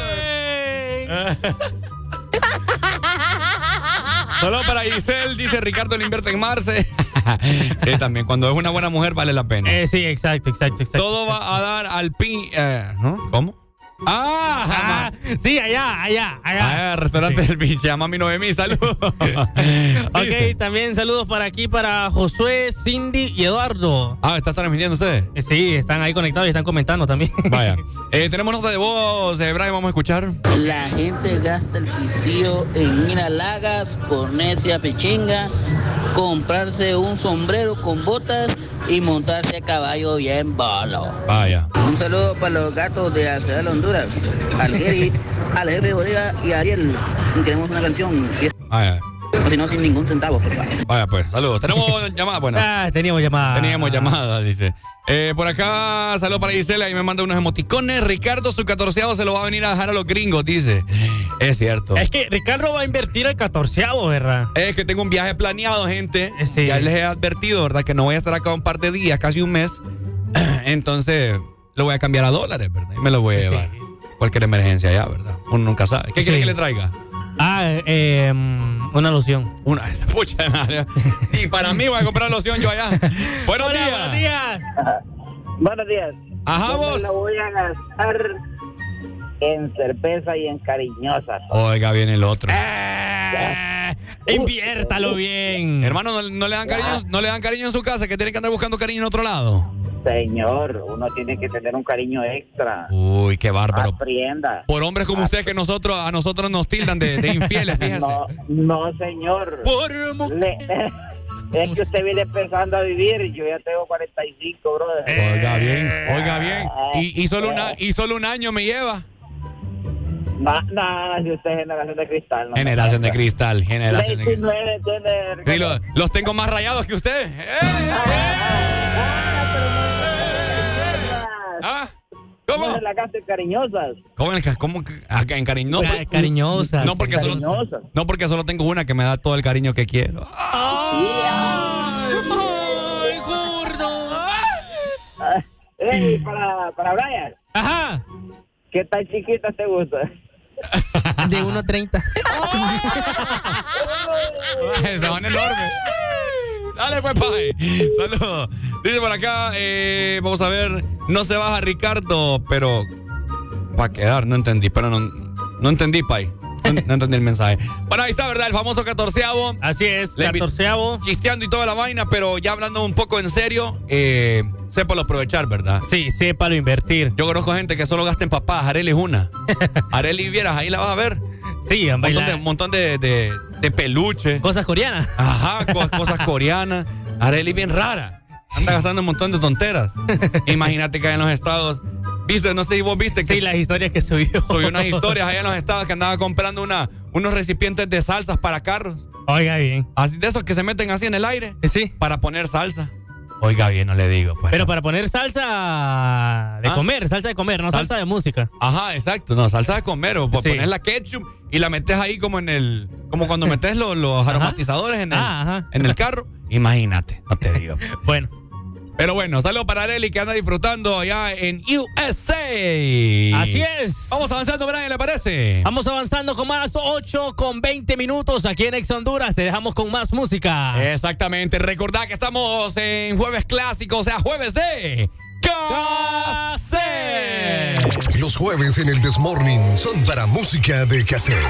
Solo para Giselle, dice Ricardo, le invierte en Marce. sí, también, cuando es una buena mujer vale la pena. Eh, sí, exacto, exacto, exacto. Todo va a dar al pin... eh, ¿no? ¿Cómo? Ah, Ah, sí, allá, allá, allá. Ah, restaurante del pinche, a mami Noemí, saludos. Ok, también saludos para aquí para Josué, Cindy y Eduardo. Ah, ¿estás transmitiendo ustedes? Eh, Sí, están ahí conectados y están comentando también. Vaya. Eh, tenemos nota de voz, eh, Brian, vamos a escuchar. La gente gasta el pistillo en ir a lagas, por necia pechinga, comprarse un sombrero con botas y montarse a caballo bien bolo. Vaya. Un saludo para los gatos de la ciudad de Honduras, al Geri, al jefe Bolívar y a Ariel. Queremos una canción, si es- o si no, sin ningún centavo, por favor. Vaya, pues, saludos. Tenemos llamada, bueno. Ah, teníamos llamada. Teníamos llamada, dice. Eh, por acá, saludos para Gisela y me manda unos emoticones. Ricardo, su catorceavo se lo va a venir a dejar a los gringos, dice. Es cierto. Es que Ricardo va a invertir el catorceavo, ¿verdad? Es que tengo un viaje planeado, gente. Eh, sí. Ya les he advertido, ¿verdad? Que no voy a estar acá un par de días, casi un mes. Entonces, lo voy a cambiar a dólares, ¿verdad? Y me lo voy a Sí. Cualquier emergencia ya, ¿verdad? Uno nunca sabe. ¿Qué quiere que le traiga? Ah, eh, mm, una loción. Una. Pucha madre. Y para mí voy a comprar loción yo allá. Buenos Hola, días. buenos días. Buenos días. Ajá, vos. la voy a gastar en cerveza y en cariñosas. Oiga, viene el otro. Eh, inviértalo bien. Hermano, ¿no, no le dan cariño, no le dan cariño en su casa, que tiene que andar buscando cariño en otro lado. Señor, uno tiene que tener un cariño extra. Uy, qué bárbaro. Aprienda. Por hombres como usted que nosotros a nosotros nos tildan de, de infieles, fíjese. No, no, señor. Por Le- es que usted viene empezando a vivir. Yo ya tengo 45, brother. Oiga bien, oiga bien. Y, y solo una, y solo un año me lleva. Va, no, si usted es generación de cristal. No Generación de cristal, generación de cristal. 29, tiene... Sí, lo- los tengo más rayados que ustedes. ¡Eh! ¿Ah? ¿Cómo? No relajaste cariñosas. ¿Cómo en, cómo que- acá en cariño? No, por- cariñosas. No porque, solo, Cariñosas. no porque solo tengo una que me da todo el cariño que quiero. ¡Ay, gordo! Ey, para, para Brian, Ajá. ¿qué tan chiquita te gusta? De 1.30. Se van enormes. Dale, pues, pai. Saludos. Dice por acá, eh, vamos a ver, no se baja Ricardo, pero va a quedar, no entendí, pero no, no entendí, pai. No, no entendí el mensaje. Bueno, ahí está, ¿verdad? El famoso catorceavo. Así es, catorceavo. Chisteando y toda la vaina, pero ya hablando un poco en serio, eh, sépalo aprovechar, ¿verdad? Sí, sépalo invertir. Yo conozco gente que solo gasta en papás. Areli es una. Areli, vieras, ahí la vas a ver. Sí, Un montón de, un montón de, de, de peluche. Cosas coreanas. Ajá, co- cosas coreanas. Areli bien rara. Anda gastando un montón de tonteras. Imagínate que en los estados. Viste, no sé si vos viste que Sí, las historias que subió. subió unas historias allá en los estados que andaba comprando una, unos recipientes de salsas para carros. Oiga bien. Así de esos que se meten así en el aire. Sí. Para poner salsa. Oiga bien, no le digo. Pues. Pero para poner salsa de Ah. comer, salsa de comer, no Sal- salsa de música. Ajá, exacto. No, salsa de comer o Sí. poner la ketchup y la metes ahí como en el. Como cuando metes los, los aromatizadores en el, Ah, en el carro. Imagínate, no te digo. Bueno. Pero bueno, saludos para Areli que anda disfrutando allá en USA. Así es. Vamos avanzando, Brian, ¿le parece? Vamos avanzando con más 8 con 20 minutos aquí en Ex Honduras. Te dejamos con más música. Exactamente. Recordad que estamos en jueves clásico, o sea, jueves de. Cassette. Los jueves en el Desmorning son para música de cassette.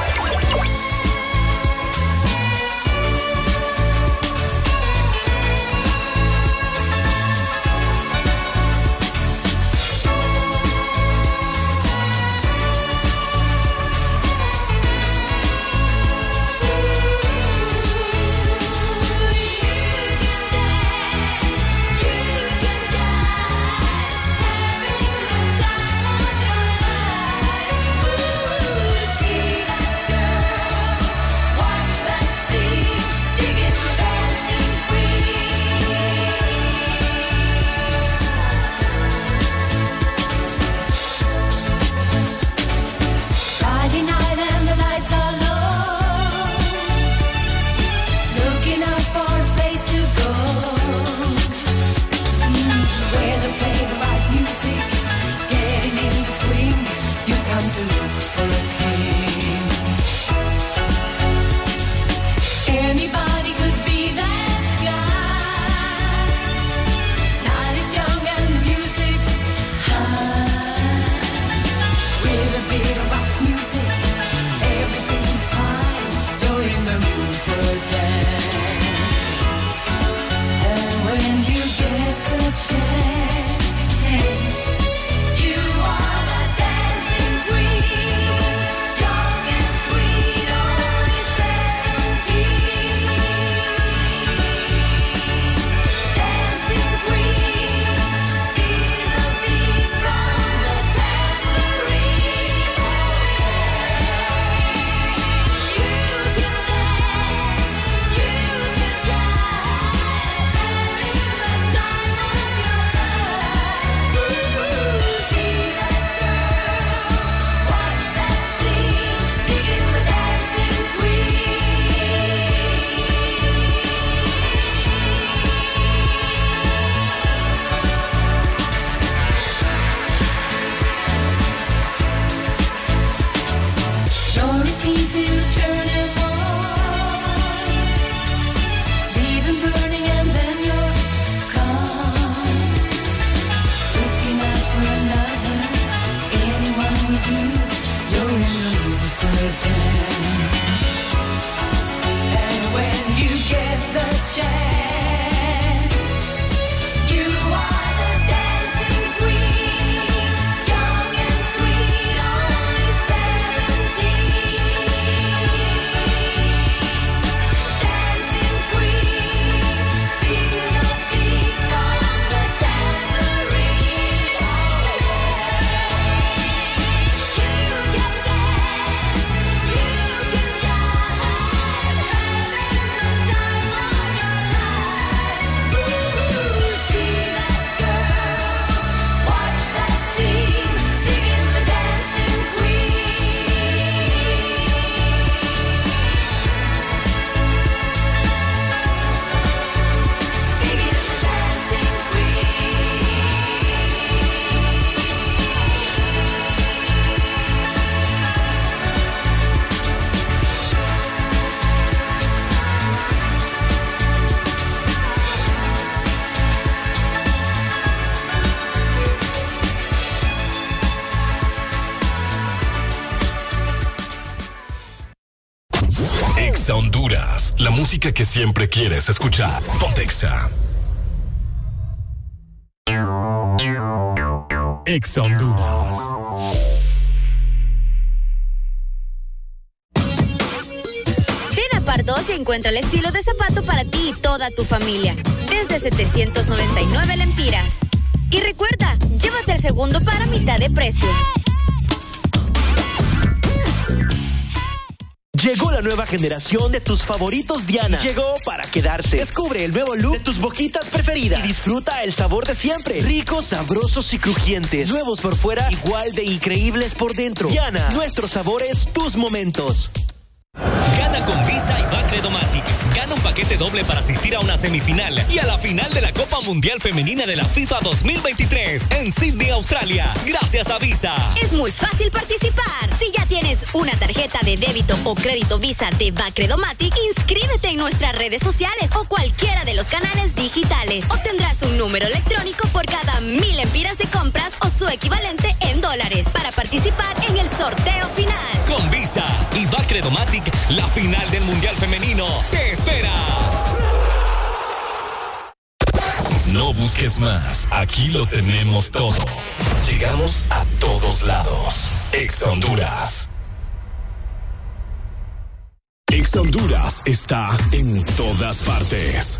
Que siempre quieres escuchar. Pontexa. Ex Honduras. Ven a Pardos encuentra el estilo de zapato para ti y toda tu familia. Desde 799 lempiras. Y recuerda, llévate el segundo para mitad de precio. Llegó la nueva generación de tus favoritos Diana. Llegó para quedarse. Descubre el nuevo look de tus boquitas preferidas y disfruta el sabor de siempre. Ricos, sabrosos y crujientes. Nuevos por fuera, igual de increíbles por dentro. Diana, nuestros sabores, tus momentos. Doble para asistir a una semifinal y a la final de la Copa Mundial Femenina de la FIFA 2023 en Sydney, Australia. Gracias a Visa. Es muy fácil participar. Si ya tienes una tarjeta de débito o crédito Visa de Bacredomatic, inscríbete en nuestras redes sociales o cualquiera de los canales digitales. Obtendrás un número electrónico por cada mil empiras de compras su equivalente en dólares para participar en el sorteo final. Con Visa y Bacredomatic, la final del Mundial Femenino te espera. No busques más, aquí lo tenemos todo. Llegamos a todos lados. Ex Honduras. Ex Honduras está en todas partes.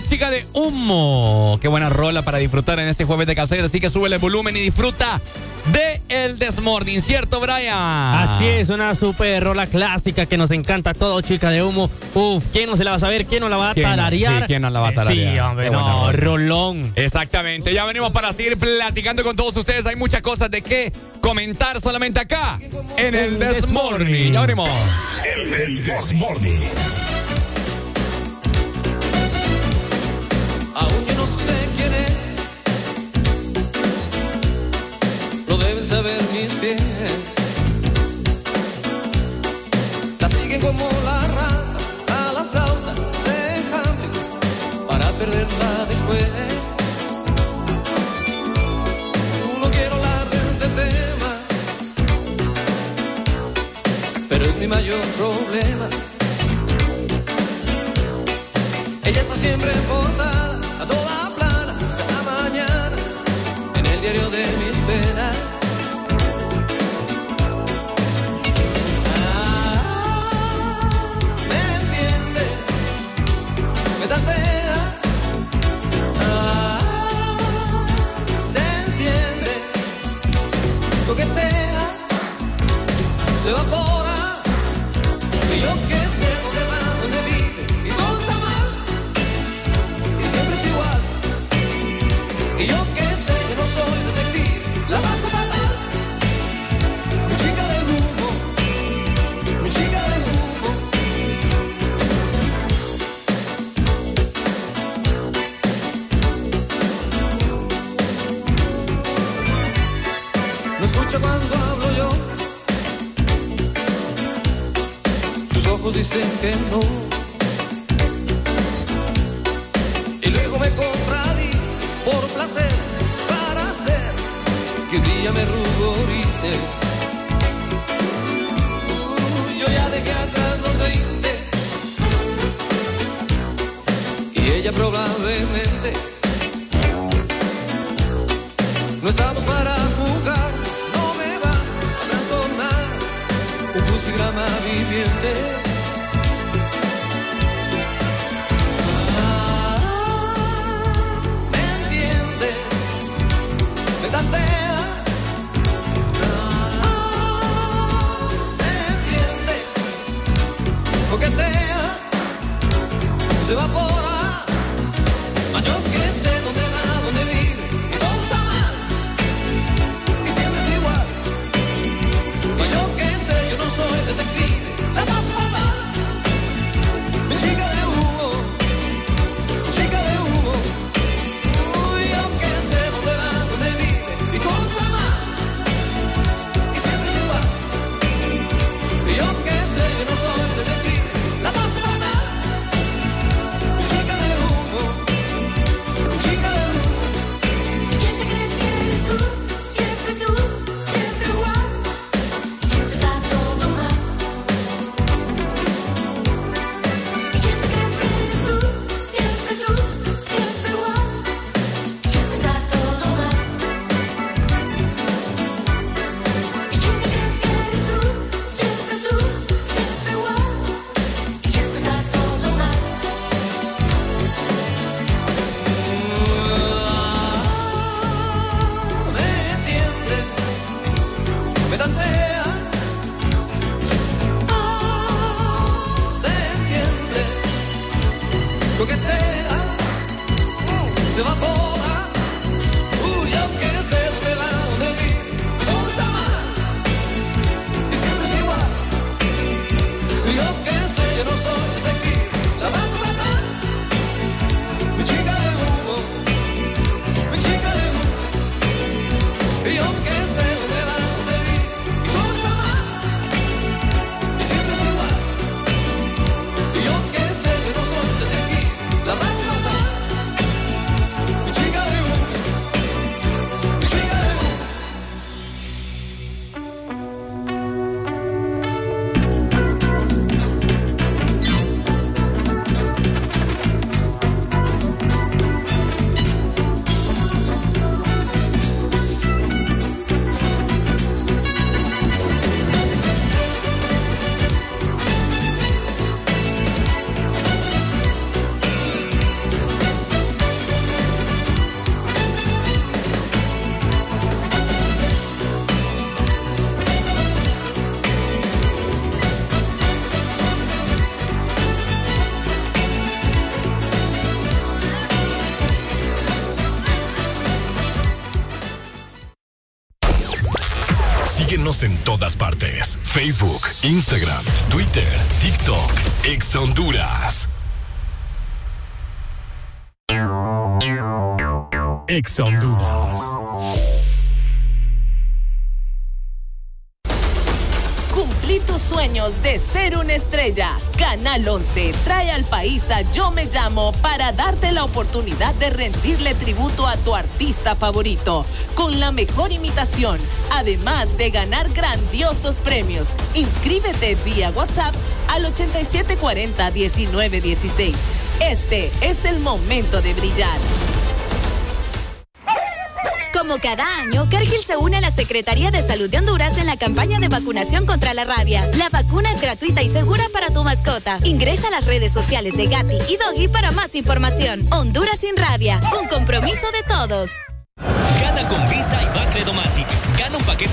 La chica de Humo. Qué buena rola para disfrutar en este jueves de cassette. Así que sube el volumen y disfruta de El Desmorning, ¿cierto, Brian? Así es, una super rola clásica que nos encanta a todos, chica de humo. Uf, ¿quién no se la va a saber? ¿Quién no la va a tararear? Sí, ¿quién no la va a tararear? Sí, hombre, no, rolón. Exactamente, ya venimos para seguir platicando con todos ustedes. Hay muchas cosas de qué comentar solamente acá en el Desmorning. Ya venimos. El Desmorning. Aún yo no sé quién es, lo deben saber mis pies. La siguen como la ratas a la flauta de Hamlet para perderla después. No quiero hablar de este tema, pero es mi mayor problema. Ella está siempre en de mis penas. Ah, me entiende, me tantea, ah, se enciende, coquetea, se evapora. Y ojos dicen que no. Y luego me contradice por placer, para hacer que un día me ruborice. Yo ya dejé atrás los 20 y ella probablemente no estamos para jugar, no me va a trastornar un crucigrama viviente. Instagram, Twitter, TikTok, Ex Honduras. Ex Honduras. Cumplí tus sueños de ser una estrella. Canal 11 trae al país a Yo Me Llamo para darte la oportunidad de rendirle tributo a tu artista favorito con la mejor imitación, además de ganar grandiosos premios. Inscríbete vía WhatsApp al 8740-1916. Este es el momento de brillar. Como cada año, Cargill se une a la Secretaría de Salud de Honduras en la campaña de vacunación contra la rabia. La vacuna es gratuita y segura para tu mascota. Ingresa a las redes sociales de Gatti y Doggy para más información. Honduras sin rabia, un compromiso de todos.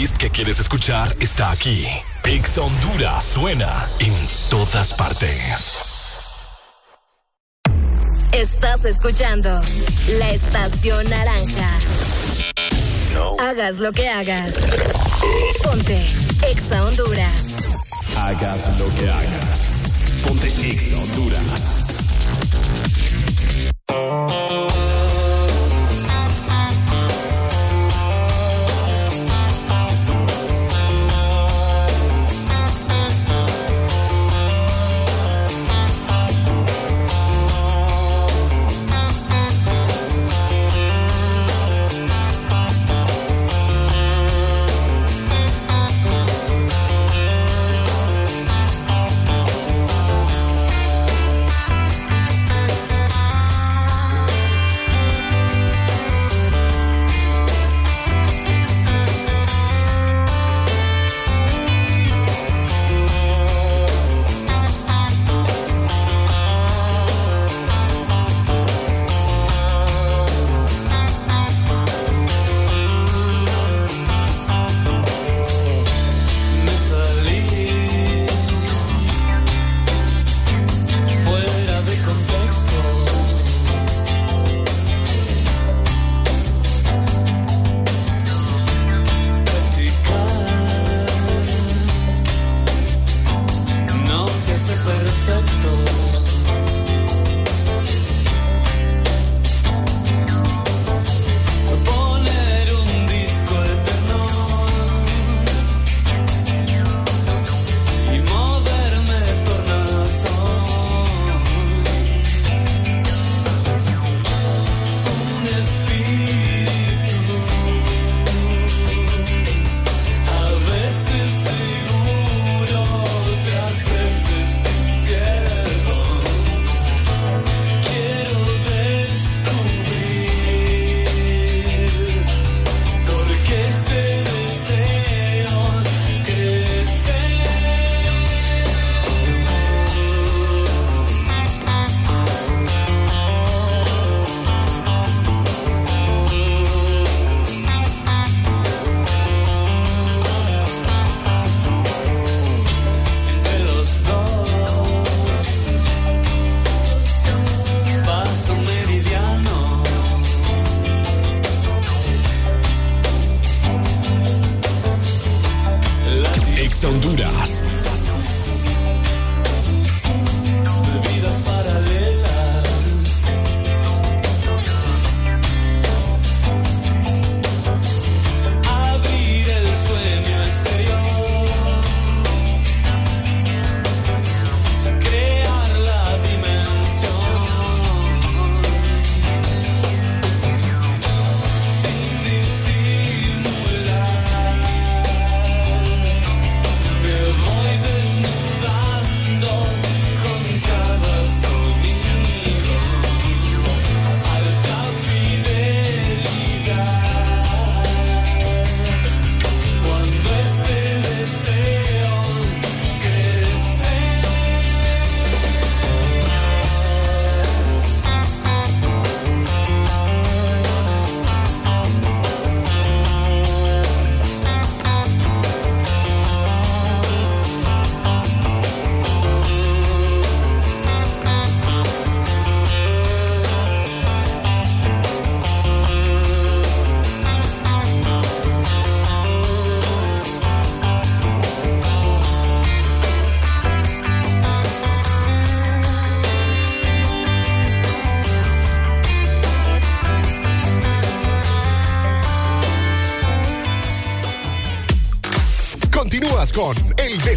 Playlist que quieres escuchar está aquí. Ex Honduras suena en todas partes. Estás escuchando la estación naranja. Hagas lo que hagas. Ponte Exa Honduras. Hagas lo que hagas. Ponte Ex Honduras.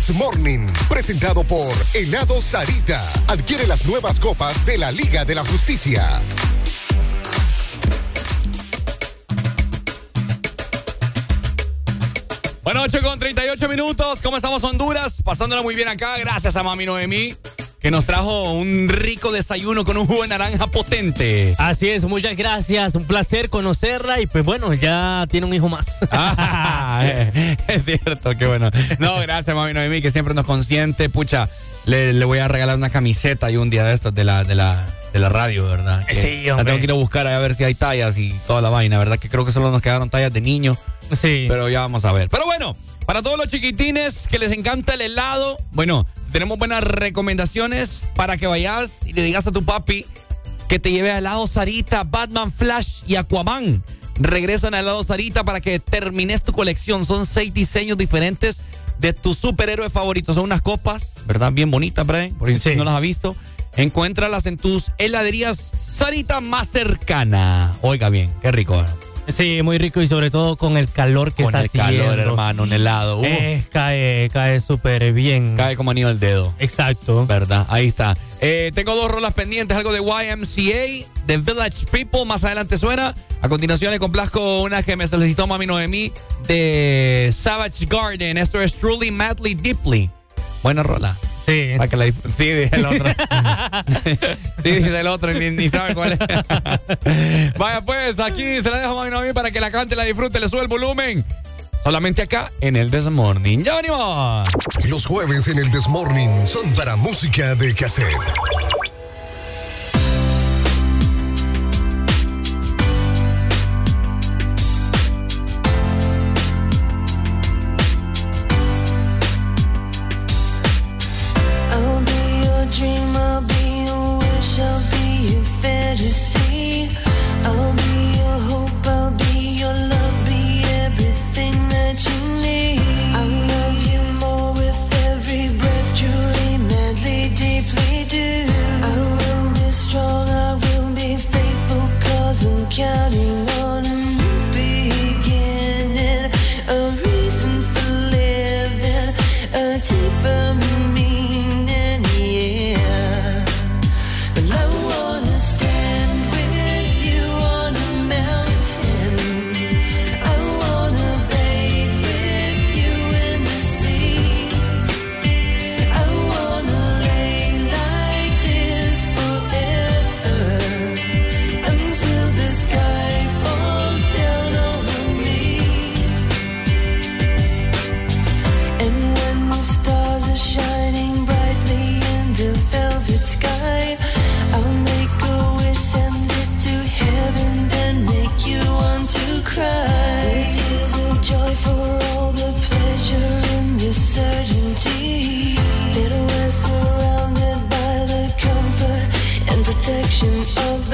El Desmorning, presentado por Helado Sarita. Adquiere las nuevas copas de la Liga de la Justicia. Bueno, 8 con 38 minutos. ¿Cómo estamos, Honduras? Pasándola muy bien acá. Gracias a Mami Noemí, que nos trajo un rico desayuno con un jugo de naranja potente. Así es, muchas gracias. Un placer conocerla y pues bueno, ya tiene un hijo más. Ah, eh, es cierto, qué bueno. No, gracias, Mami Noemí, que siempre nos consiente. Pucha, le, le voy a regalar una camiseta y un día de estos de la, de la, de la radio, ¿verdad? Que Sí, La hombre. tengo que ir a buscar a ver si hay tallas y toda la vaina, ¿verdad? Que creo que solo nos quedaron tallas de niño. Sí. Pero ya vamos a ver. Pero bueno, para todos los chiquitines que les encanta el helado, bueno, tenemos buenas recomendaciones para que vayas y le digas a tu papi que te lleve a helado Sarita, Batman, Flash y Aquaman. Regresan a helado Sarita para que termines tu colección. Son seis diseños diferentes de tus superhéroes favoritos. Son unas copas, ¿verdad? Bien bonitas, Brian. Por si no las has visto. Encuéntralas en tus heladerías Sarita más cercana. Oiga bien, qué rico. ¿verdad? Sí, muy rico y sobre todo con el calor que Con está el calor, haciendo. hermano, un helado. Uh. Eh, cae, cae súper bien. Cae como anillo al dedo. Exacto. ¿Verdad? Ahí está. Eh, tengo dos rolas pendientes, algo de YMCA, de Village People, más adelante suena. A continuación le complazco una que me solicitó Mami Noemí de Savage Garden. Esto es Truly Madly Deeply. Buena rola. Sí. Para que la sí, dice el otro. sí, dice el otro y ni, ni sabe cuál es. Vaya pues, aquí se la dejo a Noemí para que la cante, la disfrute, le sube el volumen. Solamente acá en el This Morning. ¡Ya venimos! Los jueves en el Desmorning son para música de cassette. reflection of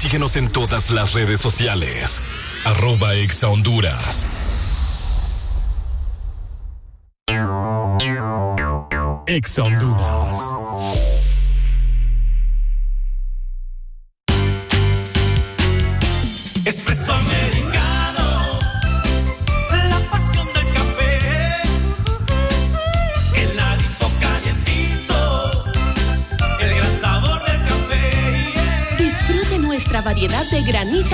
síguenos en todas las redes sociales. Arroba Exa Honduras. Exa Honduras.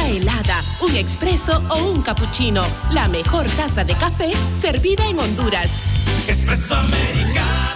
Helada, un expreso o un cappuccino. La mejor taza de café servida en Honduras. Espresso americano,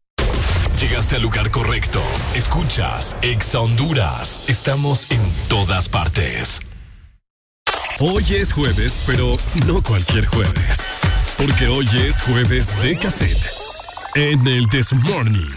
Llegaste al lugar correcto. Escuchas Exa Honduras. Estamos en todas partes. Hoy es jueves, pero no cualquier jueves. Porque hoy es jueves de cassette. En el This Morning.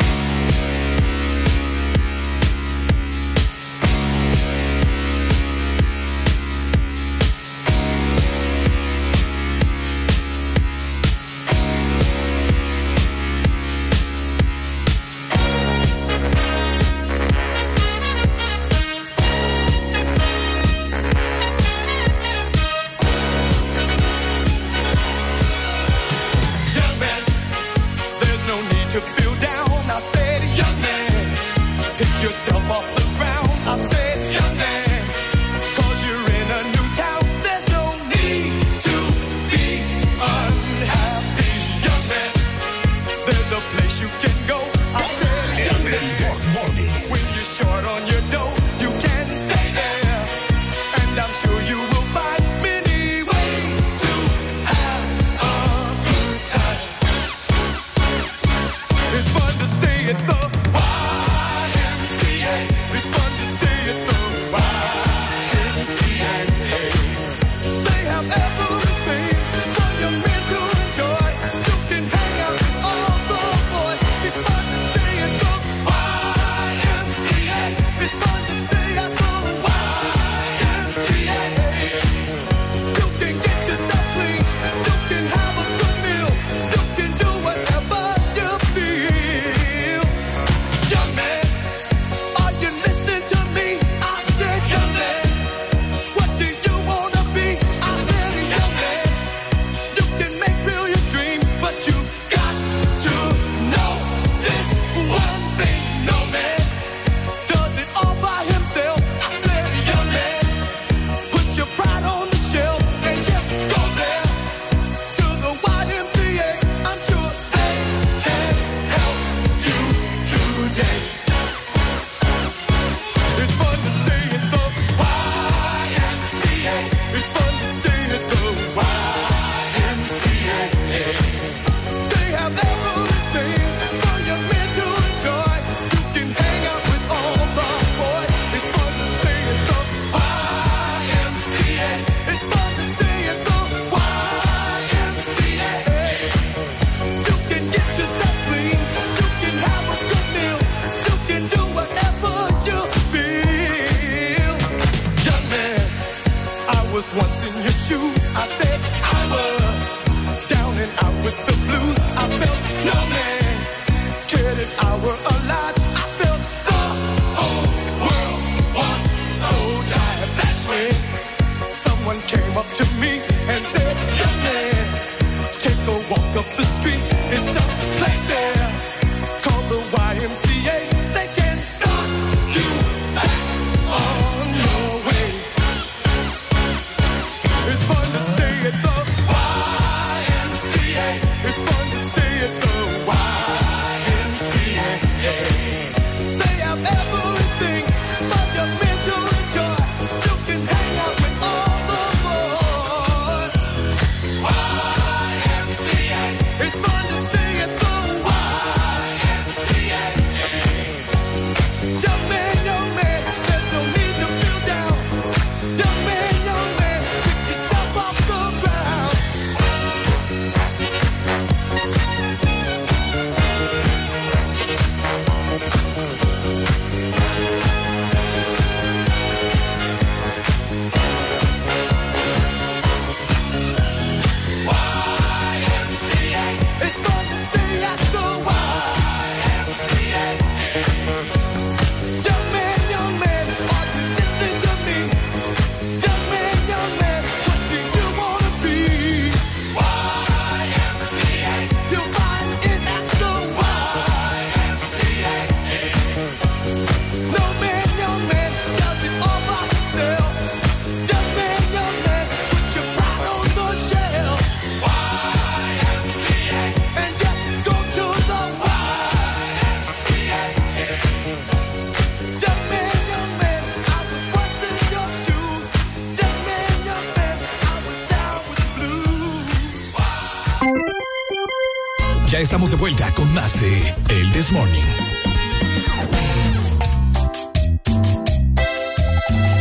Estamos de vuelta con más de El This Morning.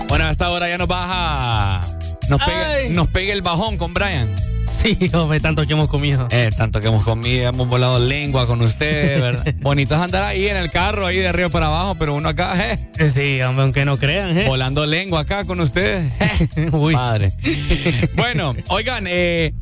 Bueno, a esta hora ya nos baja. Nos pega, nos pega el bajón con Brian. Sí, hombre, tanto que hemos comido. Eh, tanto que hemos comido, hemos volado lengua con ustedes, ¿verdad? Bonito es andar ahí en el carro, ahí de arriba para abajo, pero uno acá, eh. Sí, hombre, aunque no crean, eh. Volando lengua acá con ustedes. Uy. Madre. bueno, oigan, eh,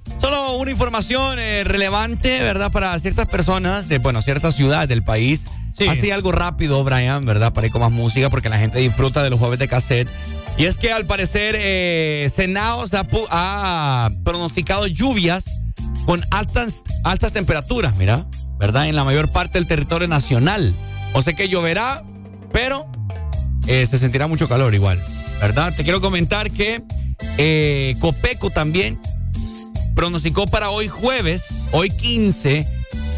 una información eh, relevante, ¿verdad? Para ciertas personas de, bueno, ciertas ciudades del país. Sí. Así algo rápido, Brian, ¿verdad? Para ir con más música, porque la gente disfruta de los jueves de cassette. Y es que al parecer eh, Senaos ha, pu- ha pronosticado lluvias con altas, altas temperaturas, mira, ¿verdad? En la mayor parte del territorio nacional. O sea que lloverá, pero eh, se sentirá mucho calor igual, ¿verdad? Te quiero comentar que eh, Copeco también pronosticó para hoy jueves, hoy 15,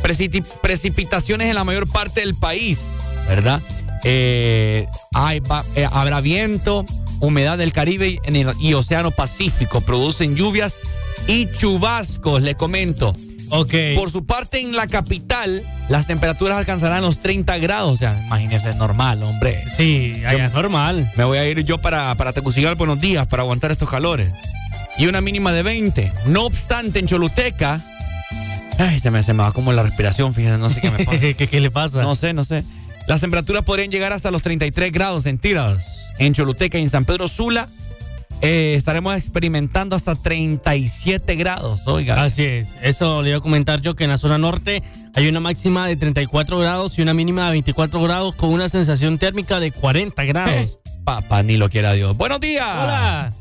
preciti- precipitaciones en la mayor parte del país, ¿verdad? Eh, hay, va- eh, habrá viento, humedad del Caribe y, en el- y Océano Pacífico, producen lluvias y chubascos, le comento. Ok. Por su parte, en la capital, las temperaturas alcanzarán los 30 grados. O sea, imagínese, es normal, hombre. Sí, allá es normal. Me voy a ir yo para, para Tegucigalpa buenos días para aguantar estos calores. Y una mínima de 20. No obstante, en Choluteca. Ay, se me, se me va como la respiración, fíjense, no sé qué me pasa. ¿Qué, qué le pasa? No sé, no sé. Las temperaturas podrían llegar hasta los 33 grados centígrados. En Choluteca y en San Pedro Sula eh, estaremos experimentando hasta 37 grados, oiga. Así es. Eso le iba a comentar yo que en la zona norte hay una máxima de 34 grados y una mínima de 24 grados con una sensación térmica de 40 grados. Papá, ni lo quiera Dios. Buenos días. Hola.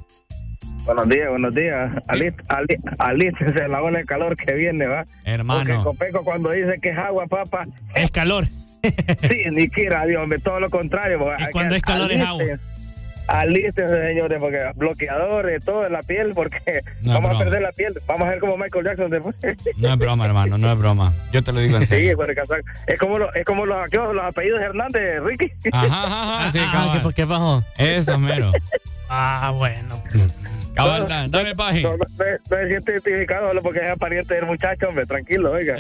Buenos días, buenos días. Alí- alí- Alístense la ola de calor que viene, ¿va? Hermano. Porque Copeco cuando dice que es agua, papá. Es calor. Sí, ni quiera, Dios, todo lo contrario. porque Y cuando es calor es agua. Alístense, señores, porque bloqueadores, todo en la piel, porque No, vamos a perder la piel. Vamos a ver como Michael Jackson después. No es broma, hermano, no es broma. Yo te lo digo en Sí, serio. bueno, casaco. es como, lo- es como los, aquellos- los apellidos de Hernández, Ricky. Ajá, ajá, ajá, sí, Ah. ¿qué, ¿qué pasó? Eso, mero. Ah, bueno. Cabal, da- dame página. No, no, no, no siente identificado solo porque es pariente del muchacho, hombre, tranquilo, oiga.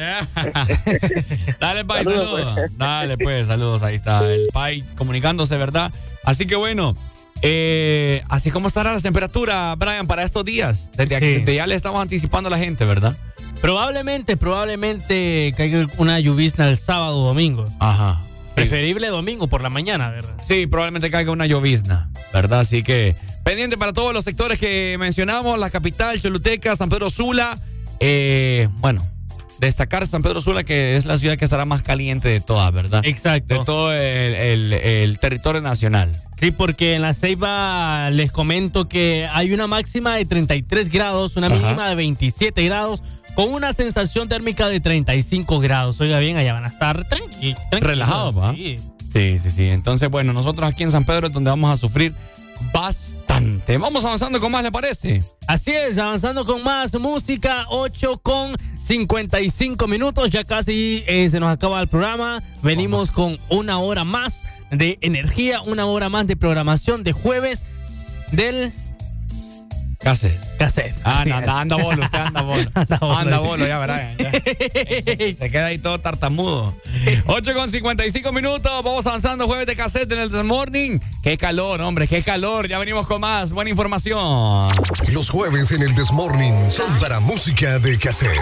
Dale, Pai, Saludos, saludos. pues. Dale, pues, saludos. Ahí está el Pai comunicándose, ¿verdad? Así que bueno, eh, así como estará la temperatura, Brian, para estos días. Desde, aquí, Sí. desde ya le estamos anticipando a la gente, ¿verdad? Probablemente, probablemente caiga una llovizna el sábado o domingo. Ajá. Preferible domingo por la mañana, ¿verdad? Sí, probablemente caiga una llovizna, ¿verdad? Así que pendiente para todos los sectores que mencionamos, la capital, Choluteca, San Pedro Sula. Eh, bueno, destacar San Pedro Sula, que es la ciudad que estará más caliente de todas, ¿verdad? Exacto. De todo el, el- el territorio nacional. Sí, porque en la Ceiba les comento que hay una máxima de 33 grados, una Ajá. mínima de 27 grados, con una sensación térmica de 35 grados. Oiga bien, allá van a estar tranqui tranquilos. Relajados, ¿va? Sí. Sí, sí, sí. Entonces, bueno, nosotros aquí en San Pedro es donde vamos a sufrir bastante. Vamos avanzando con más, ¿le parece? Así es, avanzando con más música, 8 con 55 minutos, ya casi eh, se nos acaba el programa. Venimos con una hora más de energía, una hora más de programación de jueves del Cassette. cassette. Ah, es. anda, anda bolo, usted anda bolo. Anda bolo. Anda bolo, ya verá. ya. Se queda ahí todo tartamudo. 8 con 55 minutos, vamos avanzando jueves de cassette en el This Morning. Qué calor, hombre, qué calor. Ya venimos con más, buena información. Los jueves en el Desmorning son para música de cassette.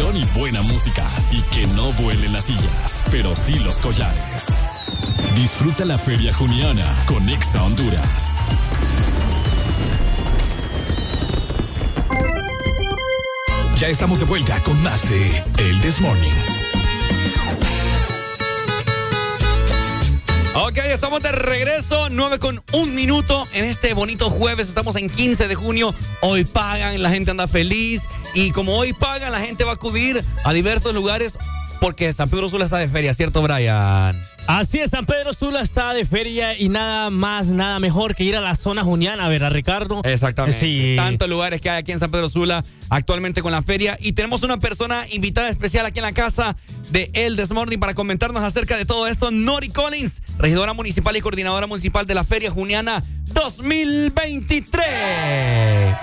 Y buena música. Y que no vuelen las sillas, pero sí los collares. Disfruta la Feria Juniana con Exa Honduras. Ya estamos de vuelta con más de El This Morning. Ok, estamos de regreso, 9 con un minuto en este bonito jueves. Estamos en 15 de junio. Hoy pagan, la gente anda feliz. Y como hoy pagan, la gente va a acudir a diversos lugares porque San Pedro Sula está de feria, ¿cierto, Brian? Así es, San Pedro Sula está de feria y nada más, nada mejor que ir a la zona juniana, ¿verdad, Ricardo? Exactamente. Sí. Tantos lugares que hay aquí en San Pedro Sula actualmente con la feria. Y tenemos una persona invitada especial aquí en la casa de El Desmorning para comentarnos acerca de todo esto. Nori Collins, regidora municipal y coordinadora municipal de la Feria Juniana 2023.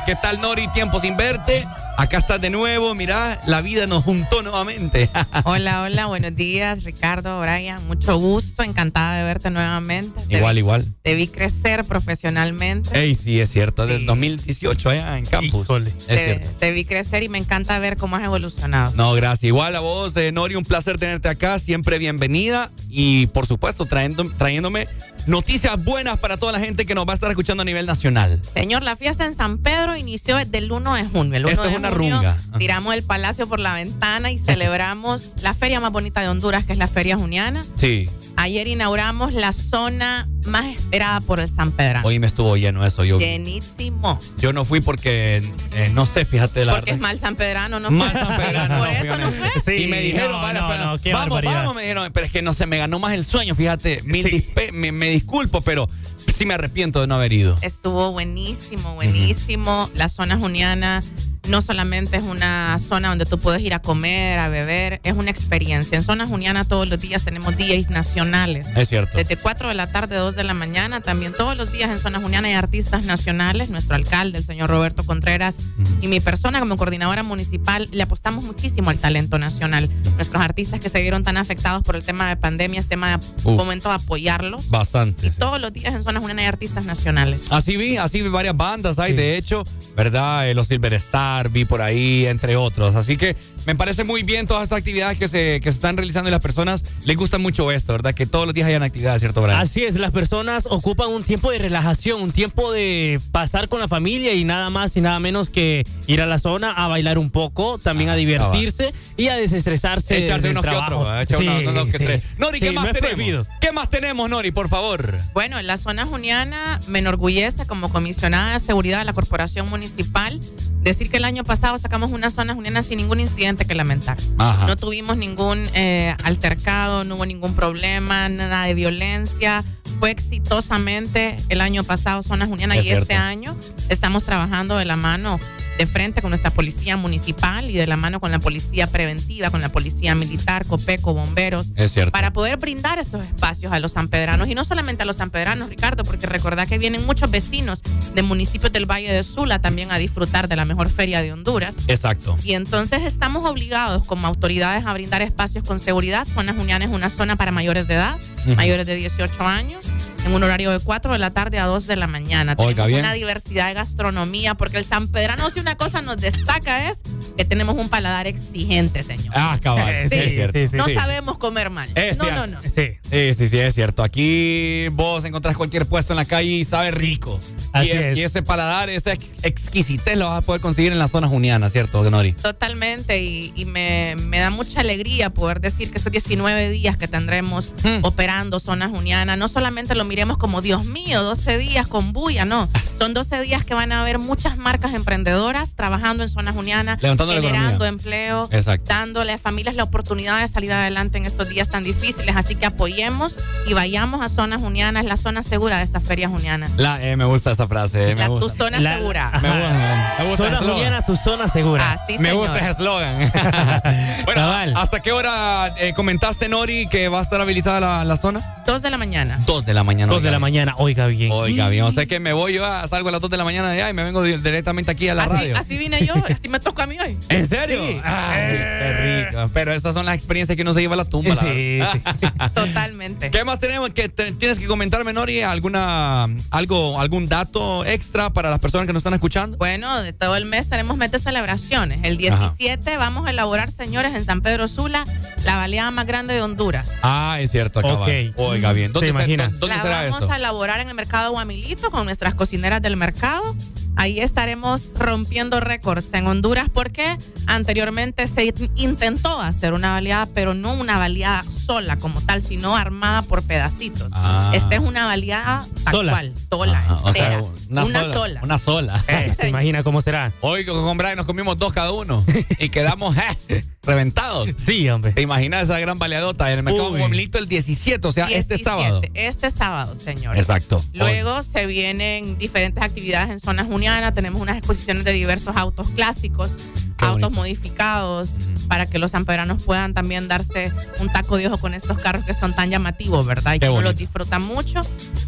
¿Qué tal, Nori? Tiempo sin verte. Acá estás de nuevo. Mira, la vida nos juntó nuevamente. Hola, hola, buenos días, Ricardo, Brian. Mucho gusto, encantada de verte nuevamente. Te igual, vi- igual. Te vi crecer profesionalmente. Ey, sí, es cierto. Del 2018 allá en campus. Es te, cierto. te vi crecer y me encanta ver cómo has evolucionado. No, gracias. Igual a vos, eh, Nori, un placer tenerte acá. Siempre bienvenida. Y por supuesto, trayéndome noticias buenas para toda la gente que nos va a estar escuchando a nivel nacional. Señor, la fiesta en San Pedro inició desde el 1 de junio. El 1 Esto de es una junio runga. Ajá. Tiramos el palacio por la ventana y celebramos la feria más bonita de Honduras, que es la Feria Juniana. Sí. Ayer inauguramos la zona más esperada por el San Pedro. Hoy me estuvo lleno eso. Yo, Llenísimo. yo no fui porque, eh, no sé, fíjate la Porque es mal San Pedrano, ¿no? Mal? San Pedrano, Por no, eso no fue. y me dijeron, no, vale, no, espera, no, qué vamos, barbaridad. vamos, me dijeron, pero es que no se me ganó más el sueño, fíjate, mil dispe- me, me disculpo, pero sí me arrepiento de no haber ido. Estuvo buenísimo, buenísimo. La zona juniana no solamente es una zona donde tú puedes ir a comer, a beber, es una experiencia. En zona juniana todos los días tenemos DJs nacionales. Es cierto. Desde 4 de la tarde, 2 de la mañana, también todos los días en Zona Juniana hay artistas nacionales. Nuestro alcalde, el señor Roberto Contreras, y mi persona como coordinadora municipal, le apostamos muchísimo al talento nacional. Nuestros artistas que se vieron tan afectados por el tema de pandemia, es tema de momento de apoyarlos. Bastante. sí. Todos los días en Zona Juniana hay artistas nacionales. Así vi, así vi varias bandas hay, de hecho, ¿verdad? Eh, los Silver Star, vi por ahí, entre otros. Así que me parece muy bien todas estas actividades que se, que se están realizando y las personas les gusta mucho esto, ¿verdad? Que todos los días hayan actividades, ¿cierto, Brian? Así es, las personas ocupan un tiempo de relajación, un tiempo de pasar con la familia y nada más y nada menos que ir a la zona a bailar un poco, también a divertirse y a desestresarse. Echarse unos que otros. Echar unos- unos que sí. tres. Nori, ¿qué Sí, más no tenemos? prohibido. ¿Qué más tenemos, Nori, por favor? Bueno, en la zona juniana me enorgullece como comisionada de seguridad de la corporación municipal decir que el año pasado sacamos una zona juniana sin ningún incidente que lamentar. Ajá. No tuvimos ningún eh, altercado, no hubo ningún problema, nada de violencia. Fue exitosamente el año pasado zona juniana Es y este año estamos trabajando de la mano de frente con nuestra policía municipal y de la mano con la policía preventiva, con la policía militar, COPECO, bomberos, Es cierto. para poder brindar estos espacios a los sanpedranos y no solamente a los sanpedranos, Ricardo, porque recordá que vienen muchos vecinos de municipios del Valle de Sula también a disfrutar de la mejor feria de Honduras. Exacto. Y entonces estamos obligados como autoridades a brindar espacios con seguridad. Zona Juniana es una zona para mayores de edad, mayores de 18 años, en un horario de 4 de la tarde a 2 de la mañana. Oiga, tenemos bien. una diversidad de gastronomía, porque el San Pedrano, si una cosa nos destaca es que tenemos un paladar exigente, señor. Ah, cabal. Sí, es cierto. no Sí. sabemos comer mal. Es no, cierto. no, no. Sí. Sí, sí, sí, es cierto. Aquí vos encontrás cualquier puesto en la calle y sabe rico. Así y, es- es. y ese paladar, esa ex- exquisitez lo vas a poder conseguir en la zona juniana, ¿cierto, Nori? Totalmente, y, y me, me da mucha alegría poder decir que esos 19 días que tendremos Hmm. operando Zona Juniana, no solamente lo miremos como Dios mío, 12 días con bulla, no. Son 12 días que van a haber muchas marcas emprendedoras trabajando en Zona Juniana, Levantando la generando economía. empleo, Exacto. dándole a familias la oportunidad de salir adelante en estos días tan difíciles. Así que apoyemos y vayamos a Zona Juniana, es la zona segura de esta feria juniana. La, eh, me gusta esa frase. eh, me La, tu gusta. zona La- segura. Me gusta, me gusta Zona el eslogan. Juniana, tu zona segura. Así, Me señor. gusta ese eslogan. bueno, Cabal. ¿hasta qué hora eh, comentaste, Nori, que va a estar habilitada la, la zona? 2 de la mañana. Dos de la mañana. Dos de la mañana, oiga bien. Oiga, bien. O sea que me voy yo, a- salgo a las dos de la mañana de allá y me vengo di- directamente aquí a la Así, radio. así vine yo, así me toca a mí hoy. Sí. ¿En serio? Ay, qué rico. Pero estas son las experiencias que uno se lleva a la tumba. la Sí, verdad. Totalmente. ¿Qué más tenemos? que te- tienes que comentarme, Nori? ¿Alguna, algo, ¿Algún dato extra para las personas que nos están escuchando? Bueno, de todo el mes tenemos de celebraciones. El 17 vamos a elaborar, señores, en San Pedro Sula, la baleada más grande de Honduras. Ah, es cierto, acá Ok. va. Oiga bien. ¿Dónde, Se se- imagina. dónde la será vamos esto? a elaborar en el mercado Guamilito con nuestras cocineras del mercado. Ahí estaremos rompiendo récords en Honduras porque anteriormente se intentó hacer una baleada, pero no una baleada sola como tal, sino armada por pedacitos. Ah. Esta es una baleada tal Sola. cual, sola, Ah, o sea, entera. una, una sola, sola. Una sola. Eh, ¿Se imagina cómo será? Hoy con con Brian nos comimos dos cada uno y quedamos eh, reventados. Sí, hombre. ¿Te imaginas esa gran baleadota en el mercado Uy. Guamilito el 17, o sea, este 17, sábado? Este sábado, señores. Exacto. Luego se vienen diferentes actividades en zona juniana. Tenemos unas exposiciones de diversos autos clásicos, Qué autos bonito. modificados, para que los sanpedranos puedan también darse un taco de ojo con estos carros que son tan llamativos, ¿verdad? Y que uno los disfruta mucho.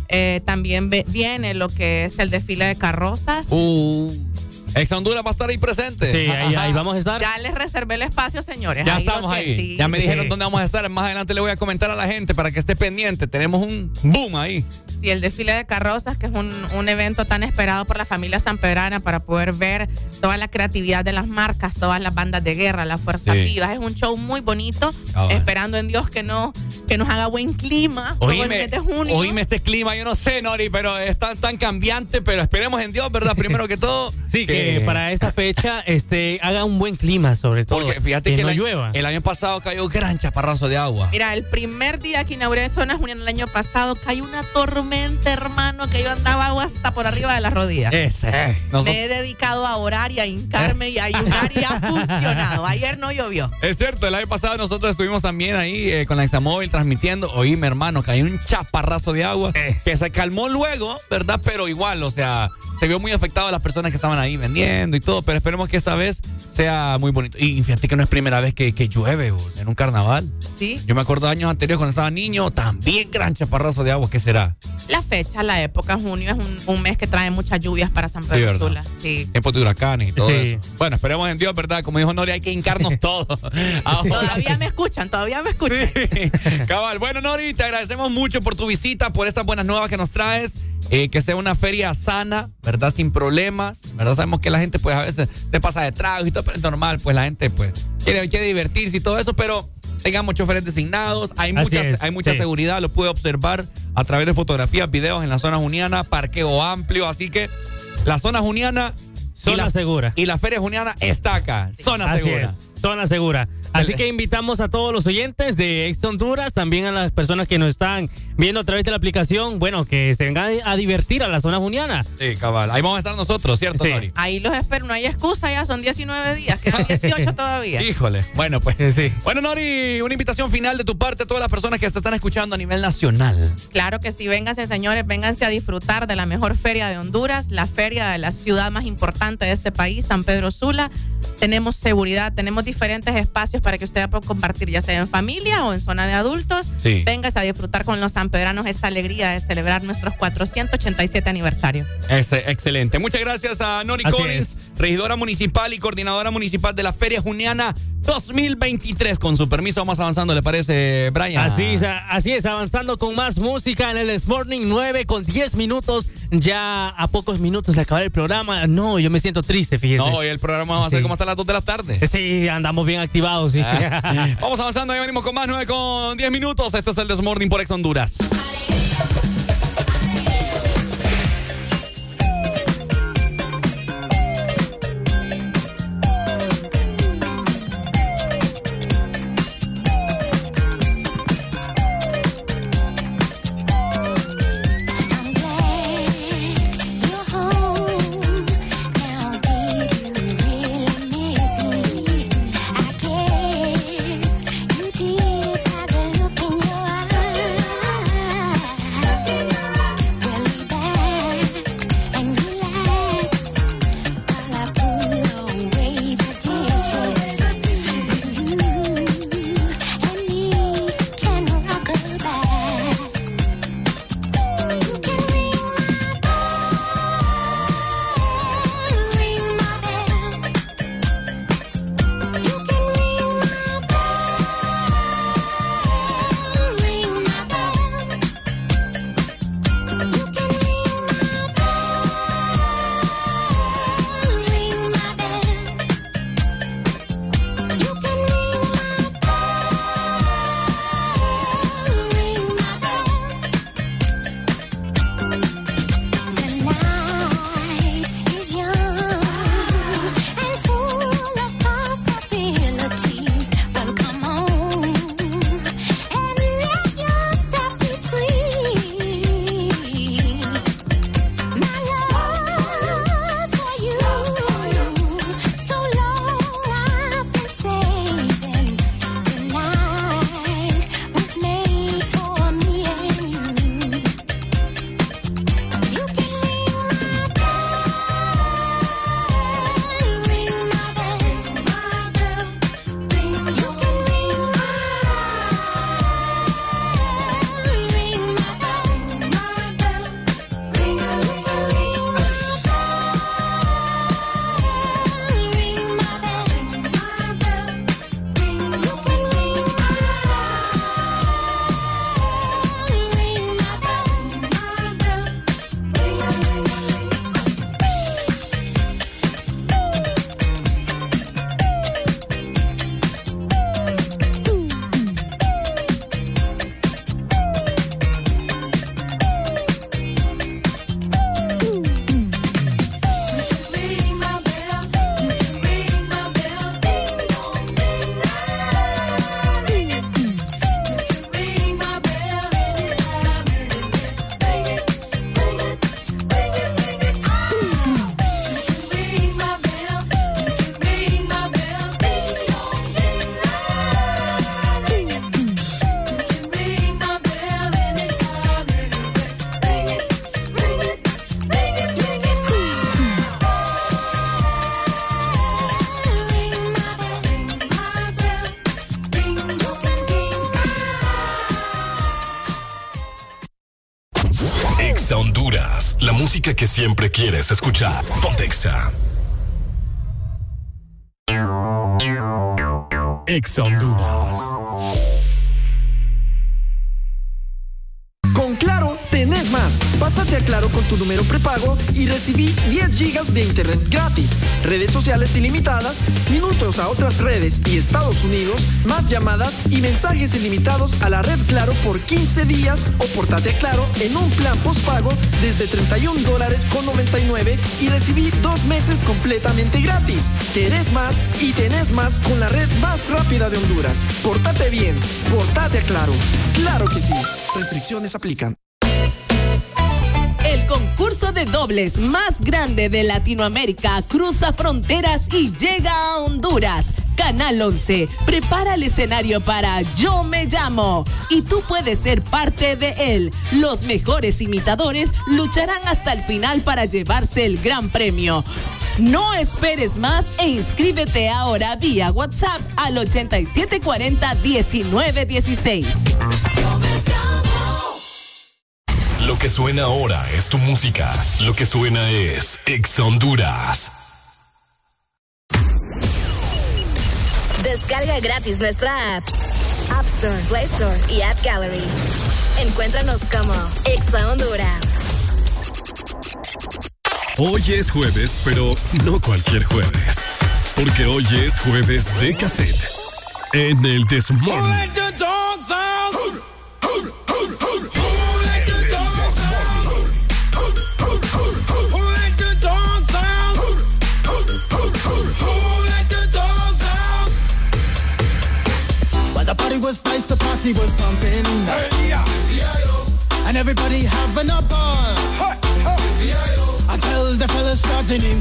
Eh, también ve- viene lo que es el desfile de carrozas. Uh, Ex Honduras va a estar ahí presente. Sí, ahí, vamos a estar. Ya les reservé el espacio, señores. Ya Ahí estamos ahí. sí. ya me sí. dijeron dónde vamos a estar. Más adelante le voy a comentar a la gente para que esté pendiente. Tenemos un boom ahí. Sí, el desfile de carrozas, que es un, un evento tan esperado por la familia sanpedrana para poder ver toda la creatividad de las marcas, todas las bandas de guerra, las fuerzas Sí. vivas. Es un show muy bonito, Ah, bueno. esperando en Dios que no que nos haga buen clima todo el Oíme, mes de junio. oíme este clima, yo no sé, Nori, pero es tan, tan cambiante, pero esperemos en Dios, ¿verdad? Primero que todo. Sí, que para esa fecha este, haga un buen clima, sobre todo. Porque fíjate que, no el, año- llueva. el año pasado cayó un gran chaparrazo de agua. Mira, el primer día que inauguré Zona Juniana el año pasado, cayó una tormenta, hermano, que yo andaba agua hasta por arriba de las rodillas. Ese. Nosotros- Me he dedicado a orar y a hincarme y a ayunar y ha funcionado. Ayer no llovió. Es cierto, el año pasado nosotros estuvimos también ahí eh, con la Examóvil transmitiendo. Oíme, hermano, cayó un chaparrazo de agua Eh. que se calmó luego, ¿verdad? Pero igual, o sea, se vio muy afectado a las personas que estaban ahí vendiendo y todo. Pero esperemos que esta vez sea muy bonito. Y fíjate que no es primera vez que, que llueve en un carnaval. Sí. Yo me acuerdo de años anteriores cuando estaba niño, también gran chaparrazo de agua. ¿Qué será? La fecha, la época, junio es un, un mes que trae muchas lluvias para San Sí, Pedro ¿verdad? Sula. Sí. Tiempos de huracanes y todo Sí. eso. Bueno, esperemos en Dios, ¿verdad? Como dijo Nori, hay que hincarnos todos. Todavía me escuchan, todavía me escuchan. Cabal. Bueno, Nori, te agradecemos mucho por tu visita, por estas buenas nuevas que nos traes. Eh, que sea una feria sana, ¿verdad? Sin problemas, ¿verdad? Sabemos que la gente, pues, a veces se pasa de tragos y todo, pero es normal, pues, la gente, pues, quiere, quiere divertirse y todo eso, pero tengamos choferes designados, hay Así mucha, es, hay mucha sí. seguridad, lo puede observar a través de fotografías, videos en la zona juniana, parqueo amplio, así que la zona juniana y Zona la, segura. y la feria juniana está acá, zona Así segura. es, zona segura. Así que invitamos a todos los oyentes de Ex Honduras, también a las personas que nos están viendo a través de la aplicación, bueno, que se vengan a divertir a la zona juniana. Sí, cabal. Ahí vamos a estar nosotros, ¿cierto, Sí. Nori? Ahí los espero, no hay excusa ya, son 19 días, quedan 18 todavía. Híjole. Bueno, pues. Sí. Bueno, Nori, una invitación final de tu parte a todas las personas que te están escuchando a nivel nacional. Claro que sí, vénganse señores, vénganse a disfrutar de la mejor feria de Honduras, la feria de la ciudad más importante de este país, San Pedro Sula. Tenemos seguridad, tenemos diferentes espacios para que usted pueda compartir, ya sea en familia o en zona de adultos. Sí. Véngase a disfrutar con los sanpedranos esta alegría de celebrar nuestros 487 aniversario. Es, excelente. Muchas gracias a Nori Así Collins, regidora municipal y coordinadora municipal de la Feria Juniana 2023. Con su permiso, vamos avanzando, ¿le parece, Brian? Así es, así es, avanzando con más música en el This Morning 9 con 10 minutos. Ya a pocos minutos de acabar el programa. No, yo me siento triste, fíjese. No, hoy el programa va a ser Sí. como hasta las 2 de la tarde. Sí, andamos bien activados, sí. Ah. Vamos avanzando, ahí venimos con más 9 con 10 minutos. Esto es el Desmorning por Ex Honduras. Que siempre quieres escuchar. Pontexa. Exa Honduras. Prepago y recibí 10 gigas de internet gratis, redes sociales ilimitadas, minutos a otras redes y Estados Unidos, más llamadas y mensajes ilimitados a la red Claro por 15 días o portate a Claro en un plan postpago desde 31 dólares con 99 y recibí dos meses completamente gratis. Querés más y tenés más con la red más rápida de Honduras. Portate bien, portate a Claro. Claro que sí. Restricciones aplican. Dobles más grande de Latinoamérica cruza fronteras y llega a Honduras. Canal 11 prepara el escenario para Yo me llamo y tú puedes ser parte de él. Los mejores imitadores lucharán hasta el final para llevarse el gran premio. No esperes más e inscríbete ahora vía WhatsApp al 8740-1916. Lo que suena ahora es tu música. Lo que suena es Exa Honduras. Descarga gratis nuestra app. App Store, Play Store y App Gallery. Encuéntranos como Exa Honduras. Hoy es jueves, pero no cualquier jueves. Porque hoy es jueves de cassette. En el Desmorning.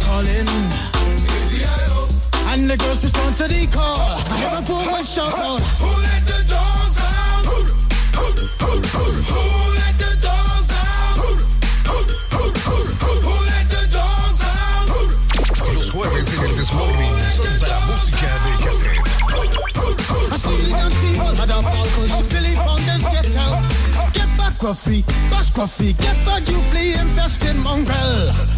Started name calling. And the girls respond to the call. I hear a woman shout out. Who let the dogs out? Who let the dogs out? Who let the dogs out? Los jueves en el Desmorning son para música de cassette. I see the young people had a ball cause Billy Fountains get out. Get back, Gruffy, bash Gruffy, get back, you flea infested mongrel.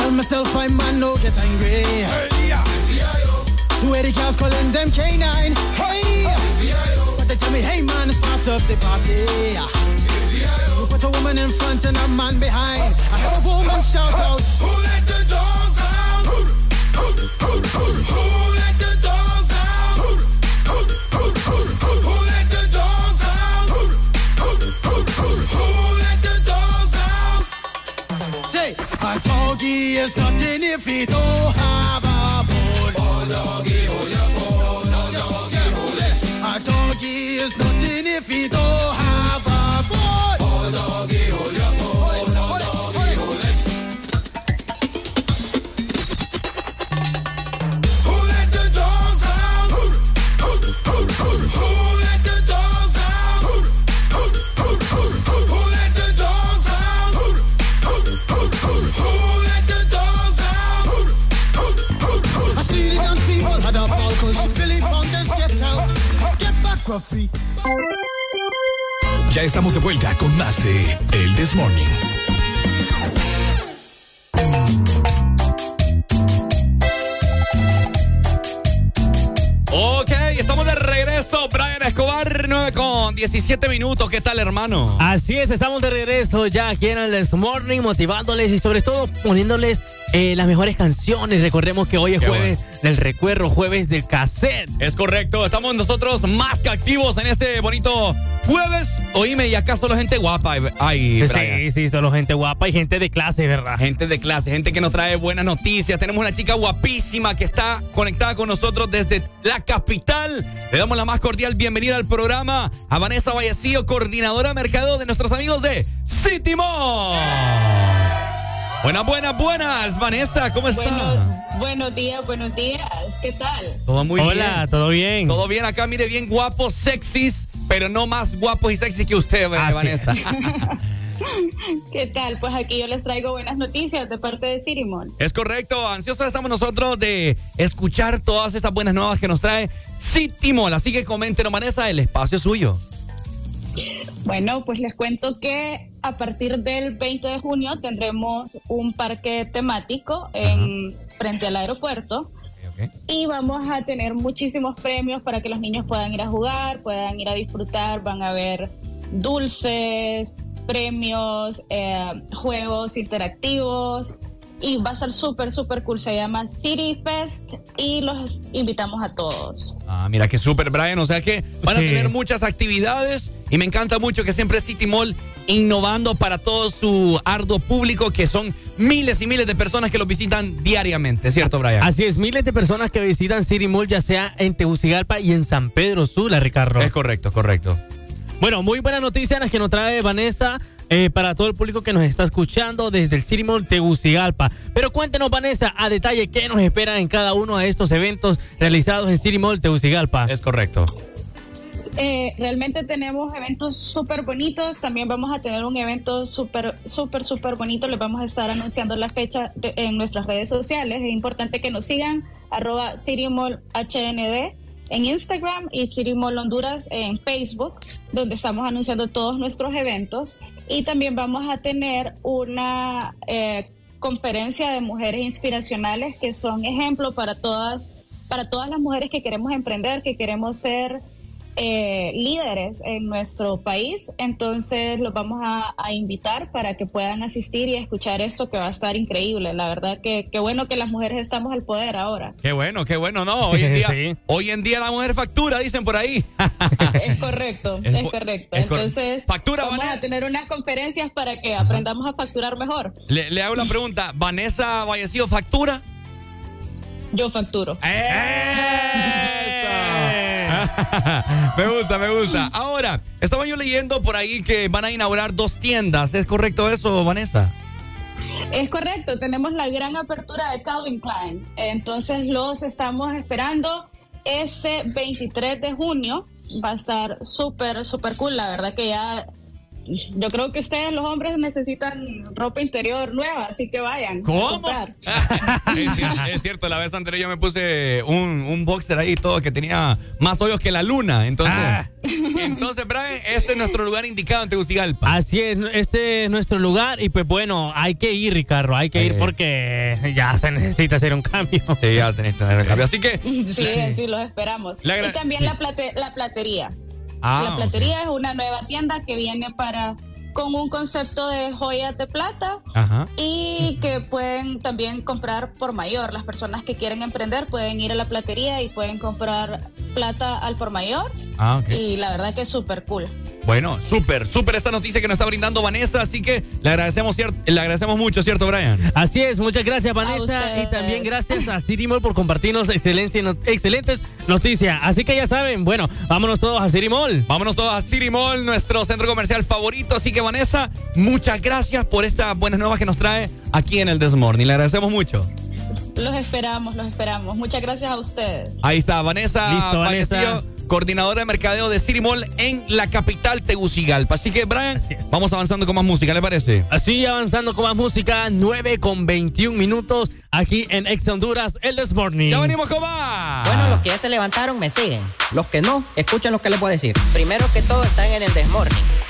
Tell myself I'm man, no get angry. Two Eddie cows calling them canine. Hey, but they tell me, hey man, start up the party. You put a woman in front and a man behind. I heard a woman shout out, a doggy is nothing if he don't have a bone. Oh, doggy, hold your bone. Oh, doggy, hold it. A doggy is nothing if he don't Ya estamos de vuelta con más de El Desmorning. Ok, estamos de regreso. Brian Escobar, 9 con 17 minutos. ¿Qué tal, hermano? Así es, estamos de regreso ya aquí en el This Morning, motivándoles y sobre todo poniéndoles eh, las mejores canciones. Recordemos que hoy es Qué jueves del recuerdo, jueves del cassette. Es correcto, estamos nosotros más que activos en este bonito jueves. Oíme, y acá solo gente guapa. Ay. Sí, sí, solo gente guapa y gente de clase, ¿verdad? Gente de clase, gente que nos trae buenas noticias. Tenemos una chica guapísima que está conectada con nosotros desde la capital. Le damos la más cordial bienvenida al programa a Vanessa Vallecillo, coordinadora de mercado de nuestros amigos de City Mall. Buenas, buenas, buenas. Vanessa, ¿cómo estás? Buenos, buenos días, buenos días. ¿Qué tal? Todo muy bien. Hola, ¿todo bien? Todo bien acá, mire, bien guapos, sexys, pero no más guapos y sexys que usted, Así Vanessa. ¿Qué tal? Pues aquí yo les traigo buenas noticias de parte de Cirimon. Es correcto, ansiosos estamos nosotros de escuchar todas estas buenas nuevas que nos trae City Mall. Así que coméntenos, Vanessa, el espacio es suyo. Bueno, pues les cuento que a partir del 20 de junio tendremos un parque temático en frente al aeropuerto. Y vamos a tener muchísimos premios para que los niños puedan ir a jugar, puedan ir a disfrutar, van a haber dulces, premios, eh, juegos interactivos y va a ser súper, súper cool. Se llama City Fest y los invitamos a todos. Ah, mira que súper, Brian. O sea que van a tener muchas actividades y me encanta mucho que siempre City Mall innovando para todo su arduo público, que son miles y miles de personas que lo visitan diariamente, ¿cierto, Brian? Así es, miles de personas que visitan City Mall, ya sea en Tegucigalpa y en San Pedro Sula, Ricardo. Es correcto, correcto. Bueno, muy buenas noticias las que nos trae Vanessa eh, para todo el público que nos está escuchando desde el City Mall Tegucigalpa. Pero cuéntenos, Vanessa, a detalle qué nos espera en cada uno de estos eventos realizados en City Mall Tegucigalpa. Es correcto. Eh, realmente tenemos eventos súper bonitos. También vamos a tener un evento súper, súper, súper bonito. Les vamos a estar anunciando la fecha de- en nuestras redes sociales. Es importante que nos sigan, arroba CityMallHND en Instagram y City Mall Honduras en Facebook, donde estamos anunciando todos nuestros eventos. Y también vamos a tener una eh, conferencia de mujeres inspiracionales que son ejemplo para todas, para todas las mujeres que queremos emprender, que queremos ser eh, líderes en nuestro país. Entonces los vamos a, a invitar para que puedan asistir y escuchar esto que va a estar increíble. La verdad que qué bueno que las mujeres estamos al poder ahora. Qué bueno, qué bueno, no. Hoy en día, hoy en día la mujer factura, dicen por ahí. Es correcto, es, correcto. es cor- Entonces Factura, vamos a tener unas conferencias para que aprendamos a facturar mejor. Le, le hago la pregunta, ¿Vanessa Vallecillo factura? Yo facturo. me gusta, me gusta. Ahora, estaba yo leyendo por ahí que van a inaugurar dos tiendas. ¿Es correcto eso, Vanessa? Es correcto, tenemos la gran apertura de Calvin Klein. Entonces los estamos esperando este 23 de junio. Va a estar súper, súper cool. La verdad que ya, yo creo que ustedes los hombres necesitan ropa interior nueva, así que vayan. ¿Cómo? es, cierto, es cierto, la vez anterior yo me puse un, un boxer ahí todo que tenía más hoyos que la luna. Entonces, entonces Brian, este es nuestro lugar indicado en Tegucigalpa. Así es, este es nuestro lugar y pues bueno, hay que ir, Ricardo, hay que ir porque ya se necesita hacer un cambio. Sí, ya se necesita hacer un cambio. Así que... Sí, sí, los esperamos. Y también la, plate- la platería. Ah, la platería es una nueva tienda que viene para con un concepto de joyas de plata Ajá. y que pueden también comprar por mayor. Las personas que quieren emprender pueden ir a la platería y pueden comprar plata al por mayor. Ah, ok. Y la verdad que es súper cool. Bueno, súper, súper esta noticia que nos está brindando Vanessa, así que le agradecemos, le agradecemos mucho, ¿cierto, Brian? Así es, muchas gracias Vanessa y también gracias a City Mall por compartirnos excelencia- no- excelentes noticias. Así que ya saben, bueno, vámonos todos a City Mall. Vámonos todos a City Mall, nuestro centro comercial favorito. Así que, Vanessa, muchas gracias por estas buenas nuevas que nos trae aquí en el Desmorning. Le agradecemos mucho. Los esperamos, los esperamos. Muchas gracias a ustedes. Ahí está, Vanessa Listo, Vanessa. Coordinadora de mercadeo de City Mall en la capital Tegucigalpa. Así que, Brian, vamos avanzando con más música, ¿le parece? Así avanzando con más música, 9 con 21 minutos aquí en Ex Honduras, el This Morning. Ya venimos con más. Bueno, los que ya se levantaron me siguen. Los que no, escuchen lo que les voy a decir. Primero que todo están en el desmorning. Y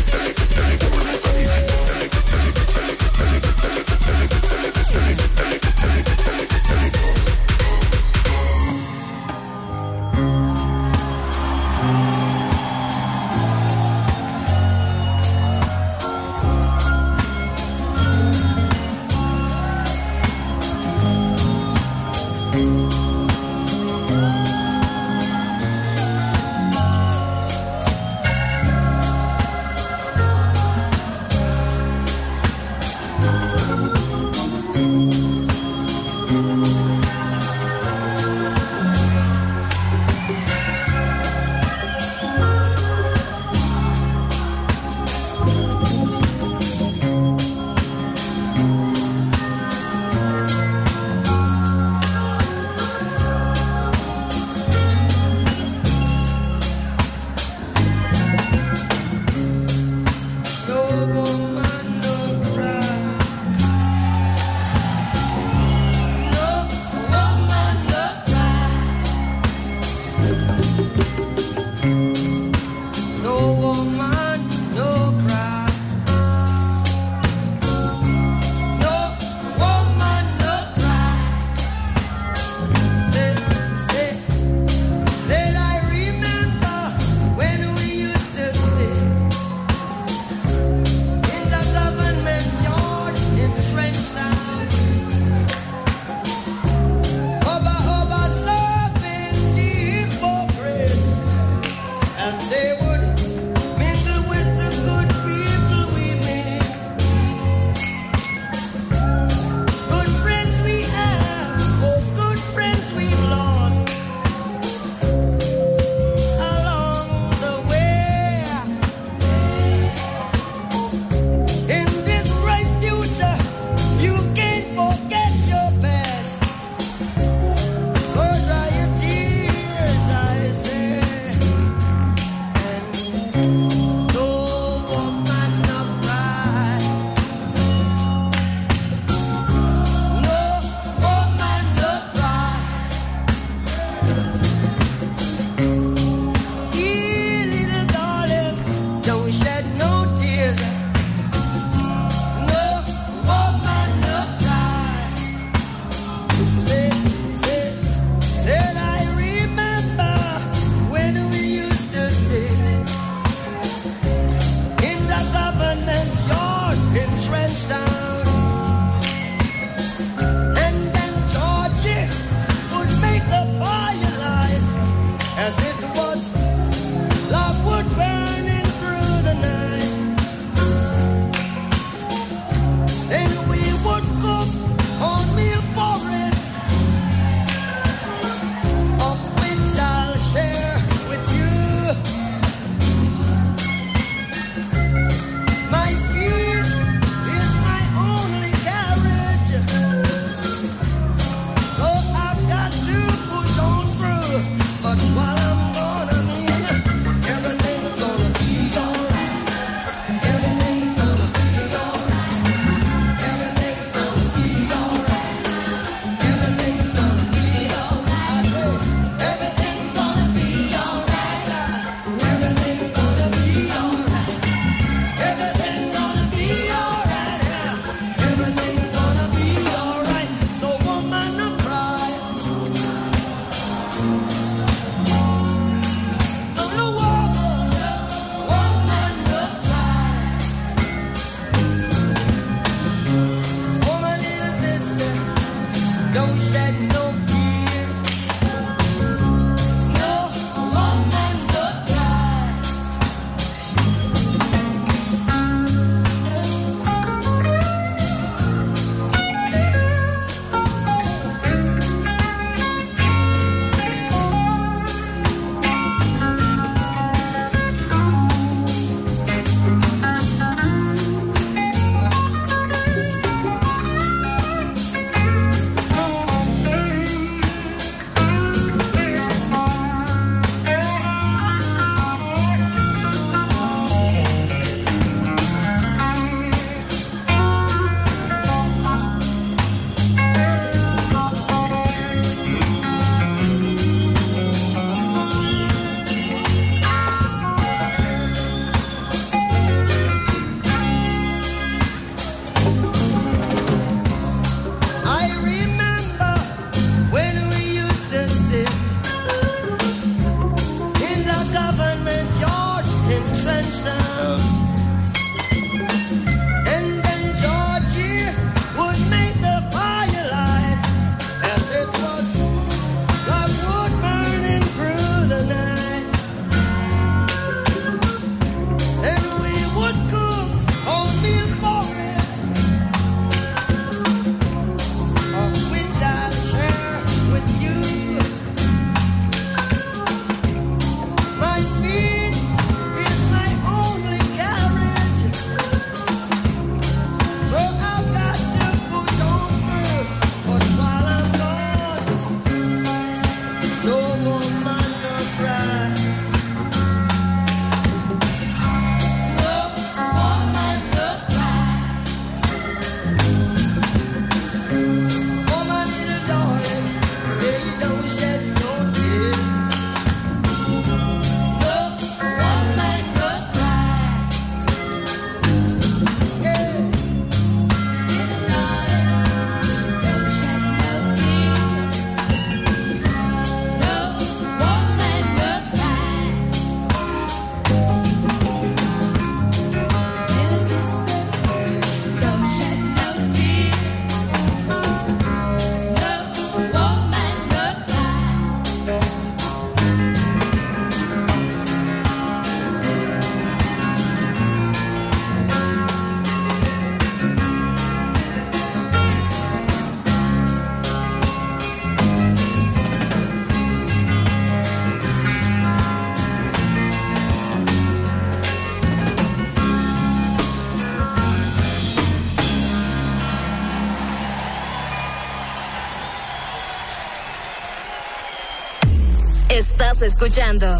Estás escuchando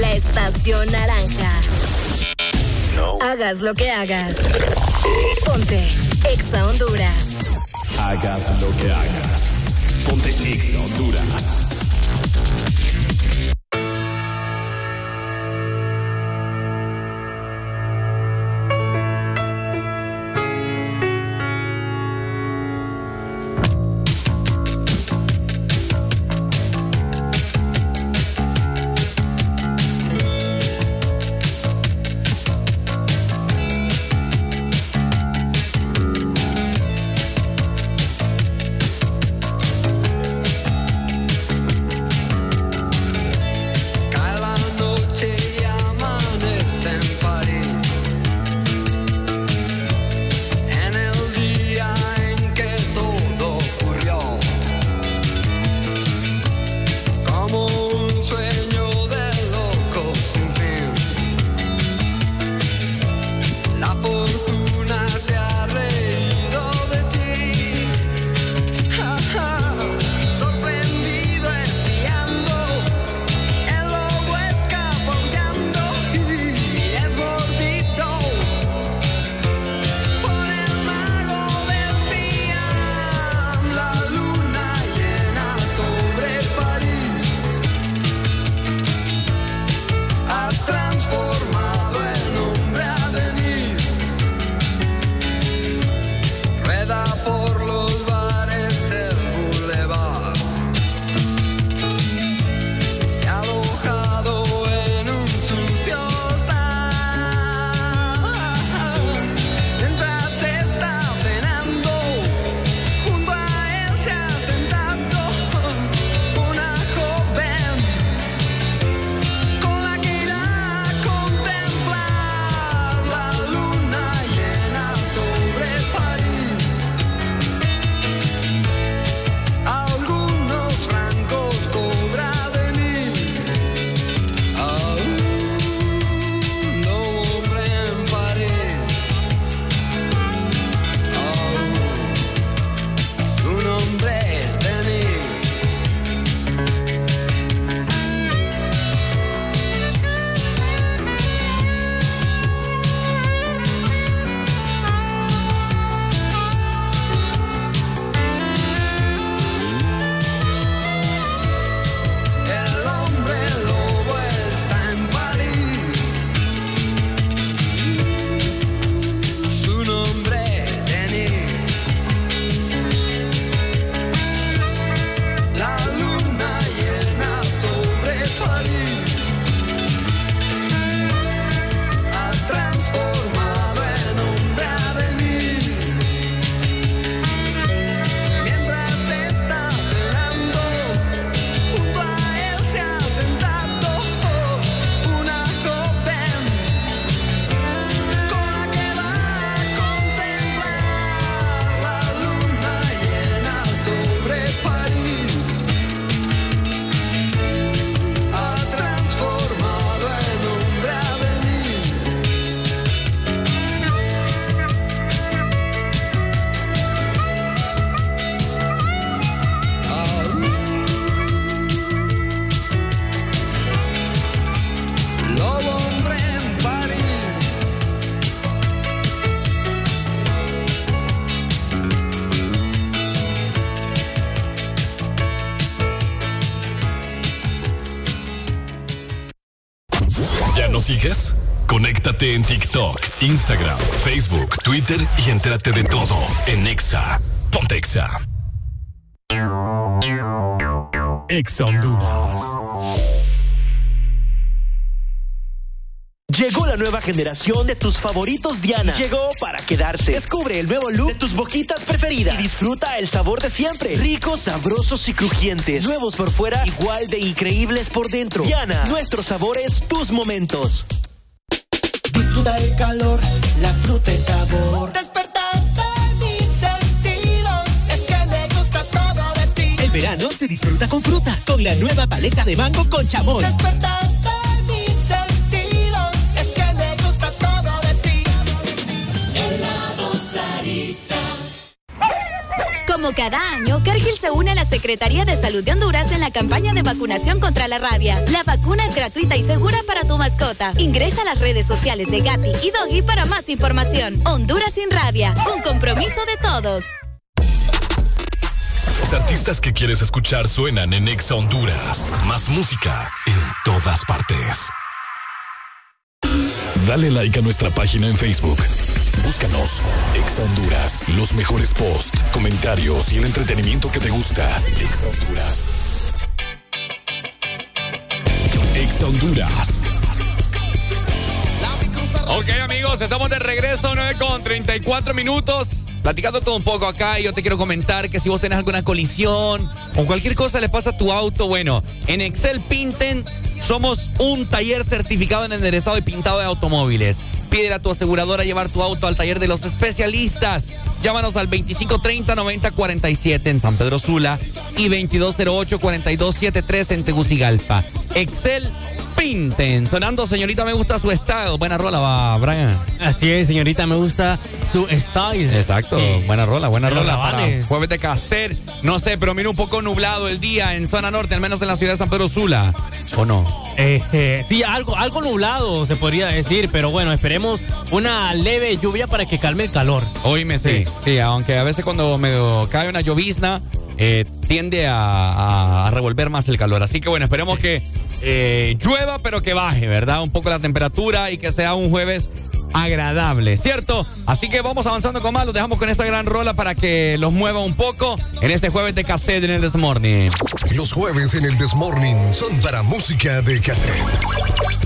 la estación naranja. Hagas lo que hagas. Ponte Exa Honduras. Hagas lo que hagas. Ponte Exa Honduras. TikTok, Instagram, Facebook, Twitter y entérate de todo en Exa. Ponte Exa. Exa Honduras. Llegó la nueva generación de tus favoritos Diana. Llegó para quedarse. Descubre el nuevo look de tus boquitas preferidas y disfruta el sabor de siempre. Ricos, sabrosos y crujientes. Nuevos por fuera, igual de increíbles por dentro. Diana, nuestros sabores, tus momentos. Calor, la fruta y sabor. Despertaste mis sentidos, es que me gusta todo de ti. El verano se disfruta con fruta, con la nueva paleta de mango con chamoy. Despertaste Como cada año, Cargill se une a la Secretaría de Salud de Honduras en la campaña de vacunación contra la rabia. La vacuna es gratuita y segura para tu mascota. Ingresa a las redes sociales de Gatti y Doggy para más información. Honduras sin rabia, un compromiso de todos. Los artistas que quieres escuchar suenan en Exa Honduras. Más música en todas partes. Dale like a nuestra página en Facebook. Búscanos, Exa Honduras. Los mejores posts, comentarios y el entretenimiento que te gusta. Exa Honduras. Exa Honduras. Ok, amigos, estamos de regreso, 9 con 34 minutos. Platicando todo un poco acá, yo te quiero comentar que si vos tenés alguna colisión o cualquier cosa le pasa a tu auto, bueno, en Excel Pinten somos un taller certificado en enderezado y pintado de automóviles. Pídele a tu aseguradora llevar tu auto al taller de los especialistas. Llámanos al 2530-9047 en San Pedro Sula y 2208-4273 en Tegucigalpa. Excel Pinten. Sonando, señorita, me gusta su estado. Buena rola, va, Brian. Así es, señorita, me gusta tu style. Exacto, Eh, buena rola, buena rola para jueves de caser. No sé, pero mira un poco nublado el día en zona norte, al menos en la ciudad de San Pedro Sula. ¿O no? Eh, eh, sí, algo, algo nublado se podría decir, pero bueno, esperemos una leve lluvia para que calme el calor. Oíme, sí. sí. aunque a veces cuando medio cae una llovizna, eh, tiende a, a- a revolver más el calor. Así que bueno, esperemos que eh, llueva, pero que baje, ¿verdad? Un poco la temperatura y que sea un jueves agradable, ¿cierto? Así que vamos avanzando con más, los dejamos con esta gran rola para que los mueva un poco en este jueves de cassette en el This Morning. Los jueves en el Desmorning son para música de cassette.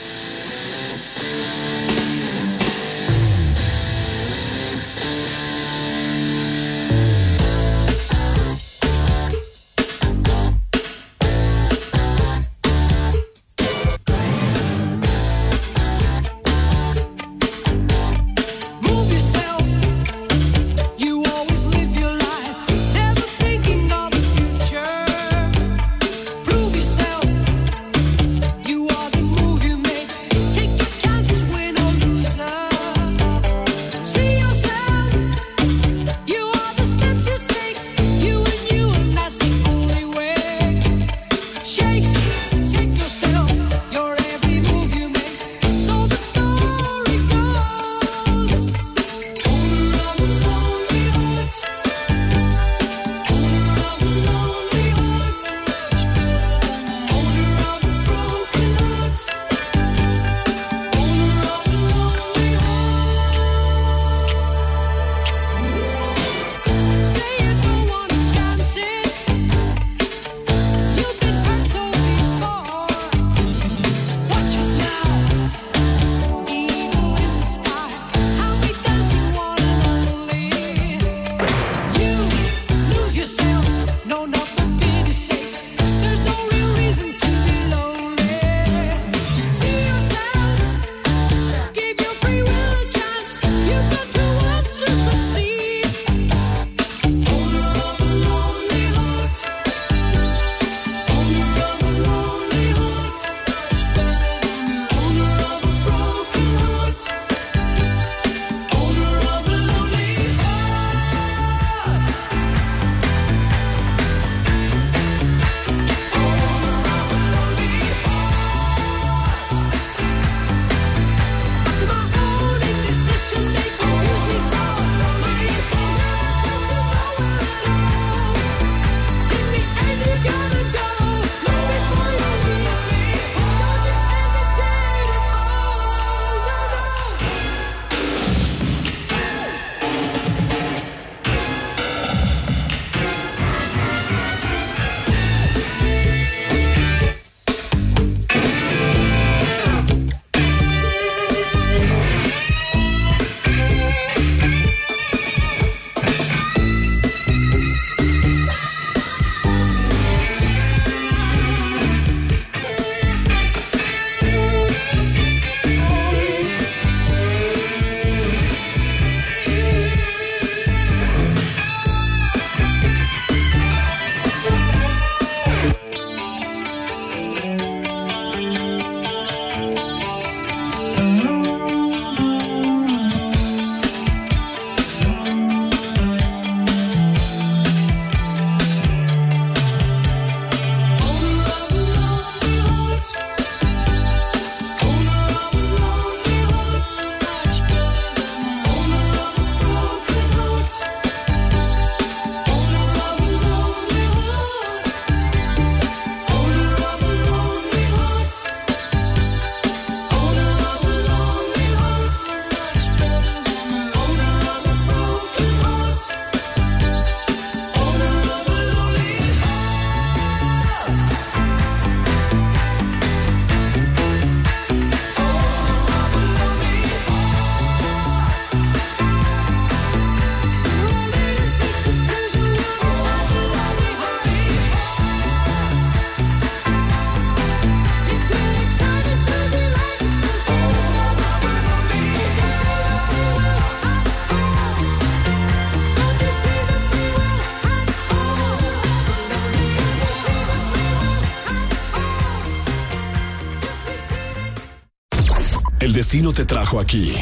destino te trajo aquí.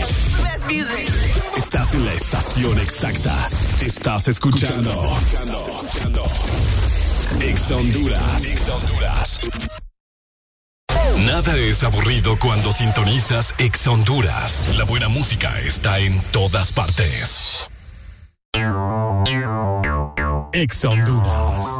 Estás en la estación exacta. Estás escuchando. Ex Honduras. Nada es aburrido cuando sintonizas Ex Honduras. La buena música está en todas partes. Ex Honduras.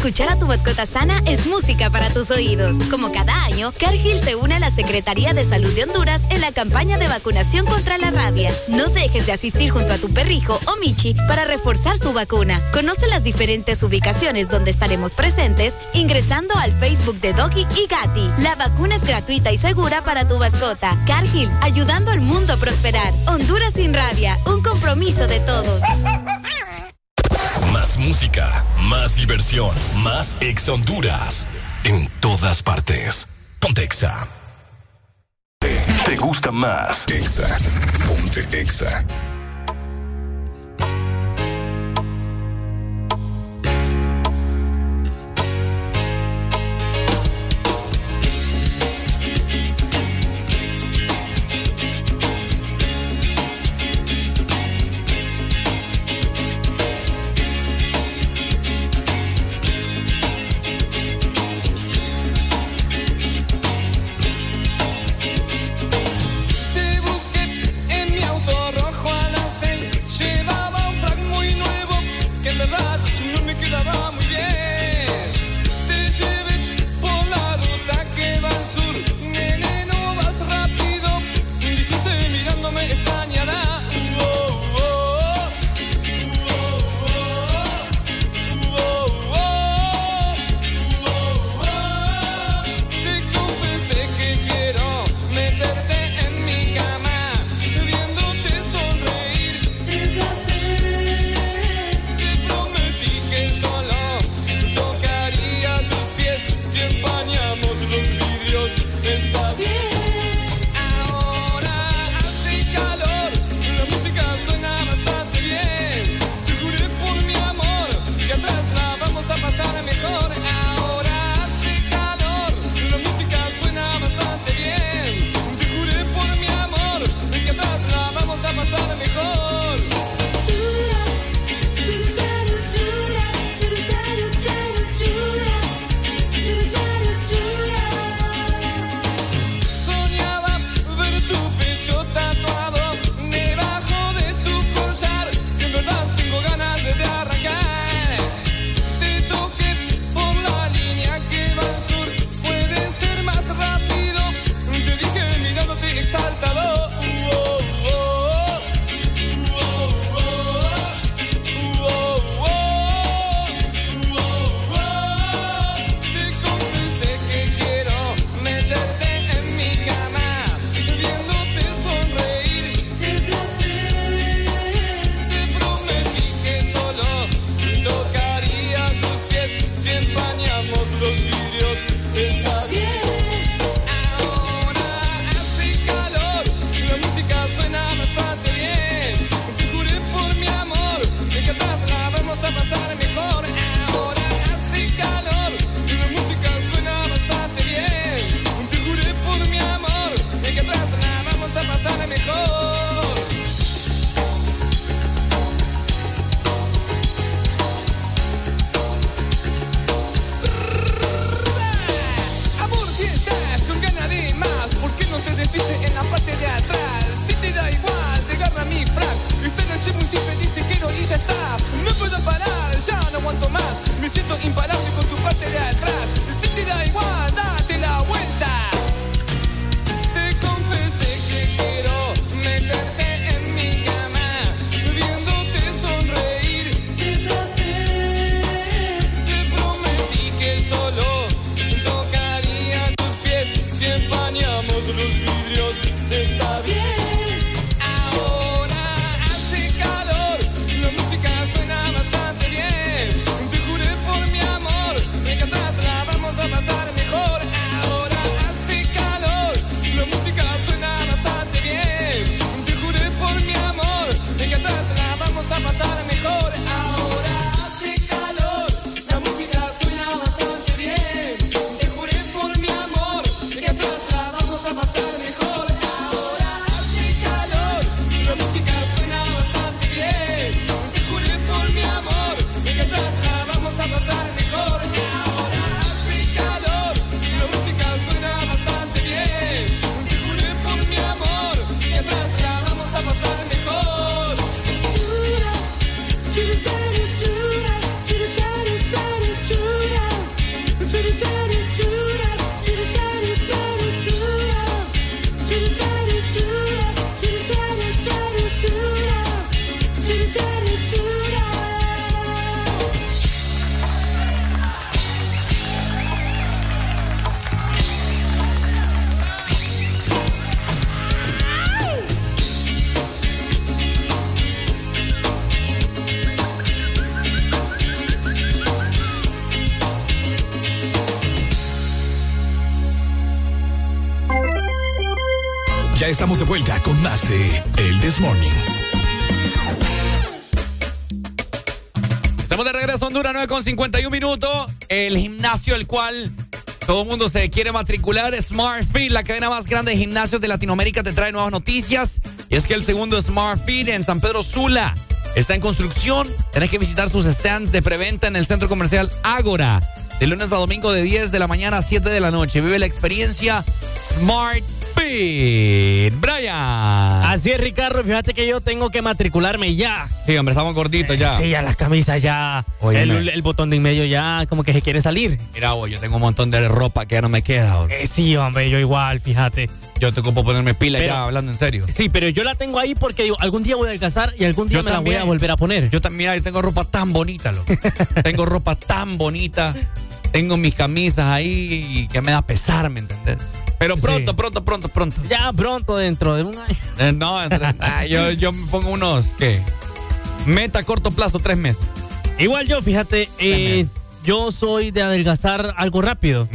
Escuchar a tu mascota sana es música para tus oídos. Como cada año, Cargill se une a la Secretaría de Salud de Honduras en la campaña de vacunación contra la rabia. No dejes de asistir junto a tu perrijo o Michi para reforzar su vacuna. Conoce las diferentes ubicaciones donde estaremos presentes ingresando al Facebook de Doggy y Gatti. La vacuna es gratuita y segura para tu mascota. Cargill, ayudando al mundo a prosperar. Honduras sin rabia, un compromiso de todos. Más música, más diversión, más ex Honduras. En todas partes. Ponte Exa. ¿Te gusta más? Exa. Ponte Exa. Estamos de vuelta con más de El This Morning. Estamos de regreso a Honduras, 9 con 51 minutos. El gimnasio el cual todo el mundo se quiere matricular, Smart Fit, la cadena más grande de gimnasios de Latinoamérica, te trae nuevas noticias. Y es que el segundo Smart Fit en San Pedro Sula está en construcción. Tenés que visitar sus stands de preventa en el centro comercial Ágora. De lunes a domingo de 10 de la mañana a 7 de la noche. Vive la experiencia Smart Brian. Así es, Ricardo. Fíjate que yo tengo que matricularme ya. Sí, hombre, estamos gorditos ya. Sí, ya las camisas ya. El, el botón de en medio ya como que se quiere salir. Mira, vos, yo tengo un montón de ropa que ya no me queda. Eh, sí, hombre, yo igual, fíjate. Yo tengo que ponerme pila Pero- ya, hablando en serio. Sí, pero yo la tengo ahí porque digo, algún día voy a alcanzar y algún día Yo me la voy a volver a poner. Yo también, mira, yo tengo ropa tan bonita, loco. tengo ropa tan bonita. Tengo mis camisas ahí que me da pesar, ¿me entendés? Pero pronto, pronto, pronto, pronto. Ya pronto, dentro de un año. Eh, no, ah, yo, yo me pongo unos, ¿qué? Meta a corto plazo, tres meses. Igual yo, fíjate, eh, yo soy de adelgazar algo rápido.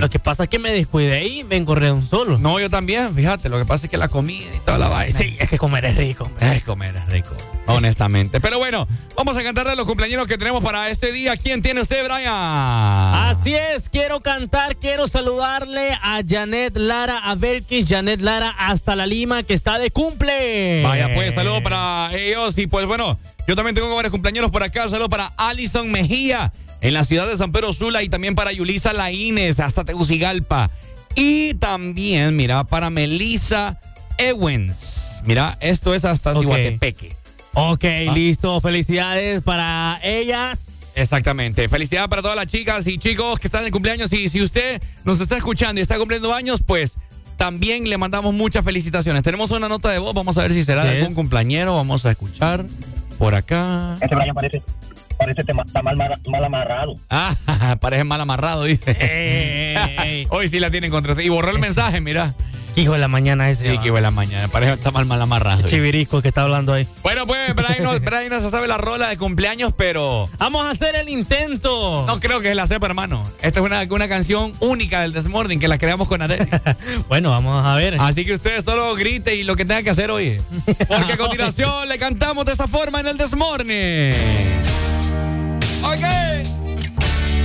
Lo que pasa es que me descuidé y me engorré un solo. No, yo también, fíjate, lo que pasa es que la comida y toda la vaina. Sí, es que comer es rico. Es comer es rico, honestamente. Pero bueno, vamos a cantarle a los cumpleaños que tenemos para este día. ¿Quién tiene usted, Brian? Así es, quiero cantar, quiero saludarle a Janet Lara, a Belkis, Janet Lara hasta la Lima, que está de cumple. Vaya, pues, saludos para ellos. Y pues bueno, yo también tengo varios cumpleaños por acá. Saludos para Alison Mejía en la ciudad de San Pedro Sula y también para Yulisa Laínez hasta Tegucigalpa. Y también, mira, para Melissa Ewens. Mira, esto es hasta. Cihuatepeque. Ok, Ah. listo, felicidades para ellas. Exactamente. Felicidades para todas las chicas y chicos que están en el cumpleaños. Y si usted nos está escuchando y está cumpliendo años, pues también le mandamos muchas felicitaciones. Tenemos una nota de voz. Vamos a ver si será de ¿Qué algún es? cumpleañero. Vamos a escuchar por acá. Ese Brian parece, parece tema- está mal, mal, mal amarrado. Ah, parece mal amarrado, dice. Ey, ey, ey. Hoy sí la tienen contra usted. Y borró el mensaje, mira. Hijo de la mañana ese. Sí, que iba la mañana. Parece que está mal, mal amarrado. dice. Chivirisco que está hablando ahí. Bueno, pues, Brian no, Brian no se sabe la rola de cumpleaños, pero Vamos a hacer el intento. no creo que la sepa, hermano. Esta es una, una canción única del Desmording que la creamos con Arely. Bueno, vamos a ver. Así que usted solo grite y lo que tenga que hacer, oye. Porque a continuación le cantamos de esta forma en el Desmorning. Ok.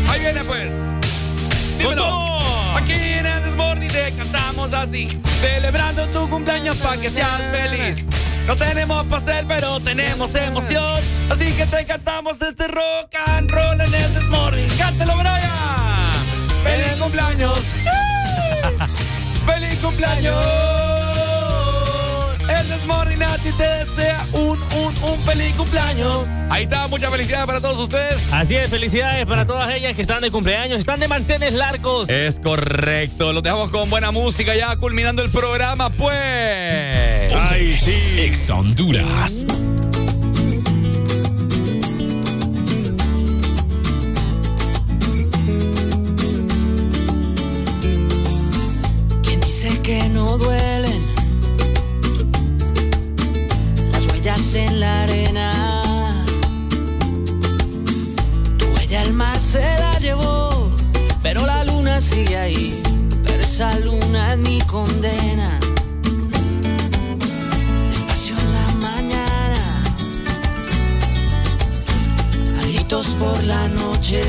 Ahí viene pues. Dímelo. Aquí Desmorning te cantamos así. Celebrando tu cumpleaños para que seas feliz. No tenemos pastel, pero tenemos emoción. Así que te cantamos este rock and roll en el Desmorning. Cántalo, Brian. ¡Feliz cumpleaños! ¡Feliz cumpleaños! El Desmorning a ti te desea un, un, un feliz cumpleaños. Ahí está, muchas felicidades para todos ustedes. Así es, felicidades para todas ellas que están de cumpleaños, están de mantenes largos. Es correcto, los dejamos con buena música ya culminando el programa, pues. Ay, sí. Ex Honduras. Por la noche.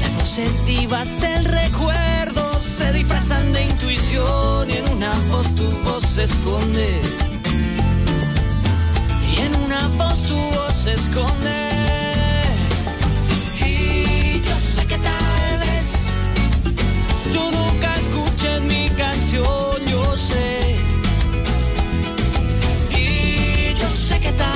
Las voces vivas del recuerdo se disfrazan de intuición y en una voz tu voz se esconde. Y en una voz tu voz se esconde. Y yo sé que tal vez tú nunca escuches mi canción, yo sé. Y yo sé que tal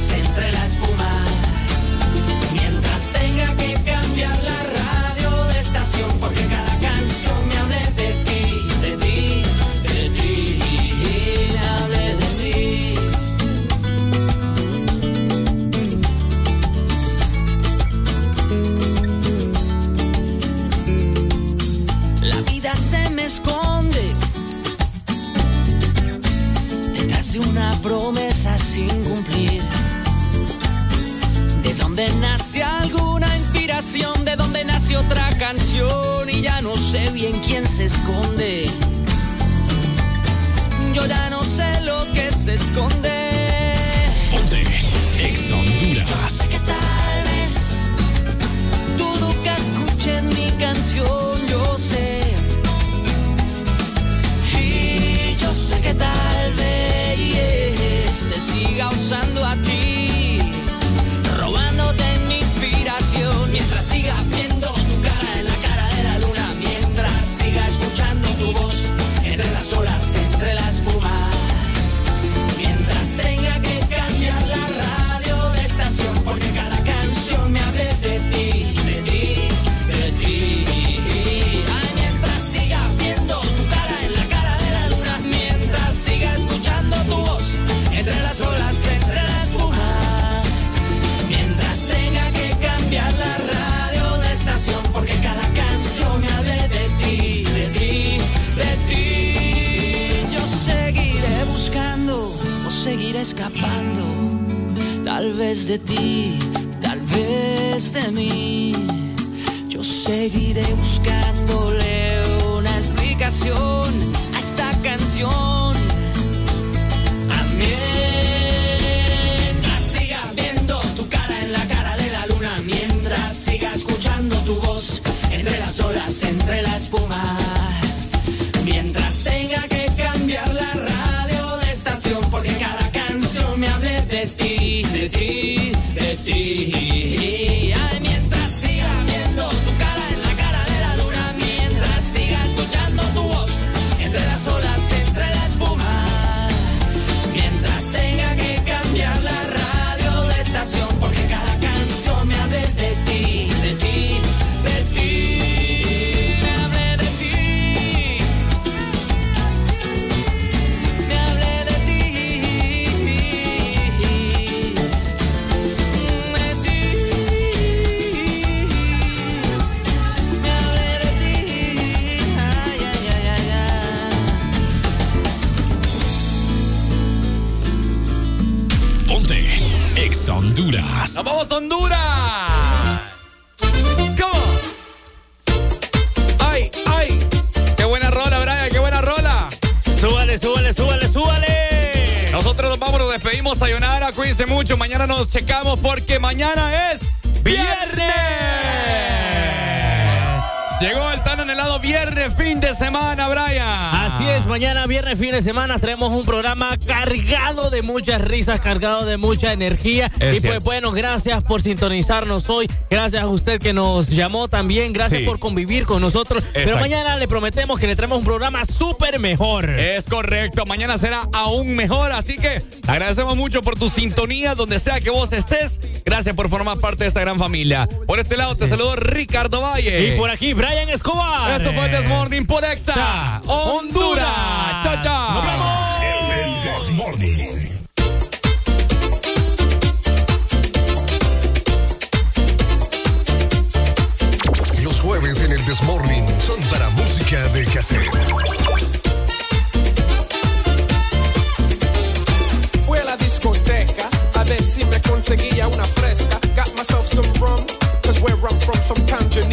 promesa sin cumplir. ¿De dónde nace alguna inspiración? ¿De dónde nace otra canción? Y ya no sé bien quién se esconde. Yo ya no sé lo que se esconde. Ponte Ex Honduras. Sé que tal vez tú nunca escuches mi canción, yo sé. Yo sé que tal vez te siga usando a ti, robándote mi inspiración. Mientras siga viendo tu cara en la cara de la luna, mientras siga escuchando tu voz entre las olas, escapando, tal vez de ti, tal vez de mí. Yo seguiré buscándole una explicación a esta canción. ¡Nos vamos a Honduras! ¿Cómo? ¡Ay, ay! ¡Qué buena rola, Brian! ¡Qué buena rola! Súbale, súbale, súbale, súbale. Nosotros nos vamos, nos despedimos, sayonara, cuídense mucho. Mañana nos checamos porque mañana es viernes. Llegó viernes, fin de semana, Brian. Así es, mañana viernes, fin de semana, traemos un programa cargado de muchas risas, cargado de mucha energía. Es y pues bueno, gracias por sintonizarnos hoy. Gracias a usted que nos llamó también. Gracias Sí. por convivir con nosotros. Pero mañana le prometemos que le traemos un programa súper mejor. Es correcto, mañana será aún mejor, así que agradecemos mucho por tu sintonía, donde sea que vos estés. Gracias por formar parte de esta gran familia. Por este lado te saludo Ricardo Valle. Y por aquí, Brian Escobar. Esto fue el Desmorning por Exa. Honduras. Chao, chao. Nos vemos. El Desmorning. Los jueves en el Desmorning son para música de cassette. a ver si me conseguía una fresca. Got myself some rum, cause where I'm from, some tangerine.